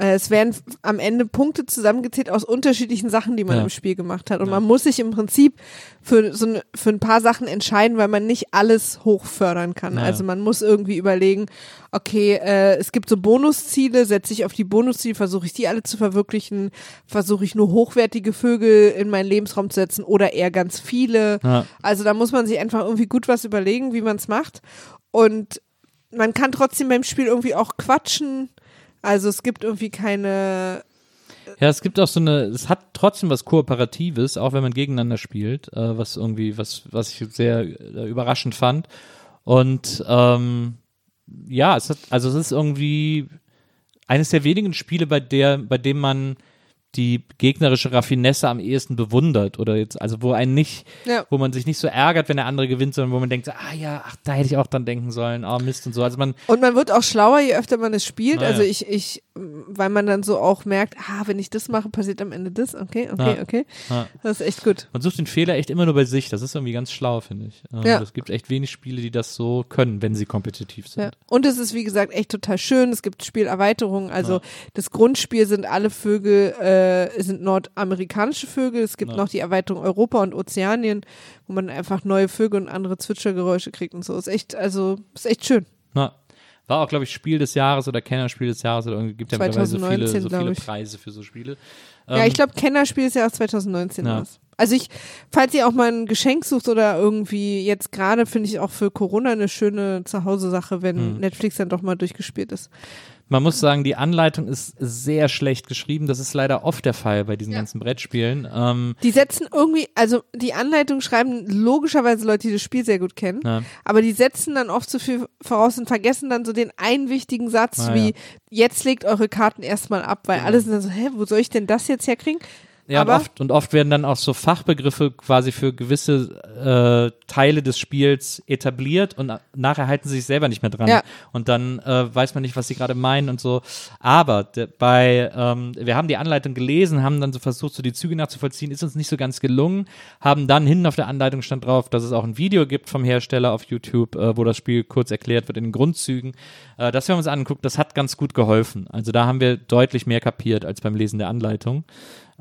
Äh, Es werden am Ende Punkte zusammengezählt aus unterschiedlichen Sachen, die man Ja. im Spiel gemacht hat. Und man muss sich im Prinzip für so ne, für ein paar Sachen entscheiden, weil man nicht alles hochfördern kann. Ja. Also man muss irgendwie überlegen, okay, äh, es gibt so Bonusziele, setze ich auf die Bonusziele, versuche ich die alle zu verwirklichen, versuche ich nur hochwertige Vögel in meinen Lebensraum zu setzen oder eher ganz viele. Ja. Also da muss man sich einfach irgendwie gut was überlegen, wie man es macht. Und man kann trotzdem beim Spiel irgendwie auch quatschen. Also es gibt irgendwie keine. Ja, es gibt auch so eine, es hat trotzdem was Kooperatives, auch wenn man gegeneinander spielt, äh, was irgendwie, was, was ich sehr äh, überraschend fand. Und ähm, ja, es hat, also es ist irgendwie eines der wenigen Spiele, bei der, bei dem man die gegnerische Raffinesse am ehesten bewundert oder jetzt, also wo einen nicht, Ja. wo man sich nicht so ärgert, wenn der andere gewinnt, sondern wo man denkt, ah ja, ach, da hätte ich auch dran denken sollen, ah Mist und so. Also man, Und man wird auch schlauer, je öfter man es spielt. Na Also ich, ich weil man dann so auch merkt, ah, wenn ich das mache, passiert am Ende das. Okay, okay, Ja. okay. Ja. Das ist echt gut. Man sucht den Fehler echt immer nur bei sich. Das ist irgendwie ganz schlau, finde ich. Ähm, Ja. Es gibt echt wenig Spiele, die das so können, wenn sie kompetitiv sind. Ja. Und es ist, wie gesagt, echt total schön. Es gibt Spielerweiterungen. Also das Grundspiel sind alle Vögel, äh, sind nordamerikanische Vögel. Es gibt noch die Erweiterung Europa und Ozeanien, wo man einfach neue Vögel und andere Zwitschergeräusche kriegt und so. Ist echt, also, ist echt schön. Na, war auch, glaube ich, Spiel des Jahres oder Kennerspiel des Jahres oder irgendwie gibt ja mittlerweile so viele, 2019, so viele. Preise für so Spiele. ja, Ähm, ich glaube, Kennerspiel ist ja auch 2019 Ja. was. Also ich, falls ihr auch mal ein Geschenk sucht oder irgendwie jetzt gerade finde ich auch für Corona eine schöne Zuhause-Sache, wenn Hm. Netflix dann doch mal durchgespielt ist. Man muss sagen, die Anleitung ist sehr schlecht geschrieben. Das ist leider oft der Fall bei diesen ganzen Brettspielen. Ähm, Die setzen irgendwie, also die Anleitung schreiben logischerweise Leute, die das Spiel sehr gut kennen, Ja. aber die setzen dann oft zu viel voraus und vergessen dann so den einen wichtigen Satz Ah, wie, ja. jetzt legt eure Karten erstmal ab, weil alle sind dann so, hä, wo soll ich denn das jetzt herkriegen? Ja, und Aber- oft, und oft werden dann auch so Fachbegriffe quasi für gewisse äh, Teile des Spiels etabliert und na- nachher halten sie sich selber nicht mehr dran. Ja. Und dann äh, weiß man nicht, was sie gerade meinen und so. Aber bei, ähm, wir haben die Anleitung gelesen, haben dann so versucht, so die Züge nachzuvollziehen, ist uns nicht so ganz gelungen, haben dann hinten auf der Anleitung stand drauf, dass es auch ein Video gibt vom Hersteller auf YouTube, äh, wo das Spiel kurz erklärt wird in den Grundzügen. Äh, das haben wir uns angeguckt, das hat ganz gut geholfen. Also da haben wir deutlich mehr kapiert als beim Lesen der Anleitung.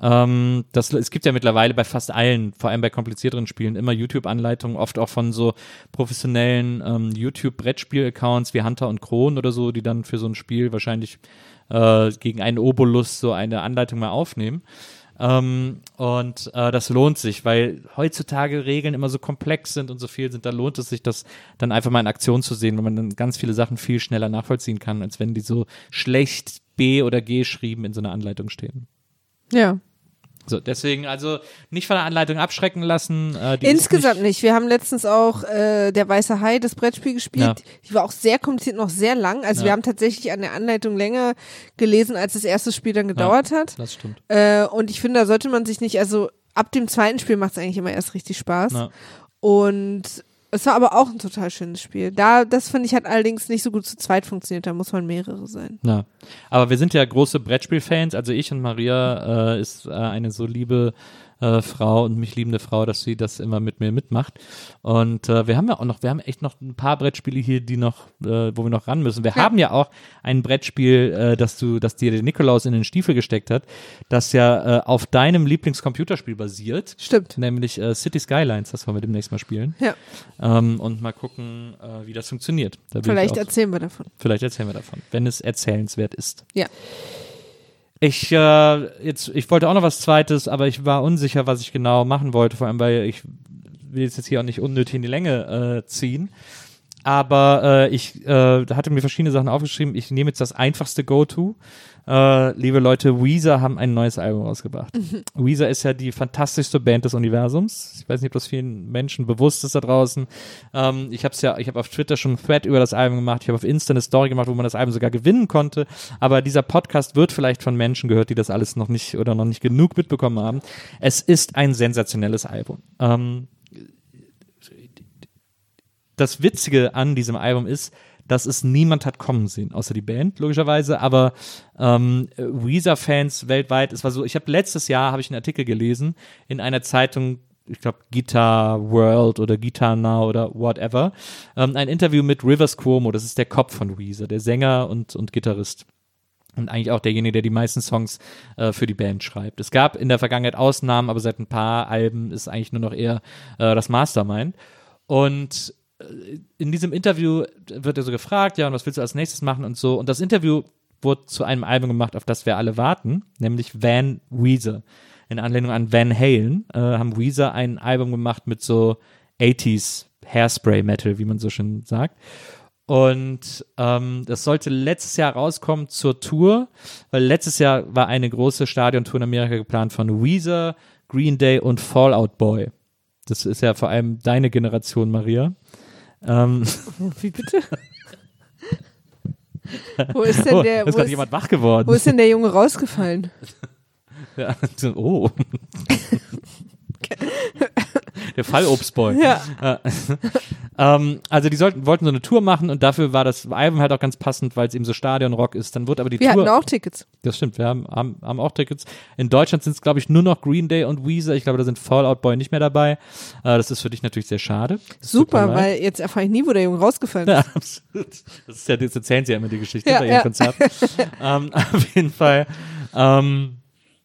Ähm, das, es gibt ja mittlerweile bei fast allen, vor allem bei komplizierteren Spielen, immer YouTube-Anleitungen, oft auch von so professionellen ähm, YouTube-Brettspiel-Accounts wie Hunter und Kron oder so, die dann für so ein Spiel wahrscheinlich äh, gegen einen Obolus so eine Anleitung mal aufnehmen. Ähm, und äh, das lohnt sich, weil heutzutage Regeln immer so komplex sind und so viel sind, da lohnt es sich, das dann einfach mal in Aktion zu sehen, weil man dann ganz viele Sachen viel schneller nachvollziehen kann, als wenn die so schlecht B oder G geschrieben in so einer Anleitung stehen. Ja. So, deswegen also nicht von der Anleitung abschrecken lassen. Äh, Insgesamt nicht. Wir haben letztens auch äh, der Weiße Hai, das Brettspiel gespielt. Ja. Die war auch sehr kompliziert, noch sehr lang. Also Ja. wir haben tatsächlich an der Anleitung länger gelesen, als das erste Spiel dann gedauert hat. Das stimmt. Äh, und ich finde, da sollte man sich nicht, also ab dem zweiten Spiel macht es eigentlich immer erst richtig Spaß. Ja. Und es war aber auch ein total schönes Spiel. Da, das finde ich, hat allerdings nicht so gut zu zweit funktioniert. Da muss man mehrere sein. Ja, aber wir sind ja große Brettspiel-Fans. Also ich und Maria äh, ist äh, eine so liebe äh, Frau und mich liebende Frau, dass sie das immer mit mir mitmacht. Und äh, wir haben ja auch noch, wir haben echt noch ein paar Brettspiele hier, die noch, äh, wo wir noch ran müssen. Wir haben ja auch ein Brettspiel, äh, das du, das dir der Nikolaus in den Stiefel gesteckt hat, das ja äh, auf deinem Lieblingscomputerspiel basiert. Stimmt. Nämlich äh, City Skylines, das wollen wir demnächst mal spielen. Ja, Ähm, und mal gucken, äh, wie das funktioniert. Da vielleicht auch- erzählen wir davon. Vielleicht erzählen wir davon, wenn es erzählenswert ist. Ja. Ich, äh, jetzt, ich wollte auch noch was Zweites, aber ich war unsicher, was ich genau machen wollte, vor allem, weil ich will jetzt hier auch nicht unnötig in die Länge äh, ziehen. Aber äh, ich äh, hatte mir verschiedene Sachen aufgeschrieben. Ich nehme jetzt das einfachste Go-To. Äh, liebe Leute, Weezer haben ein neues Album rausgebracht. Weezer ist ja die fantastischste Band des Universums. Ich weiß nicht, ob das vielen Menschen bewusst ist da draußen. Ähm, ich habe ja, ich habe auf Twitter schon einen Thread über das Album gemacht. Ich habe auf Insta eine Story gemacht, wo man das Album sogar gewinnen konnte. Aber dieser Podcast wird vielleicht von Menschen gehört, die das alles noch nicht oder noch nicht genug mitbekommen haben. Es ist ein sensationelles Album. Ähm, das Witzige an diesem Album ist, dass es niemand hat kommen sehen, außer die Band, logischerweise, aber ähm, Weezer-Fans weltweit, es war so, ich habe letztes Jahr, habe ich einen Artikel gelesen, in einer Zeitung, ich glaube Guitar World oder Guitar Now oder whatever, ähm, ein Interview mit Rivers Cuomo, das ist der Kopf von Weezer, der Sänger und, und Gitarrist. Und eigentlich auch derjenige, der die meisten Songs äh, für die Band schreibt. Es gab in der Vergangenheit Ausnahmen, aber seit ein paar Alben ist eigentlich nur noch eher äh, das Mastermind. Und in diesem Interview wird er so gefragt, ja, und was willst du als nächstes machen und so. Und das Interview wurde zu einem Album gemacht, auf das wir alle warten, nämlich Van Weezer. In Anlehnung an Van Halen äh, haben Weezer ein Album gemacht mit so 80s Hairspray Metal, wie man so schön sagt. Und ähm, das sollte letztes Jahr rauskommen zur Tour, weil letztes Jahr war eine große Stadiontour in Amerika geplant von Weezer, Green Day und Fallout Boy. Das ist ja vor allem deine Generation, Maria. Ähm, Wie bitte? wo ist denn oh, der, ist wo ist, jemand wach geworden. wo ist denn der Junge rausgefallen? (laughs) Ja, oh. (laughs) der Fallobstboy. Ja. (laughs) Ähm, also die sollten, wollten so eine Tour machen und dafür war das Album halt auch ganz passend, weil es eben so Stadionrock ist. Dann wurde aber die Wir Tour. hatten auch Tickets. Das stimmt, wir haben, haben, haben auch Tickets. In Deutschland sind es, glaube ich, nur noch Green Day und Weezer. Ich glaube, da sind Fallout Boy nicht mehr dabei. Äh, das ist für dich natürlich sehr schade. Super, leid. weil jetzt erfahre ich nie, wo der Junge rausgefallen ist. Ja, (laughs) absolut. Das, ist ja, das erzählen sie ja immer die Geschichte Ja, bei ihren ja. Konzerten. (laughs) ähm, auf jeden Fall. Ähm,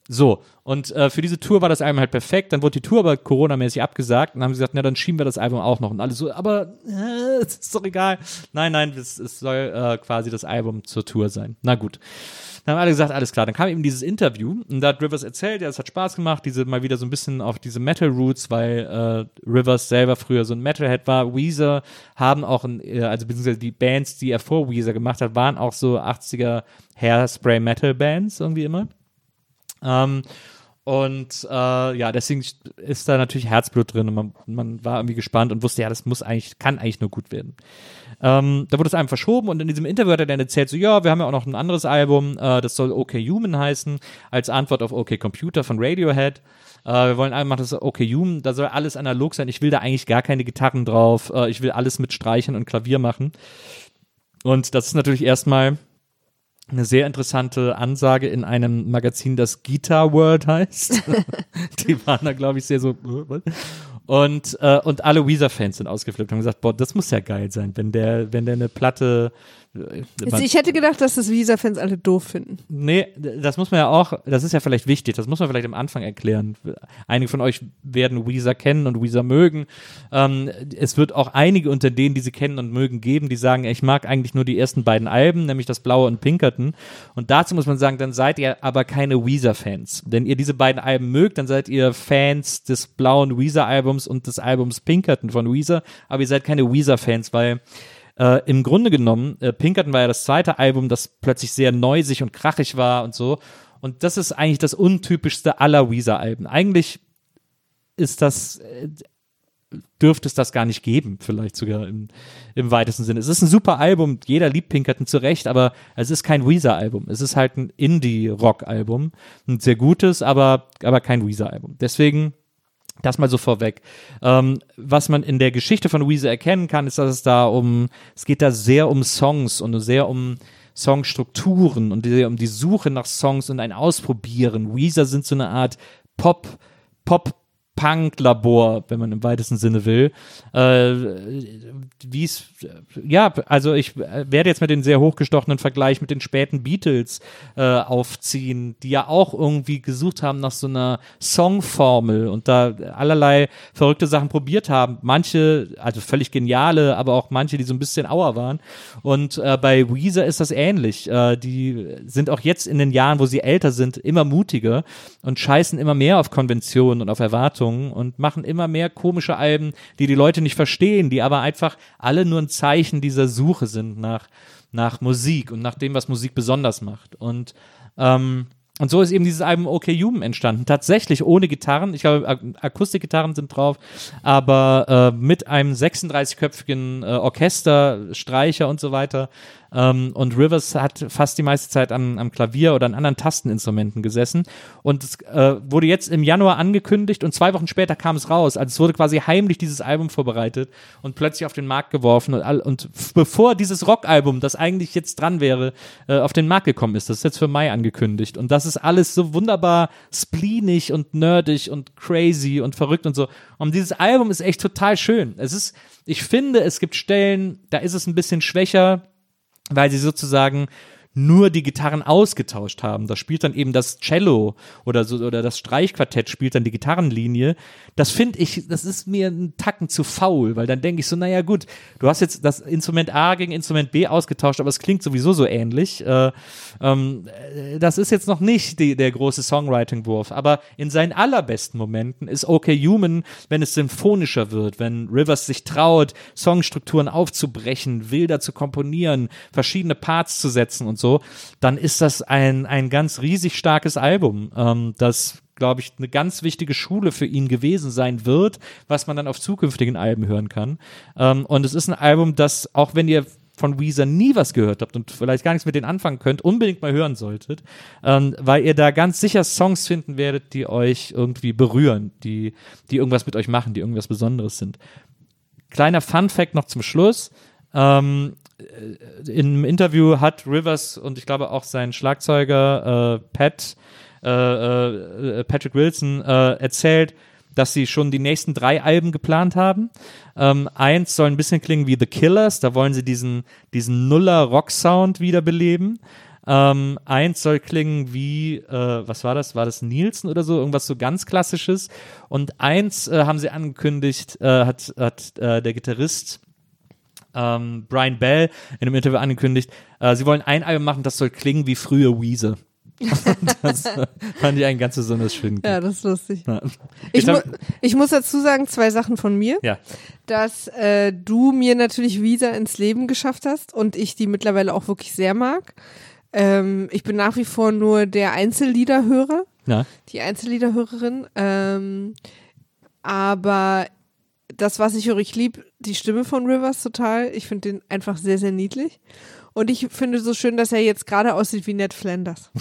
so, und äh, für diese Tour war das Album halt perfekt. Dann wurde die Tour aber Corona-mäßig abgesagt. Und dann haben sie gesagt, na, dann schieben wir das Album auch noch. Und alle so, aber äh, ist doch egal. Nein, nein, es, es soll äh, quasi das Album zur Tour sein. Na gut. Dann haben alle gesagt, alles klar. Dann kam eben dieses Interview und da hat Rivers erzählt, ja, es hat Spaß gemacht, diese mal wieder so ein bisschen auf diese Metal Roots, weil äh, Rivers selber früher so ein Metalhead war. Weezer haben auch, ein, äh, also beziehungsweise die Bands, die er vor Weezer gemacht hat, waren auch so 80er Hairspray Metal Bands irgendwie immer. Ähm, und äh, ja, deswegen ist da natürlich Herzblut drin und man, man war irgendwie gespannt und wusste, ja, das muss eigentlich, kann eigentlich nur gut werden. Ähm, da wurde es einem verschoben und in diesem Interview hat er dann erzählt, so, ja, wir haben ja auch noch ein anderes Album, äh, das soll OK Human heißen, als Antwort auf OK Computer von Radiohead. Äh, wir wollen einfach das OK Human, da soll alles analog sein. Ich will da eigentlich gar keine Gitarren drauf. Äh, ich will alles mit Streichern und Klavier machen. Und das ist natürlich erstmal eine sehr interessante Ansage in einem Magazin, das Guitar World heißt. (laughs) Die waren da, glaube ich, sehr so. äh? Und, äh, und alle Weezer-Fans sind ausgeflippt und haben gesagt, boah, das muss ja geil sein, wenn der, wenn der eine Platte. Ich hätte gedacht, dass das Visa-Fans alle doof finden. Nee, das muss man ja auch, das ist ja vielleicht wichtig, das muss man vielleicht am Anfang erklären. Einige von euch werden Weezer kennen und Weezer mögen. Ähm, es wird auch einige unter denen, die sie kennen und mögen, geben, die sagen, ich mag eigentlich nur die ersten beiden Alben, nämlich das Blaue und Pinkerton. Und dazu muss man sagen, dann seid ihr aber keine Weezer-Fans. Wenn ihr diese beiden Alben mögt, dann seid ihr Fans des blauen Weezer-Albums und des Albums Pinkerton von Weezer, aber ihr seid keine Weezer-Fans, weil äh, im Grunde genommen, äh, Pinkerton war ja das zweite Album, das plötzlich sehr neusig und krachig war und so. Und das ist eigentlich das untypischste aller Weezer-Alben. Eigentlich ist das, äh, dürfte es das gar nicht geben, vielleicht sogar im, im weitesten Sinne. Es ist ein super Album, jeder liebt Pinkerton zu Recht, aber es ist kein Weezer-Album. Es ist halt ein Indie-Rock-Album. Ein sehr gutes, aber, aber kein Weezer-Album. Deswegen das mal so vorweg. Ähm, was man in der Geschichte von Weezer erkennen kann, ist, dass es da um, es geht da sehr um Songs und sehr um Songstrukturen und sehr um die Suche nach Songs und ein Ausprobieren. Weezer sind so eine Art Pop, Pop, Punk-Labor, wenn man im weitesten Sinne will. Äh, Wie es, ja, also ich werde jetzt mit den sehr hochgestochenen Vergleich mit den späten Beatles äh, aufziehen, die ja auch irgendwie gesucht haben nach so einer Songformel und da allerlei verrückte Sachen probiert haben. Manche, also völlig geniale, aber auch manche, die so ein bisschen auer waren. Und äh, bei Weezer ist das ähnlich. Äh, die sind auch jetzt in den Jahren, wo sie älter sind, immer mutiger und scheißen immer mehr auf Konventionen und auf Erwartungen und machen immer mehr komische Alben, die die Leute nicht verstehen, die aber einfach alle nur ein Zeichen dieser Suche sind nach, nach Musik und nach dem, was Musik besonders macht. Und ähm, und so ist eben dieses Album OK Human entstanden. Tatsächlich ohne Gitarren. Ich glaube, Ak Akustikgitarren sind drauf, aber äh, mit einem 36-köpfigen äh, Orchester, Streicher und so weiter. Ähm, und Rivers hat fast die meiste Zeit am, am Klavier oder an anderen Tasteninstrumenten gesessen. Und es äh, wurde jetzt im Januar angekündigt und zwei Wochen später kam es raus. Also es wurde quasi heimlich dieses Album vorbereitet und plötzlich auf den Markt geworfen. Und, all, und bevor dieses Rockalbum, das eigentlich jetzt dran wäre, äh, auf den Markt gekommen ist, das ist jetzt für Mai angekündigt. Und das ist alles so wunderbar spleenig und nerdig und crazy und verrückt und so. Und dieses Album ist echt total schön. Es ist, ich finde, es gibt Stellen, da ist es ein bisschen schwächer, weil sie sozusagen nur die Gitarren ausgetauscht haben. Da spielt dann eben das Cello oder so oder das Streichquartett spielt dann die Gitarrenlinie. Das finde ich, das ist mir ein Tacken zu faul, weil dann denke ich so, naja gut, du hast jetzt das Instrument A gegen Instrument B ausgetauscht, aber es klingt sowieso so ähnlich. Äh, ähm, äh, das ist jetzt noch nicht die, der große Songwriting-Wurf, aber in seinen allerbesten Momenten ist OK Human, wenn es symphonischer wird, wenn Rivers sich traut, Songstrukturen aufzubrechen, wilder zu komponieren, verschiedene Parts zu setzen und so, dann ist das ein, ein ganz riesig starkes Album, ähm, das glaube ich, eine ganz wichtige Schule für ihn gewesen sein wird, was man dann auf zukünftigen Alben hören kann. Ähm, und es ist ein Album, das, auch wenn ihr von Weezer nie was gehört habt und vielleicht gar nichts mit denen anfangen könnt, unbedingt mal hören solltet, ähm, weil ihr da ganz sicher Songs finden werdet, die euch irgendwie berühren, die, die irgendwas mit euch machen, die irgendwas Besonderes sind kleiner Fun Fact noch zum Schluss. Ähm, äh, Im Interview hat Rivers und ich glaube auch sein Schlagzeuger äh, Pat, äh, äh, Patrick Wilson äh, erzählt, dass sie schon die nächsten drei Alben geplant haben. Ähm, eins soll ein bisschen klingen wie The Killers, da wollen sie diesen, diesen Nuller-Rock-Sound wiederbeleben. Ähm, eins soll klingen wie, äh, was war das? War das Nielsen oder so? Irgendwas so ganz Klassisches. Und eins äh, haben sie angekündigt, äh, hat, hat äh, der Gitarrist ähm, Brian Bell in einem Interview angekündigt, äh, sie wollen ein Album machen, das soll klingen wie frühe Weezer. (laughs) das fand ich ein ganz besonders schön. Ja, das ist lustig. Ja. Ich, Jetzt mu ich muss dazu sagen, zwei Sachen von mir. ja. dass äh, du mir natürlich Visa ins Leben geschafft hast und ich die mittlerweile auch wirklich sehr mag. Ähm, ich bin nach wie vor nur der Einzelliederhörer, ja. die Einzelliederhörerin. Ähm, aber das, was ich höre, ich liebe die Stimme von Rivers total. Ich finde den einfach sehr, sehr niedlich. Und ich finde so schön, dass er jetzt gerade aussieht wie Ned Flanders. (laughs)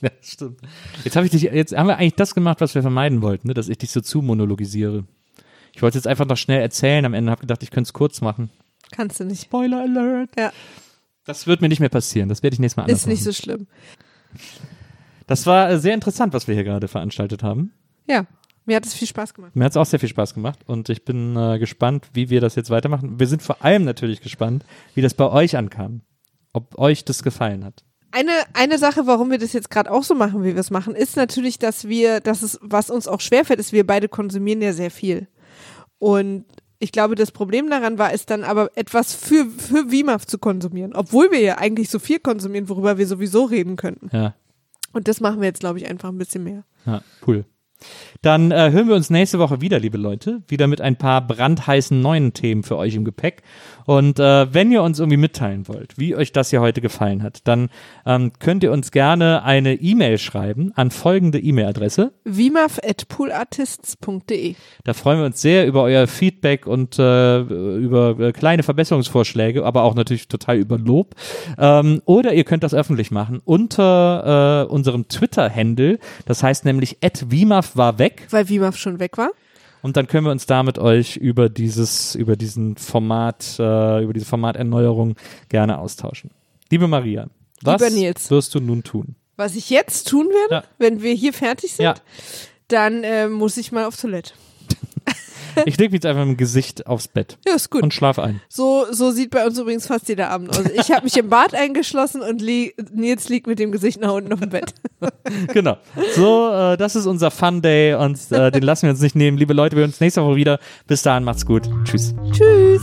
Ja, stimmt. Jetzt habe ich dich, jetzt haben wir eigentlich das gemacht, was wir vermeiden wollten, ne? dass ich dich so zumonologisiere. Ich wollte jetzt einfach noch schnell erzählen, am Ende habe gedacht, ich könnte es kurz machen. Kannst du nicht. Spoiler Alert. Ja, Das wird mir nicht mehr passieren. Das werde ich nächstes Mal anders ist nicht machen. so schlimm. Das war äh, sehr interessant, was wir hier gerade veranstaltet haben. Ja, mir hat es viel Spaß gemacht. Mir hat es auch sehr viel Spaß gemacht und ich bin äh, gespannt, wie wir das jetzt weitermachen. Wir sind vor allem natürlich gespannt, wie das bei euch ankam. Ob euch das gefallen hat. Eine, eine Sache, warum wir das jetzt gerade auch so machen, wie wir es machen, ist natürlich, dass wir, dass es, was uns auch schwerfällt, ist, wir beide konsumieren ja sehr viel. Und ich glaube, das Problem daran war, ist dann aber etwas für, für WIMAF zu konsumieren, obwohl wir ja eigentlich so viel konsumieren, worüber wir sowieso reden könnten. Ja, Und das machen wir jetzt, glaube ich, einfach ein bisschen mehr. ja cool. Dann äh, hören wir uns nächste Woche wieder, liebe Leute. Wieder mit ein paar brandheißen neuen Themen für euch im Gepäck. Und äh, wenn ihr uns irgendwie mitteilen wollt, wie euch das hier heute gefallen hat, dann ähm, könnt ihr uns gerne eine E-Mail schreiben an folgende E-Mail-Adresse. WIMAF.poolartists.de Da freuen wir uns sehr über euer Feedback und äh, über äh, kleine Verbesserungsvorschläge, aber auch natürlich total über Lob. Ähm, oder ihr könnt das öffentlich machen unter äh, unserem Twitter-Handle. Das heißt nämlich @wimaf war weg. Weil WIMAF schon weg war. Und dann können wir uns da mit euch über dieses, über diesen Format, äh, über diese Formaterneuerung gerne austauschen. Liebe Maria, was Nils. wirst du nun tun? Was ich jetzt tun werde, Ja. wenn wir hier fertig sind, Ja. dann äh, muss ich mal auf Toilette. (laughs) Ich lege mich jetzt einfach mit dem Gesicht aufs Bett Ja, ist gut. und schlaf ein. So, so sieht bei uns übrigens fast jeder Abend aus. Ich habe mich im Bad eingeschlossen und li Nils liegt mit dem Gesicht nach unten auf dem Bett. (laughs) Genau. So, äh, das ist unser Fun Day und äh, den lassen wir uns nicht nehmen. Liebe Leute, wir hören uns nächste Woche wieder. Bis dahin, macht's gut. Tschüss. Tschüss.